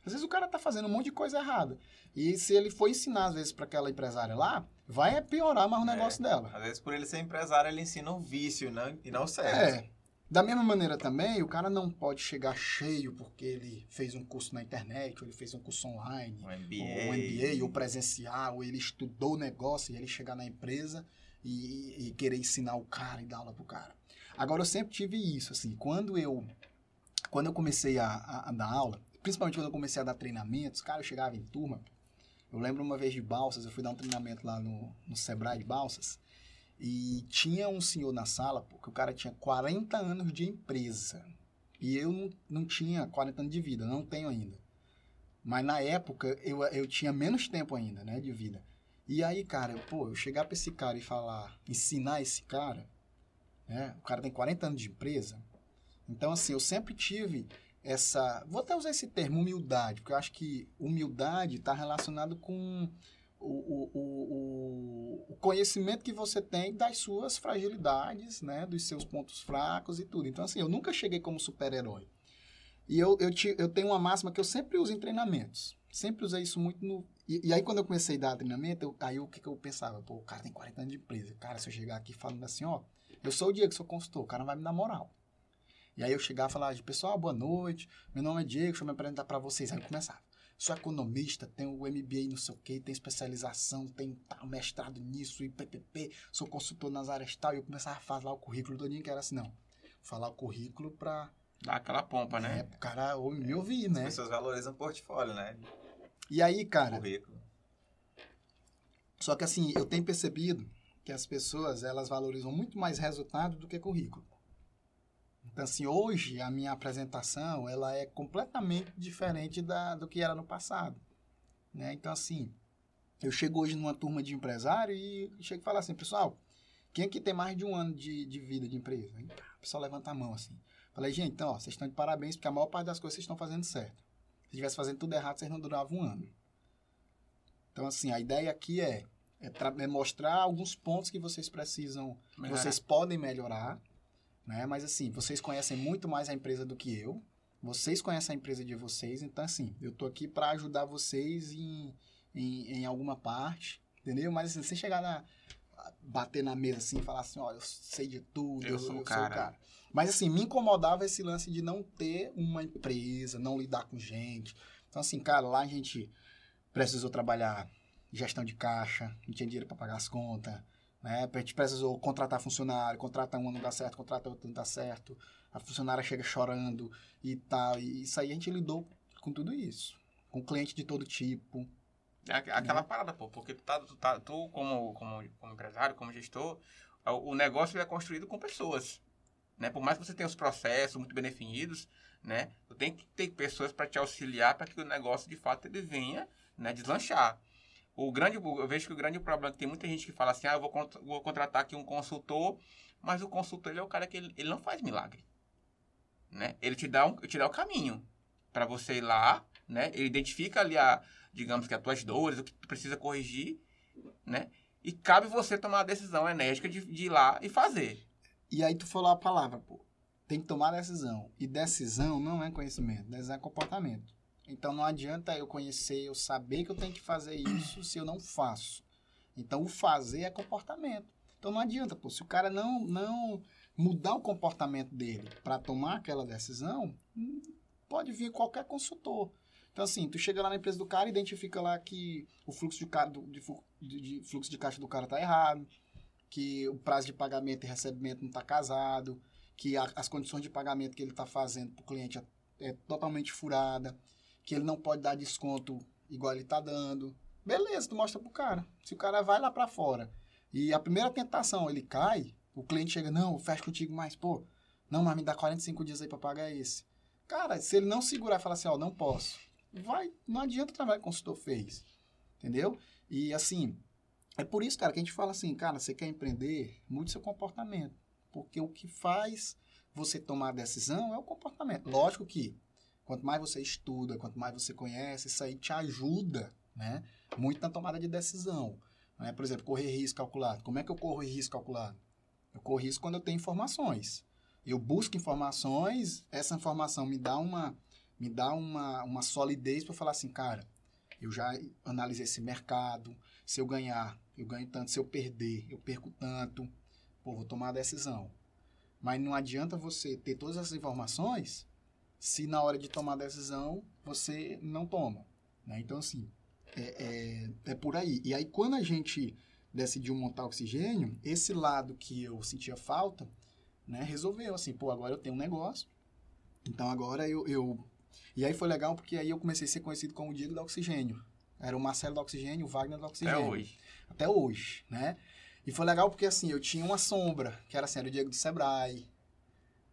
Às vezes o cara tá fazendo um monte de coisa errada. E se ele for ensinar, às vezes, para aquela empresária lá, vai piorar mais o É. negócio dela. Às vezes, por ele ser empresário, ele ensina um vício não, e não o certo. É. Da mesma maneira também, o cara não pode chegar cheio porque ele fez um curso na internet, ou ele fez um curso online, Um ou MBA. um MBA, ou presencial, ou ele estudou o negócio e ele chegar na empresa e, e querer ensinar o cara e dar aula pro cara. Agora, eu sempre tive isso, assim, quando eu, quando eu comecei a, a- a dar aula, principalmente quando eu comecei a dar treinamentos, cara, eu chegava em turma, eu lembro uma vez de Balsas, eu fui dar um treinamento lá no, no Sebrae de Balsas, e tinha um senhor na sala, porque o cara tinha 40 anos de empresa. E eu não, não tinha 40 anos de vida, não tenho ainda. Mas na época eu, eu tinha menos tempo ainda, né, de vida. E aí, cara, eu, pô, eu chegar pra esse cara e falar, ensinar esse cara, né? O cara tem 40 anos de empresa. Então, assim, eu sempre tive essa. Vou até usar esse termo, humildade, porque eu acho que humildade está relacionado com o, o, o, conhecimento que você tem das suas fragilidades, né? Dos seus pontos fracos e tudo. Então, assim, eu nunca cheguei como super-herói. E eu, eu, ti- eu tenho uma máxima que eu sempre uso em treinamentos. Sempre usei isso muito no. E, e aí, quando eu comecei a dar treinamento, eu- aí o que, que eu pensava? Pô, o cara tem 40 anos de empresa. Cara, se eu chegar aqui falando assim, ó, eu sou o Diego, sou consultor, o cara vai me dar moral. E aí eu chegava e falava, pessoal, boa noite, meu nome é Diego, deixa eu me apresentar pra vocês. Aí eu começava. Sou economista, tenho o MBA não sei o quê, tenho especialização, tenho tal, mestrado nisso, e PPP, sou consultor nas áreas tal. E eu começava a falar o currículo do que era assim, não. Falar o currículo pra, Dá aquela pompa, né? é, pro cara ou- me ouvir, As né? pessoas valorizam o portfólio, né? E aí, cara, Currículo. Só que assim, eu tenho percebido que as pessoas, elas valorizam muito mais resultado do que currículo. Então assim, hoje a minha apresentação, ela é completamente diferente da, do que era no passado. Né? Então assim, eu chego hoje numa turma de empresário e chego e falo assim, pessoal, quem aqui tem mais de um ano de, de vida de empresa? Aí, o pessoal levanta a mão assim. Falei, gente, então, ó, vocês estão de parabéns porque a maior parte das coisas vocês estão fazendo certo. Se estivesse fazendo tudo errado, vocês não duravam um ano. Então, assim, a ideia aqui é, é, é mostrar alguns pontos que vocês precisam, que vocês podem melhorar, né? Mas, assim, vocês conhecem muito mais a empresa do que eu. Vocês conhecem a empresa de vocês. Então, assim, eu tô aqui para ajudar vocês em, em, em alguma parte, entendeu? Mas, assim, você chegar na... Bater na mesa assim e falar assim, ó, eu sei de tudo, Eu sou o cara. Mas assim, me incomodava esse lance de não ter uma empresa, não lidar com gente. Então, assim, cara, lá a gente precisou trabalhar gestão de caixa, não tinha dinheiro para pagar as contas, né? A gente precisou contratar funcionário, contrata um não dá certo, contrata outro não dá certo, a funcionária chega chorando e tal. E isso aí a gente lidou com tudo isso. Com cliente de todo tipo. É aqu- aquela parada, pô, porque tu, tá, tu, tá, tu como, como, como empresário, como gestor, o, o negócio é construído com pessoas. Né? Por mais que você tenha os processos muito bem definidos, né? Tu tem que ter pessoas para te auxiliar para que o negócio de fato ele venha né, deslanchar. O grande, eu vejo que o grande problema é que tem muita gente que fala assim, ah, eu vou, vou contratar aqui um consultor, mas o consultor ele é o cara que ele, ele não faz milagre. Né? Ele te dá, um, te dá o caminho para você ir lá, né? Ele identifica ali a, digamos que as tuas dores, o que tu precisa corrigir, né? E cabe você tomar a decisão enérgica de, de ir lá e fazer. E aí tu falou a palavra, pô. Tem que tomar decisão. E decisão não é conhecimento, decisão é comportamento. Então não adianta eu conhecer, eu saber que eu tenho que fazer isso se eu não faço. Então o fazer é comportamento. Então não adianta, pô, se o cara não não mudar o comportamento dele para tomar aquela decisão, pode vir qualquer consultor. Então assim, tu chega lá na empresa do cara identifica lá que o fluxo de, de de- fluxo de caixa do cara tá errado, que o prazo de pagamento e recebimento não está casado, que a- as condições de pagamento que ele está fazendo para o cliente é, é totalmente furada, que ele não pode dar desconto igual ele está dando. Beleza, tu mostra pro cara. Se o cara vai lá para fora e a primeira tentação ele cai, o cliente chega, não, eu fecho contigo mais, pô, não, mas me dá 45 dias aí para pagar esse. Cara, se ele não segurar e falar assim, ó, não posso, vai, não adianta o trabalho que o consultor fez, entendeu? E assim, é por isso, cara, que a gente fala assim, cara, você quer empreender, mude seu comportamento. Porque o que faz você tomar a decisão é o comportamento. Lógico que quanto mais você estuda, quanto mais você conhece, isso aí te ajuda, né? Muito na tomada de decisão. Né? Por exemplo, correr risco calculado. Como é que eu corro risco calculado? Eu corro risco quando eu tenho informações. Eu busco informações, essa informação me dá uma, me dá uma, uma solidez para falar assim, cara, eu já analisei esse mercado, se eu ganhar, eu ganho tanto, se eu perder, eu perco tanto, pô, vou tomar a decisão. Mas não adianta você ter todas essas informações se na hora de tomar a decisão você não toma. Né? Então, assim, é, é, é por aí. E aí, quando a gente decidiu montar oxigênio, esse lado que eu sentia falta, né, resolveu, assim, pô, agora eu tenho um negócio, então agora eu, eu... E aí foi legal porque aí eu comecei a ser conhecido como o Diego do Oxigênio. Era o Marcelo do Oxigênio, o Wagner do Oxigênio Até hoje. até hoje, né? E foi legal porque, assim, eu tinha uma sombra, que era assim, era o Diego do Sebrae,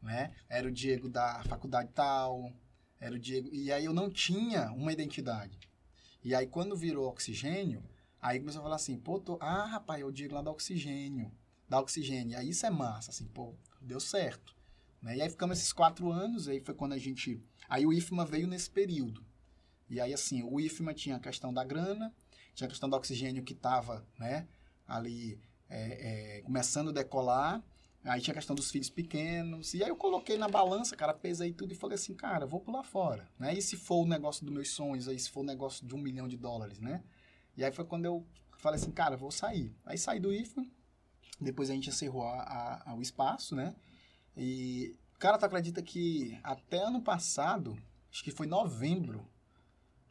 né? Era o Diego da faculdade tal, era o Diego... E aí eu não tinha uma identidade. E aí quando virou oxigênio, aí começou a falar assim, pô, tô... ah, rapaz, é o Diego lá da oxigênio, da oxigênio. E aí isso é massa, assim, pô, deu certo. Né? E aí ficamos esses quatro anos, aí foi quando a gente... Aí o IFMA veio nesse período. E aí, assim, o IFMA tinha a questão da grana, tinha a questão do oxigênio que estava, né, ali é, é, começando a decolar, aí tinha a questão dos filhos pequenos, e aí eu coloquei na balança, cara, pesei tudo e falei assim, cara, vou pular fora, né, e se for o negócio dos meus sonhos, aí se for o negócio de um milhão de dólares, né, e aí foi quando eu falei assim, cara, vou sair, aí saí do IFMA, depois a gente encerrou a, a, a, o espaço, né, e, cara, tu acredita que até ano passado, acho que foi novembro,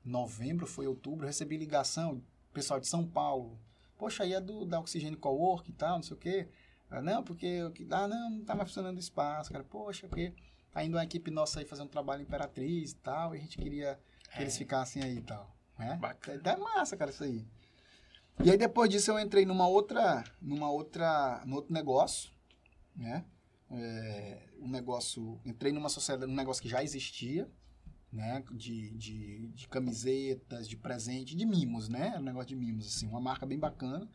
novembro, foi outubro, recebi ligação, pessoal de São Paulo. Poxa, aí é do, da Oxigênio Cowork e tal, não sei o quê. Ah, não, porque, eu que- ah, não, não tá mais funcionando o espaço, cara. Poxa, porque tá indo uma equipe nossa aí fazer um trabalho Imperatriz e tal, e a gente queria que eles ficassem aí e tal. Né? Bacana. É massa, cara, isso aí. E aí depois disso eu entrei numa outra, numa outra, num outro negócio, né? É, um negócio, entrei numa sociedade, num negócio que já existia, né? De, de, de camisetas, de presente, de mimos, né? Um negócio de mimos, assim, uma marca bem bacana.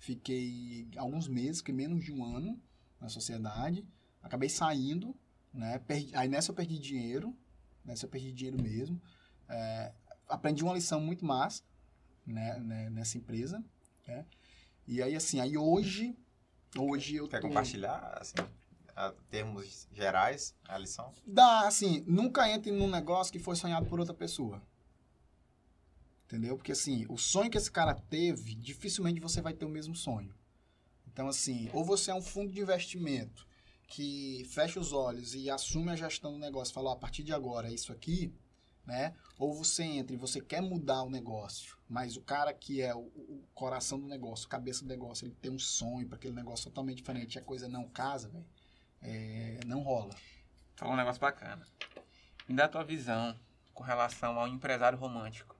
Fiquei alguns meses, fiquei menos de um ano na sociedade. Acabei saindo, né? Perdi- aí nessa eu perdi dinheiro, nessa eu perdi dinheiro mesmo. É, aprendi uma lição muito massa, né? né, Nessa empresa, né? E aí, assim, aí hoje, hoje eu Quer tô... compartilhar, assim, a termos gerais, a lição? Dá, assim, nunca entre num negócio que foi sonhado por outra pessoa. Entendeu? Porque, assim, o sonho que esse cara teve, dificilmente você vai ter o mesmo sonho. Então, assim, ou você é um fundo de investimento que fecha os olhos e assume a gestão do negócio, fala, a partir de agora é isso aqui, né? Ou você entra e você quer mudar o negócio, mas o cara que é o, o coração do negócio, cabeça do negócio, ele tem um sonho para aquele negócio totalmente diferente, a coisa não casa, velho, é, não rola. Falou um negócio bacana. Me dá a tua visão com relação ao empresário romântico.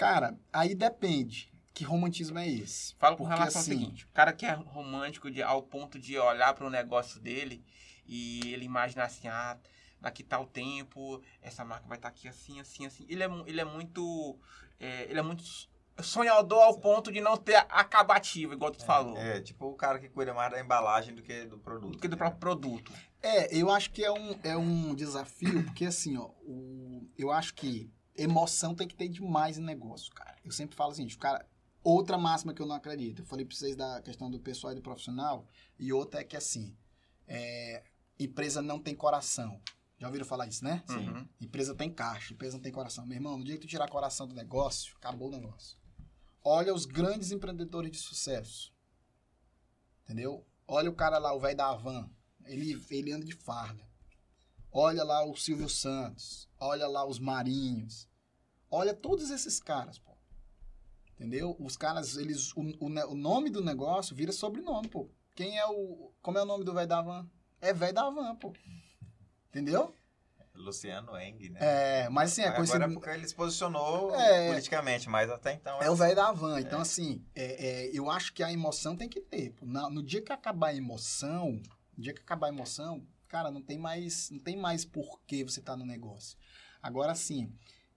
Cara, aí depende. Que romantismo é esse? Fala com Porque, relação assim, ao seguinte: o cara que é romântico de, ao ponto de olhar para o negócio dele e ele imaginar assim, ah, daqui tal tempo, essa marca vai estar aqui assim, assim, assim. Ele é, ele é muito. é, ele é muito sonhador ao ponto de não ter acabativo, igual tu falou. É, tipo o cara que cuida mais da embalagem do que do produto. Do que do próprio produto. É, eu acho que é um, é um desafio, porque assim, ó, o, eu acho que emoção tem que ter demais em negócio, cara. Eu sempre falo assim, cara. Outra máxima que eu não acredito. Eu falei pra vocês da questão do pessoal e do profissional, e outra é que assim, é, empresa não tem coração. Já ouviram falar isso, né? Uhum. Empresa tem caixa, empresa não tem coração. Meu irmão, no dia que tu tirar coração do negócio, acabou o negócio. Olha os grandes empreendedores de sucesso. Entendeu? Olha o cara lá, o velho da Havan. Ele, ele anda de farda. Olha lá o Silvio Santos. Olha lá os Marinhos. Olha todos esses caras, pô. Entendeu? Os caras, eles. O, o, o nome do negócio vira sobrenome, pô. Quem é o. Como é o nome do velho da Havan? É velho da Havan, pô. Entendeu? Luciano Eng, né? É, mas assim, é Agora conhecido. é porque ele se posicionou É. politicamente, mas até então... É o velho da van. Então, assim, é, é, eu acho que a emoção tem que ter. pô. Na- no dia que acabar a emoção, no dia que acabar a emoção, cara, não tem mais, não tem mais por que você tá no negócio. Agora, assim,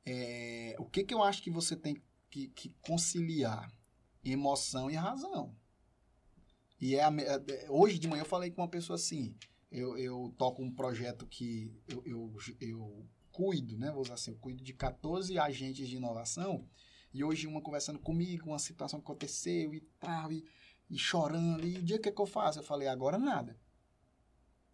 é, o que que eu acho que você tem que, que conciliar? Emoção e razão. E é, a me- é, hoje de manhã eu falei com uma pessoa assim, eu, eu toco um projeto que eu, eu, eu cuido, né? Vou usar assim, eu cuido de 14 agentes de inovação e hoje uma conversando comigo, uma situação que aconteceu e tal, e, e chorando. E o dia que, é que eu faço? Eu falei, agora nada.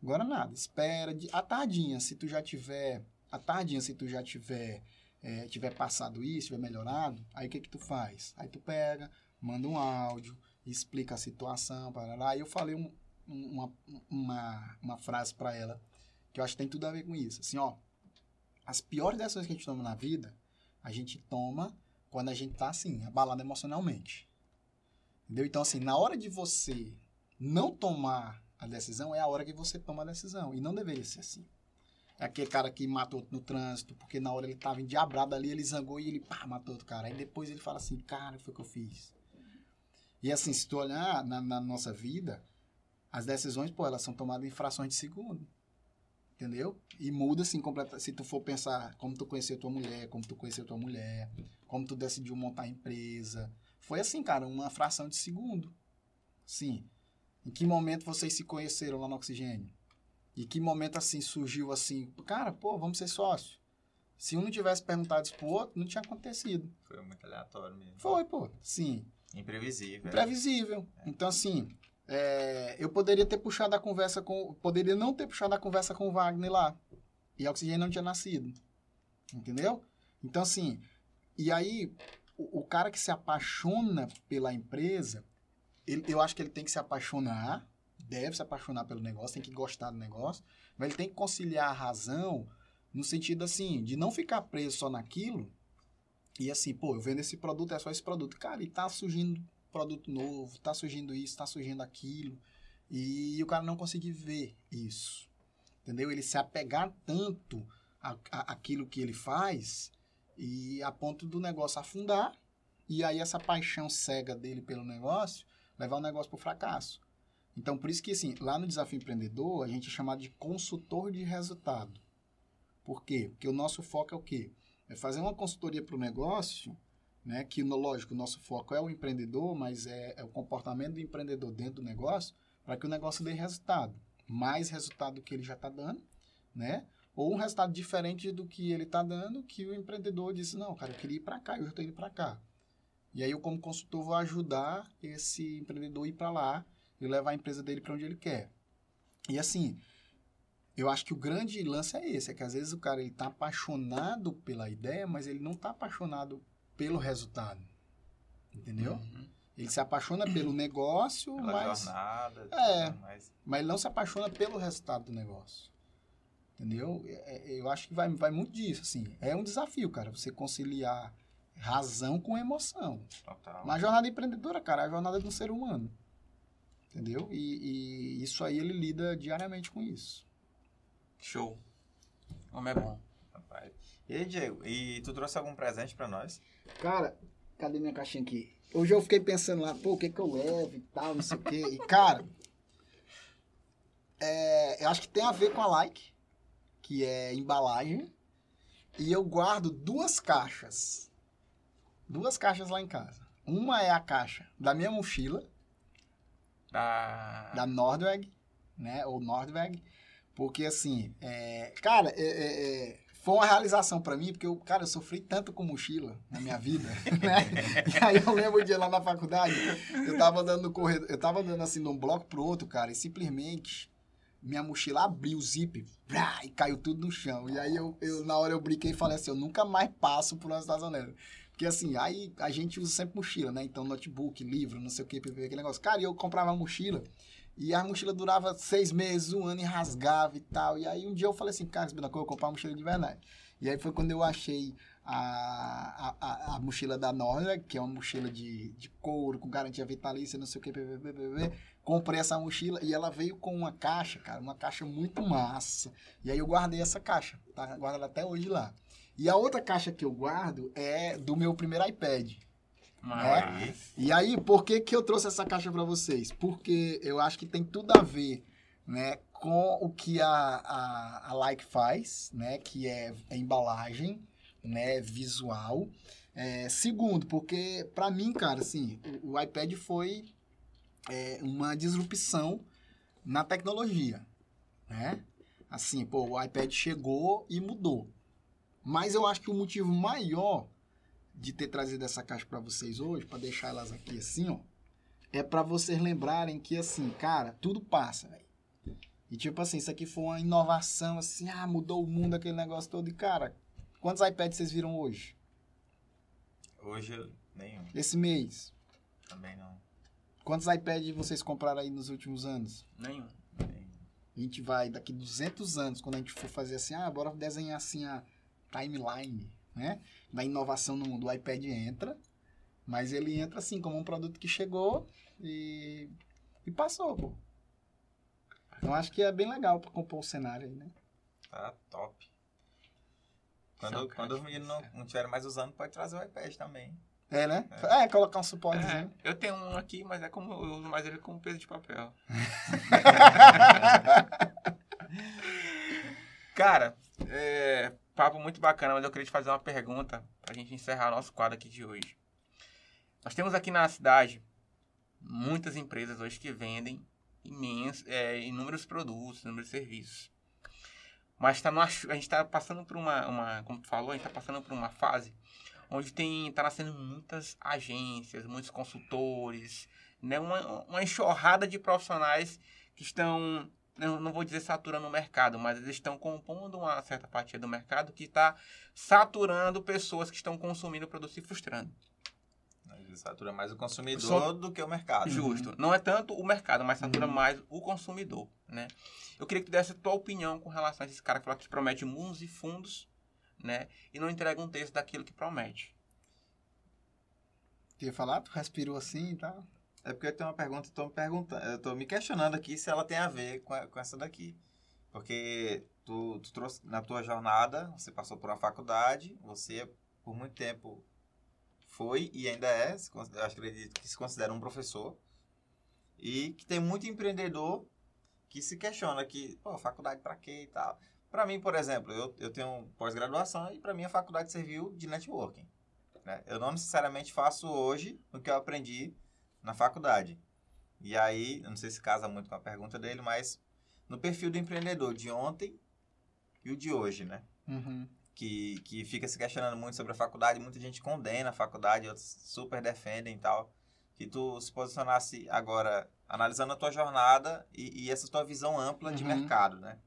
Agora nada. Espera. De, à tardinha, se tu já tiver. À tardinha, se tu já tiver. É, tiver passado isso, tiver melhorado, aí o que que tu faz? Aí tu pega, manda um áudio, explica a situação, parará. Aí eu falei um- um- uma, uma, uma frase pra ela, que eu acho que tem tudo a ver com isso. Assim, ó. As piores decisões que a gente toma na vida, a gente toma quando a gente tá assim, abalado emocionalmente. Entendeu? Então, assim, na hora de você não tomar a decisão, é a hora que você toma a decisão. E não deveria ser assim. Aquele cara que matou no trânsito, porque na hora ele tava endiabrado ali, ele zangou e ele pá, matou outro cara. Aí depois ele fala assim, cara, o que foi que eu fiz? E assim, se tu olhar na, na nossa vida, as decisões, pô, elas são tomadas em frações de segundo. Entendeu? E muda assim, completa, se tu for pensar como tu conheceu tua mulher, como tu conheceu tua mulher, como tu decidiu montar a empresa. Foi assim, cara, uma fração de segundo. Sim. Em que momento vocês se conheceram lá no Oxigênio? Em que momento, assim, surgiu assim, cara, pô, vamos ser sócios. Se um não tivesse perguntado isso pro outro, não tinha acontecido. Foi muito aleatório mesmo. Foi, pô, sim. Imprevisível. Imprevisível. Então, assim, é, eu poderia ter puxado a conversa com. Poderia não ter puxado a conversa com o Wagner lá. E a Oxigênio não tinha nascido. Entendeu? Então, assim, e aí, o, o cara que se apaixona pela empresa, ele- eu acho que ele tem que se apaixonar, deve se apaixonar pelo negócio, tem que gostar do negócio, mas ele tem que conciliar a razão No sentido assim, de não ficar preso só naquilo. E assim, pô, eu vendo esse produto, é só esse produto. Cara, e tá surgindo produto novo, tá surgindo isso, tá surgindo aquilo. E o cara não conseguir ver isso. Entendeu? Ele se apegar tanto a, aquilo que ele faz e a ponto do negócio afundar. E aí essa paixão cega dele pelo negócio levar o negócio para o fracasso. Então, por isso que, assim, lá no Desafio Empreendedor, a gente é chamado de consultor de resultado. Por quê? Porque o nosso foco é o quê? É fazer uma consultoria para o negócio, né? Que, lógico, o nosso foco é o empreendedor, mas é, é o comportamento do empreendedor dentro do negócio para que o negócio dê resultado. Mais resultado do que ele já está dando, né? Ou um resultado diferente do que ele está dando, que o empreendedor disse, não, cara, eu queria ir para cá, eu já estou indo para cá. E aí eu, como consultor, vou ajudar esse empreendedor a ir para lá e levar a empresa dele para onde ele quer. E assim, eu acho que o grande lance é esse, é que às vezes o cara ele tá apaixonado pela ideia, mas ele não está apaixonado pelo resultado. Entendeu? Uhum. Ele se apaixona pelo negócio, pela mas jornada, é, mas... mas ele não se apaixona pelo resultado do negócio. Entendeu? É, é, eu acho que vai, vai muito disso, assim. É um desafio, cara, você conciliar razão com emoção. Total. Jornada empreendedora, cara, é a jornada de um ser humano. Entendeu? E, e, isso aí ele lida diariamente com isso. Show. Homem é bom. Rapaz. E aí, Diego, e tu trouxe algum presente para nós? Cara, cadê minha caixinha aqui? Hoje eu fiquei pensando lá, pô, o que que eu levo e tal, não sei o quê. E, cara, é, eu acho que tem a ver com a like, que é embalagem. E eu guardo duas caixas. Duas caixas lá em casa. Uma é a caixa da minha mochila, da, da Nordweg, né? Ou Nordweg. Porque, assim, é, cara, é, é, é foi uma realização para mim, porque eu, cara, eu sofri tanto com mochila na minha vida, *laughs* né? E aí eu lembro um dia lá na faculdade, eu tava andando no corredor, eu tava andando assim de um bloco pro outro, cara, e simplesmente minha mochila abriu o zip brá, e caiu tudo no chão. E aí eu, eu, na hora eu brinquei e falei assim, eu nunca mais passo por uma estacionária. Porque assim, aí a gente usa sempre mochila, né? Então, notebook, livro, não sei o que, aquele negócio. Cara, eu comprava mochila e a mochila durava seis meses, um ano e rasgava e tal. E aí um dia eu falei assim, cara, eu vou comprar uma mochila de verdade. E aí foi quando eu achei a, a, a, mochila da Norda, que é uma mochila de, de couro, com garantia vitalícia, não sei o que, comprei essa mochila e ela veio com uma caixa, cara, uma caixa muito massa. E aí eu guardei essa caixa, tá? Guardo ela até hoje lá. E a outra caixa que eu guardo é do meu primeiro iPad. Né? E aí, por que, que eu trouxe essa caixa para vocês? Porque eu acho que tem tudo a ver né, com o que a, a, a Like faz, né, que é embalagem né, visual. É, segundo, porque para mim, cara, assim, o, o iPad foi é, uma disrupção na tecnologia, né? Assim, pô, o iPad chegou e mudou. Mas eu acho que o motivo maior de ter trazido essa caixa para vocês hoje, para deixar elas aqui assim, ó, é para vocês lembrarem que assim, cara, tudo passa, velho. E tipo assim, isso aqui foi uma inovação assim, ah, mudou o mundo aquele negócio todo. E cara, quantos iPads vocês viram hoje? Hoje nenhum. Esse mês? Também não. Quantos iPads vocês compraram aí nos últimos anos? Nenhum. nenhum. A gente vai daqui 200 anos, quando a gente for fazer assim, ah, bora desenhar assim a timeline, né? Da inovação no mundo. O iPad entra, mas ele entra assim como um produto que chegou e, e passou, pô. Então acho que é bem legal para compor o cenário aí, né? Tá top. Quando, quando os meninos não, não estiverem mais usando, pode trazer o iPad também. É, né? É, é colocar um suporte. É, eu tenho um aqui, mas é como eu uso mais ele como peso de papel. *laughs* Cara, é, papo muito bacana, mas eu queria te fazer uma pergunta para a gente encerrar nosso quadro aqui de hoje. Nós temos aqui na cidade muitas empresas hoje que vendem imensos, é, inúmeros produtos, inúmeros serviços. Mas tá numa, a gente está passando por uma, uma, como tu falou, a gente está passando por uma fase onde tem tá nascendo muitas agências, muitos consultores, né, uma, uma enxurrada de profissionais que estão não, não vou dizer saturando o mercado, mas eles estão compondo uma certa parte do mercado que está saturando pessoas que estão consumindo o produto e frustrando. Ele satura mais o consumidor Só... do que o mercado. Justo. Não é tanto o mercado, mas satura uhum. mais o consumidor. né? Eu queria que tu desse a tua opinião com relação a esse cara que fala que promete mundos e fundos, né? E não entrega um texto daquilo que promete. Queria falar? Tu respirou assim e tal? É porque eu tenho uma pergunta, tô me perguntando, eu tô me questionando aqui se ela tem a ver com, com essa daqui. Porque tu, tu trouxe na tua jornada, você passou por uma faculdade, você por muito tempo foi e ainda é, eu acredito que se considera um professor, e que tem muito empreendedor que se questiona que, pô, faculdade pra quê e tal. Pra mim, por exemplo, eu, eu tenho pós-graduação e pra mim a faculdade serviu de networking. né? Eu não necessariamente faço hoje o que eu aprendi na faculdade. E aí, não sei se casa muito com a pergunta dele, mas no perfil do empreendedor de ontem e o de hoje, né? Uhum. Que, que fica se questionando muito sobre a faculdade, muita gente condena a faculdade, outros super defendem e tal. Que tu se posicionasse agora, analisando a tua jornada e, e essa tua visão ampla de Uhum. mercado, né?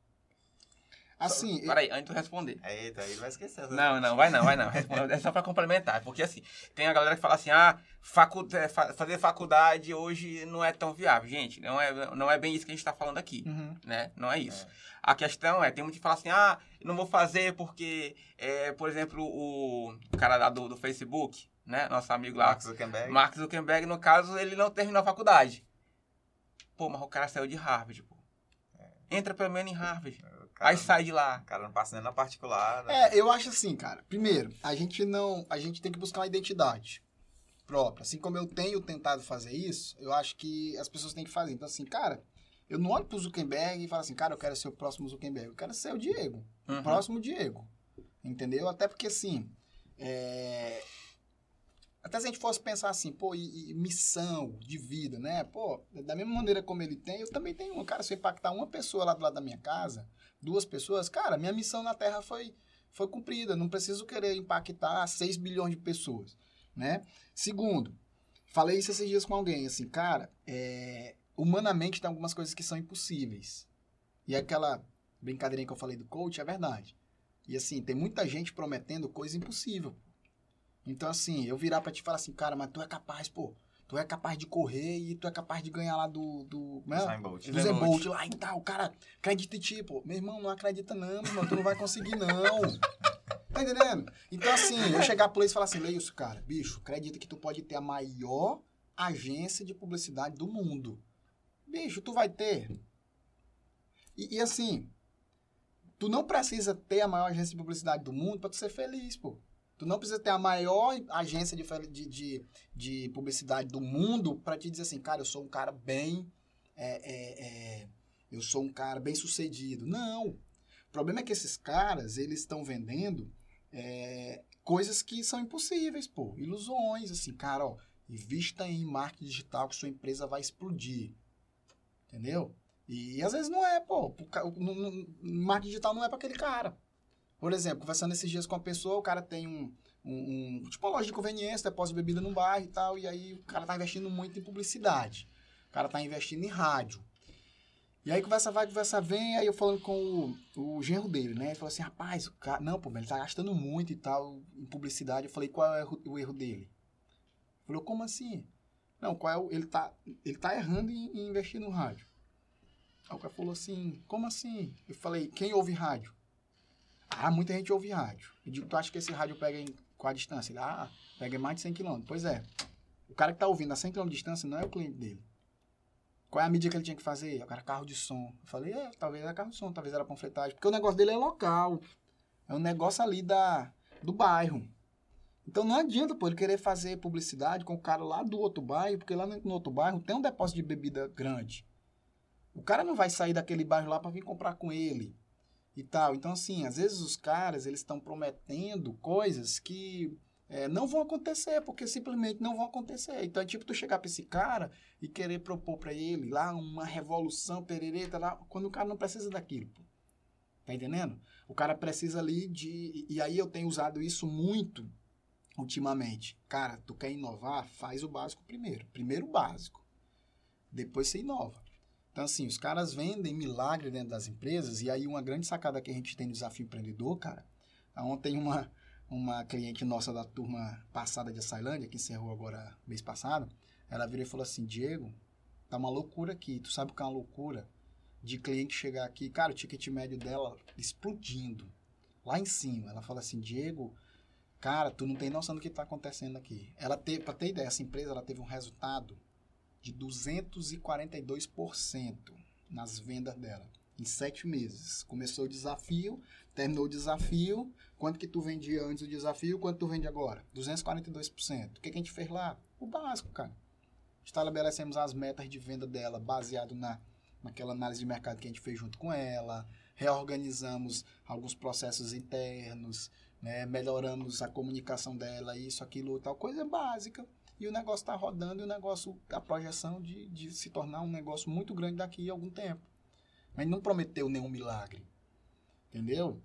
Assim, Peraí, antes de tu responder. Eita, aí ele vai esquecer. Não, não, vai não, vai não. Responde- É só pra complementar. Porque assim, tem a galera que fala assim, ah, facu é, fa- fazer faculdade hoje não é tão viável. Gente, não é, não é bem isso que a gente tá falando aqui, uhum. né? Não é isso. É. A questão é, tem muito que fala assim, ah, eu não vou fazer porque, é, por exemplo, o cara lá do, do Facebook, né? Nosso amigo lá, Mark Zuckerberg. Mark Zuckerberg, no caso, ele não terminou a faculdade. Pô, mas o cara saiu de Harvard, pô. Entra pelo menos em Harvard. O Aí sai de lá. o cara não passa nem na particular. né? É, eu acho assim, cara. Primeiro, a gente não. A gente tem que buscar uma identidade própria. Assim como eu tenho tentado fazer isso, eu acho que as pessoas têm que fazer. Então, assim, cara, eu não olho pro Zuckerberg e falo assim, cara, eu quero ser o próximo Zuckerberg. Eu quero ser o Diego. O Uhum. próximo Diego. Entendeu? Até porque, assim. é, Até se a gente fosse pensar assim, pô, e, e missão de vida, né? Pô, da mesma maneira como ele tem, eu também tenho uma. Cara, se eu impactar uma pessoa lá do lado da minha casa, duas pessoas, cara, minha missão na Terra foi, foi cumprida. Não preciso querer impactar 6 bilhões de pessoas, né? Segundo, falei isso esses dias com alguém, assim, cara, é, humanamente tem algumas coisas que são impossíveis. E aquela brincadeirinha que eu falei do coach é verdade. E assim, tem muita gente prometendo coisa impossível. Então, assim, eu virar pra te falar assim, cara, mas tu é capaz, pô. Tu é capaz de correr e tu é capaz de ganhar lá do. do é? Usain Bolt. Do Zé Bolt lá e tal, o cara acredita em ti, pô. Meu irmão, não acredita não, meu irmão, tu não vai conseguir não. Tá entendendo? Então, assim, eu chegar pra eles e falar assim, Leilson, cara, bicho, acredita que tu pode ter a maior agência de publicidade do mundo. Bicho, tu vai ter. E, e, assim, tu não precisa ter a maior agência de publicidade do mundo pra tu ser feliz, pô. Tu não precisa ter a maior agência de, de, de, de publicidade do mundo pra te dizer assim, cara, eu sou um cara bem. é, é, é, eu sou um cara bem sucedido. Não. O problema é que esses caras, eles estão vendendo é, coisas que são impossíveis, pô. Ilusões, assim, cara, ó. Invista em marketing digital que sua empresa vai explodir. Entendeu? E às vezes não é, pô. Marketing digital não é para aquele cara. Por exemplo, conversando esses dias com uma pessoa, o cara tem um, um, um- tipo uma loja de conveniência, depósito de bebida no bairro e tal, e aí o cara tá investindo muito em publicidade. O cara tá investindo em rádio. E aí conversa vai, conversa vem, aí eu falando com o, o genro dele, né? Ele falou assim, rapaz, o cara, não, pô, ele tá gastando muito e tal em publicidade. Eu falei, qual é o erro, o erro dele? Ele falou, como assim? Não, qual é o, ele tá, ele tá errando em, em investir no rádio. Aí o cara falou assim, como assim? Eu falei, quem ouve rádio? Ah, muita gente ouve rádio. Eu digo, tu acha que esse rádio pega em qual a distância? Ele, ah, pega em mais de 100 km. Pois é. O cara que tá ouvindo a 100 km de distância não é o cliente dele. Qual é a mídia que ele tinha que fazer? O cara, carro de som. Eu falei, é, talvez era carro de som, talvez era panfletagem. Porque o negócio dele é local. É um negócio ali da, do bairro. Então não adianta, pô, ele querer fazer publicidade com o cara lá do outro bairro, porque lá no no outro bairro tem um depósito de bebida grande. O cara não vai sair daquele bairro lá para vir comprar com ele e tal. Então, assim, às vezes os caras, eles estão prometendo coisas que é, não vão acontecer, porque simplesmente não vão acontecer. Então, é tipo tu chegar pra esse cara e querer propor para ele lá uma revolução, perereta, lá, quando o cara não precisa daquilo, pô. Tá entendendo? O cara precisa ali de... E aí eu tenho usado isso muito ultimamente. Cara, tu quer inovar? Faz o básico primeiro. Primeiro o básico. Depois você inova. Então, assim, os caras vendem milagre dentro das empresas, e aí uma grande sacada que a gente tem no Desafio Empreendedor, cara, ontem uma, uma cliente nossa da turma passada de Açailândia, que encerrou agora mês passado, ela virou e falou assim, Diego, tá uma loucura aqui, tu sabe o que é uma loucura? de cliente chegar aqui, cara, o ticket médio dela explodindo. Lá em cima, ela fala assim, Diego, cara, tu não tem noção do que está acontecendo aqui. Ela teve, para ter ideia, essa empresa ela teve um resultado de 242% nas vendas dela em sete meses. Começou o desafio, terminou o desafio. Quanto que tu vendia antes do desafio, quanto tu vende agora? 242%. O que, que a gente fez lá? O básico, cara. Estabelecemos as metas de venda dela baseado na, naquela análise de mercado que a gente fez junto com ela. Reorganizamos alguns processos internos, né? melhoramos a comunicação dela, isso, aquilo, tal. Coisa básica. E o negócio está rodando e o negócio, a projeção de, de se tornar um negócio muito grande daqui a algum tempo. Mas não prometeu nenhum milagre. Entendeu?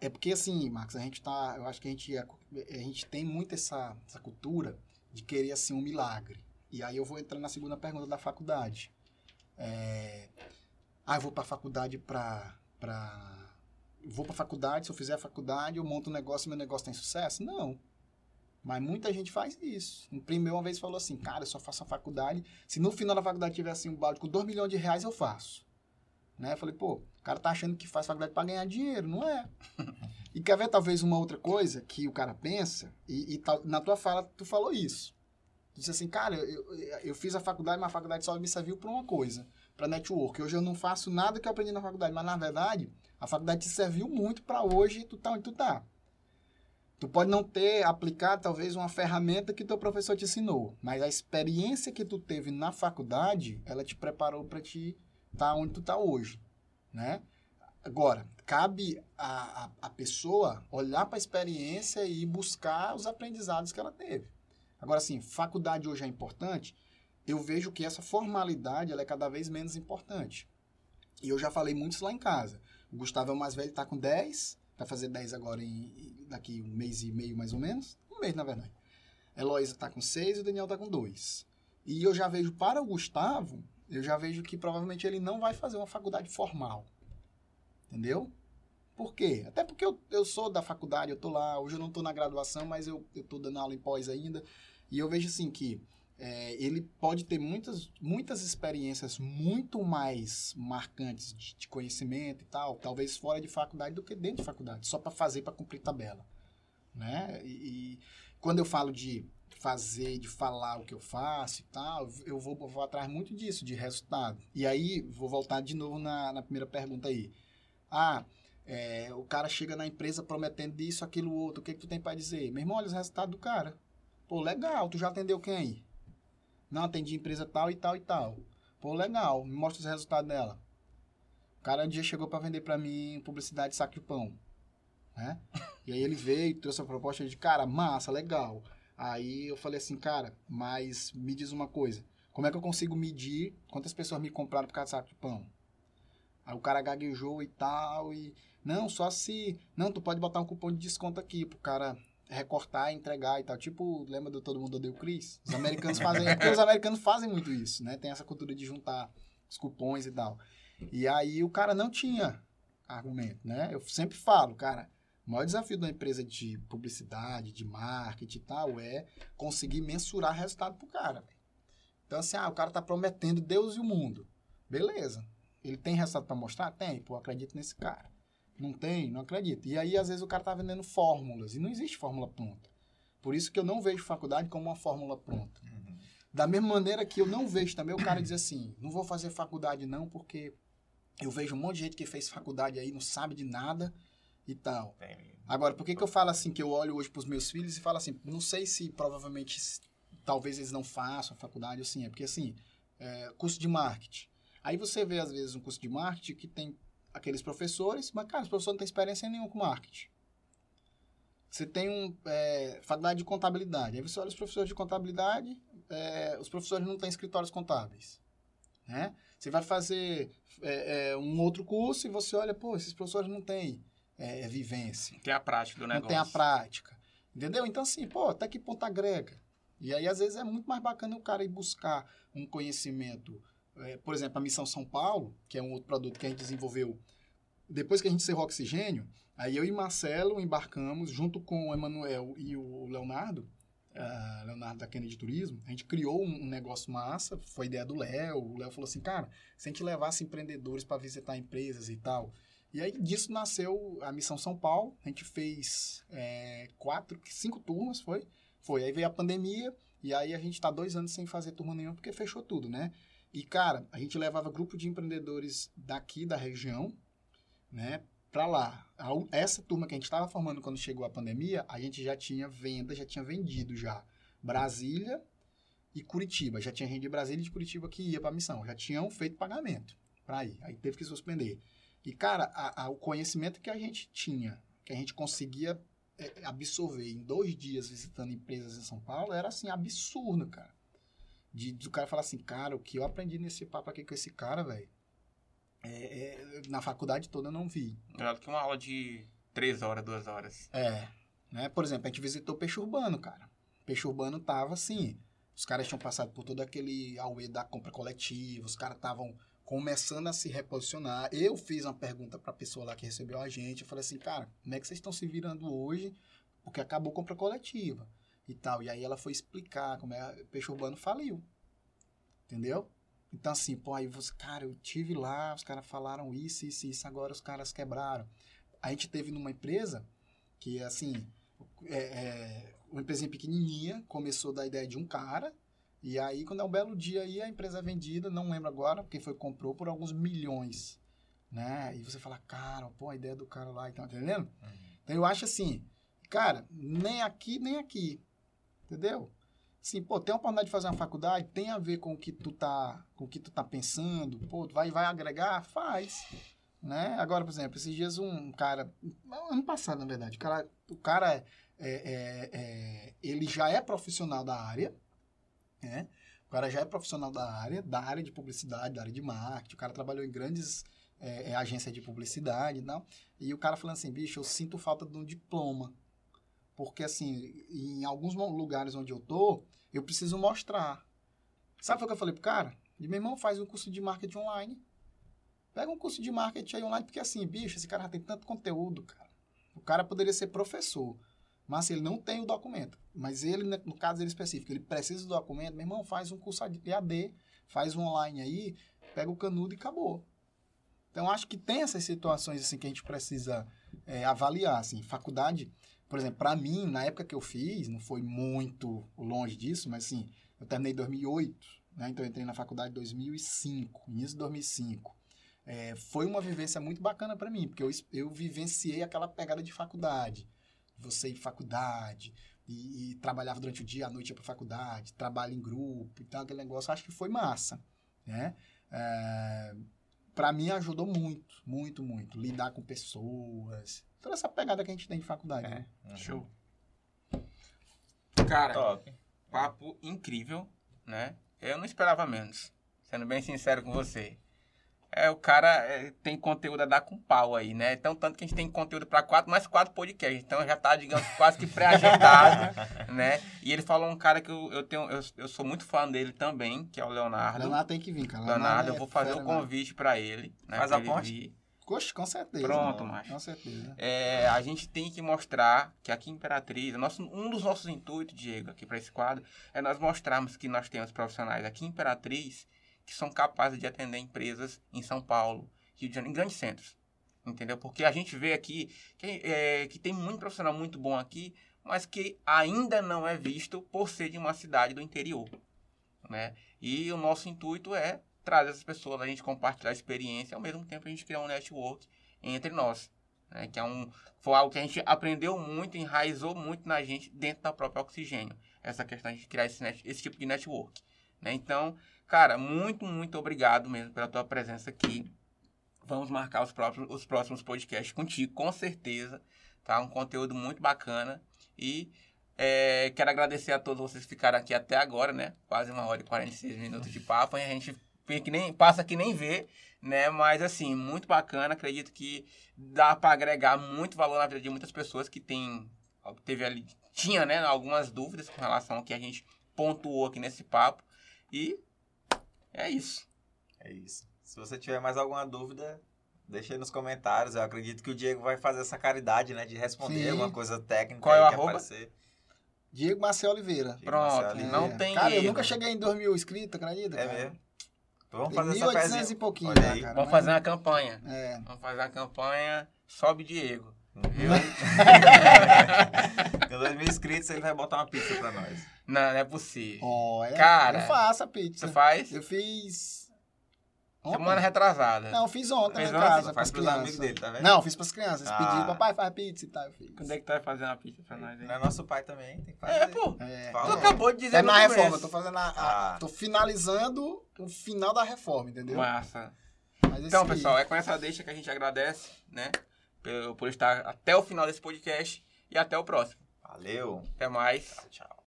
É porque, assim, Marcos, a gente tá. Eu acho que a gente, a, a gente tem muito essa, essa cultura de querer, assim, um milagre. E aí eu vou entrar na segunda pergunta da faculdade. É, ah, eu vou para a faculdade para. Pra, vou para a faculdade, se eu fizer a faculdade, eu monto um negócio e meu negócio tem sucesso? Não. Mas muita gente faz isso. Um primo uma vez falou assim, cara, eu só faço a faculdade. Se no final da faculdade tivesse um balde com 2 milhões de reais, eu faço. Né? Eu falei, pô, o cara tá achando que faz faculdade para ganhar dinheiro, não é? *laughs* e quer ver talvez uma outra coisa que o cara pensa, e, e na tua fala tu falou isso. Tu disse assim, cara, eu, eu fiz a faculdade, mas a faculdade só me serviu para uma coisa, para network. Hoje eu não faço nada que eu aprendi na faculdade, mas na verdade, a faculdade te serviu muito para hoje tu tá onde tu tá. Tu pode não ter aplicado talvez uma ferramenta que teu professor te ensinou, mas a experiência que tu teve na faculdade, ela te preparou para te tá onde tu tá hoje, né? Agora, cabe a, a, a pessoa olhar para a experiência e buscar os aprendizados que ela teve. Agora, assim, faculdade hoje é importante, eu vejo que essa formalidade ela é cada vez menos importante. E eu já falei muitos lá em casa. O Gustavo é o mais velho, está com 10, vai fazer 10 agora em, daqui um mês e meio mais ou menos. Um mês, na verdade. Heloísa está com 6 e o Daniel está com 2. E eu já vejo para o Gustavo eu já vejo que provavelmente ele não vai fazer uma faculdade formal. Entendeu? Por quê? Até porque eu, eu sou da faculdade, eu tô lá, hoje eu não tô na graduação, mas eu, eu tô dando aula em pós ainda. E eu vejo assim que é, ele pode ter muitas, muitas experiências muito mais marcantes de, de, conhecimento e tal, talvez fora de faculdade do que dentro de faculdade, só para fazer, para cumprir tabela. Né? E, e quando eu falo de fazer, de falar o que eu faço e tal, eu vou, vou atrás muito disso, de resultado. E aí, vou voltar de novo na, na primeira pergunta aí. Ah, é, o cara chega na empresa prometendo isso, aquilo, outro, o que, que tu tem para dizer? Meu irmão, olha os resultados do cara. Pô, legal, tu já atendeu quem? Não, atendi empresa tal e tal e tal. Pô, legal, me mostra os resultados dela. O cara um dia chegou para vender para mim publicidade de saco de pão. Né? E aí ele veio, trouxe a proposta de, cara, massa, legal. Aí eu falei assim, cara, mas me diz uma coisa. Como é que eu consigo medir quantas pessoas me compraram por causa de saco de pão? Aí o cara gaguejou e tal, e... Não, só se... Não, tu pode botar um cupom de desconto aqui pro cara recortar, entregar e tal. Tipo, lembra do Todo Mundo Odeia o Chris? Os americanos fazem... é porque os americanos fazem muito isso, né? Tem essa cultura de juntar os cupons e tal. E aí o cara não tinha argumento, né? Eu sempre falo, cara, o maior desafio da empresa de publicidade, de marketing e tal, é conseguir mensurar resultado pro cara. Então, assim, ah, o cara tá prometendo Deus e o mundo. Beleza. Ele tem resultado para mostrar? Tem. Pô, acredito nesse cara. Não tem? Não acredito. E aí, às vezes, o cara tá vendendo fórmulas. E não existe fórmula pronta. Por isso que eu não vejo faculdade como uma fórmula pronta. Uhum. Da mesma maneira que eu não vejo também o cara dizer assim, não vou fazer faculdade não, porque eu vejo um monte de gente que fez faculdade aí, não sabe de nada, e tal. Agora, por que, que eu falo assim, que eu olho hoje para os meus filhos e falo assim, não sei se provavelmente, talvez eles não façam a faculdade, assim, é porque assim, é, curso de marketing. Aí você vê, às vezes, um curso de marketing que tem aqueles professores, mas, cara, os professores não têm experiência nenhuma com marketing. Você tem um, é, faculdade de contabilidade. Aí você olha os professores de contabilidade, é, os professores não têm escritórios contábeis. Né? Você vai fazer é, é, um outro curso e você olha, pô, esses professores não têm é, vivência. Não tem a prática do negócio. Não tem a prática. Entendeu? Então, assim, pô, até que ponto agrega? E aí, às vezes, é muito mais bacana o cara ir buscar um conhecimento. É, por exemplo, a Missão São Paulo, que é um outro produto que a gente desenvolveu depois que a gente encerrou oxigênio, aí eu e Marcelo embarcamos, junto com o Emanuel e o Leonardo, a Leonardo da Kennedy Turismo, a gente criou um, um negócio massa, foi ideia do Léo. O Léo falou assim, cara, se a gente levasse empreendedores para visitar empresas e tal. E aí disso nasceu a Missão São Paulo. A gente fez é, quatro, cinco turmas, foi? Foi. Aí veio a pandemia, e aí a gente está dois anos sem fazer turma nenhuma, porque fechou tudo, né? E, cara, a gente levava grupo de empreendedores daqui da região, né, para lá. Essa turma que a gente estava formando quando chegou a pandemia, a gente já tinha venda, já tinha vendido já Brasília e Curitiba. Já tinha gente de Brasília e de Curitiba que ia para a missão. Já tinham feito pagamento para ir. Aí teve que suspender. E, cara, a, a, o conhecimento que a gente tinha, que a gente conseguia é, absorver em dois dias visitando empresas em São Paulo, era assim, absurdo, cara. De, de o cara falar assim, cara, o que eu aprendi nesse papo aqui com esse cara, velho, é, é, na faculdade toda eu não vi. Melhor do que uma aula de três horas, duas horas. É. Né? Por exemplo, a gente visitou Peixe Urbano, cara. Peixe Urbano tava assim. Os caras tinham passado por todo aquele auê da compra coletiva, os caras estavam começando a se reposicionar. Eu fiz uma pergunta para a pessoa lá que recebeu a gente. Eu falei assim, cara, como é que vocês estão se virando hoje? Porque acabou a compra coletiva e tal. E aí ela foi explicar como é. Peixe Urbano faliu. Entendeu? Então, assim, pô, aí você, cara, eu tive lá, os caras falaram isso, isso, isso, agora os caras quebraram. A gente teve numa empresa que, assim, é, é, uma empresinha pequenininha, começou da ideia de um cara, e aí, quando é um belo dia aí, a empresa é vendida, não lembro agora, quem foi comprou, por alguns milhões, né? E você fala, cara, pô, a ideia do cara lá, então, entendendo? Uhum. Então, eu acho assim, cara, nem aqui, nem aqui, entendeu? Sim, pô, tem a oportunidade de fazer uma faculdade, tem a ver com o que tu tá, com o que tu tá pensando, pô, vai, vai agregar? Faz. Né? Agora, por exemplo, esses dias um cara, ano passado, na verdade, o cara, o cara é, é, é, ele já é profissional da área, né? O cara já é profissional da área, da área de publicidade, da área de marketing, o cara trabalhou em grandes é, é agências de publicidade e tal, e o cara falando assim, bicho, eu sinto falta de um diploma, porque assim, em alguns lugares onde eu tô, eu preciso mostrar. Sabe o que eu falei pro cara? De meu irmão, faz um curso de marketing online. Pega um curso de marketing aí online, porque assim, bicho, esse cara já tem tanto conteúdo, cara. O cara poderia ser professor, mas ele não tem o documento. Mas ele, no caso dele específico, ele precisa do documento, meu irmão, faz um curso EAD, faz um online aí, pega o canudo e acabou. Então, acho que tem essas situações assim que a gente precisa é, avaliar. Assim, faculdade, por exemplo, para mim, na época que eu fiz, não foi muito longe disso, mas assim, eu terminei em 2008, né? Então eu entrei na faculdade em 2005, início de 2005. É, foi uma vivência muito bacana para mim, porque eu, eu vivenciei aquela pegada de faculdade. Você ir faculdade, e, e, trabalhava durante o dia, à noite ia para faculdade, trabalho em grupo e tal, aquele negócio, acho que foi massa, né? É, para mim ajudou muito, muito, muito. Lidar com pessoas, toda essa pegada que a gente tem de faculdade. É. Né? Uhum. Show. Cara, Top. papo incrível, né? Eu não esperava menos, sendo bem sincero com você. É, o cara é, tem conteúdo a dar com pau aí, né? Então, tanto que a gente tem conteúdo para quatro, mais quatro podcasts. Então, já tá, digamos, quase que pré-agendado, *laughs* né? E ele falou um cara que eu, eu tenho, eu, eu sou muito fã dele também, que é o Leonardo. Leonardo tem que vir, cara. Leonardo, Leonardo eu vou fazer o um convite para ele. Né, Faz a ponte. Com certeza. Pronto, macho. Com certeza. É, a gente tem que mostrar que aqui em Imperatriz, nosso, um dos nossos intuitos, Diego, aqui para esse quadro, é nós mostrarmos que nós temos profissionais aqui em Imperatriz que são capazes de atender empresas em São Paulo, Rio de Janeiro, em grandes centros. Entendeu? Porque a gente vê aqui que, é, que tem muito profissional muito bom aqui, mas que ainda não é visto por ser de uma cidade do interior. Né? E o nosso intuito é trazer essas pessoas, a gente compartilhar experiência, ao mesmo tempo a gente criar um network entre nós. Né? Que é um, foi algo que a gente aprendeu muito, enraizou muito na gente dentro da própria Oxigênio. Essa questão de criar esse, net, esse tipo de network. Né? Então, Cara, muito, muito obrigado mesmo pela tua presença aqui. Vamos marcar os próximos, os próximos podcasts contigo, com certeza. Tá? Um conteúdo muito bacana. E é, quero agradecer a todos vocês que ficaram aqui até agora, né? Quase uma hora e 46 minutos de papo. E a gente que nem, passa que nem vê, né? Mas assim, muito bacana. Acredito que dá para agregar muito valor na vida de muitas pessoas que tem, teve ali, tinha, né, algumas dúvidas com relação ao que a gente pontuou aqui nesse papo. E é isso. É isso. Se você tiver mais alguma dúvida, deixa aí nos comentários. Eu acredito que o Diego vai fazer essa caridade, né? De responder Sim. alguma coisa técnica Qual é o que arroba? aparecer. Diego Marcel Oliveira. Diego Pronto, Marcelo. não É. tem Cara, eu erro. nunca cheguei em 2 mil inscritos, acredita? É cara? mesmo? Então vamos Tem fazer essa 1.800 pezinha. e pouquinho, Olha né, aí. cara? Vamos Mas- fazer uma campanha. É. Vamos fazer uma campanha Sobe Diego. Viu? Com *laughs* 2 mil inscritos, ele vai botar uma pizza pra nós. Não, não é possível. Olha, Cara, eu faço a pizza. Você faz? Eu fiz. Ontem. Semana retrasada. Não, eu fiz ontem Fez lá em ontem? casa, Faz pros crianças. amigos dele, tá vendo? Não, fiz pras crianças. Ah. Pediram, papai, faz pizza e tal. Eu fiz. Quando é que tu vai fazer uma pizza pra nós aí? Não é nosso pai também, tem que fazer. É, pô. É, Tu acabou de dizer é no na começo. reforma, eu tô fazendo a, a- Ah. tô finalizando o final da reforma, entendeu? Massa. Mas Então, aí- pessoal, é com essa deixa que a gente agradece, né? Por, por estar até o final desse podcast. E até o próximo. Valeu. Até mais. Tchau, tchau.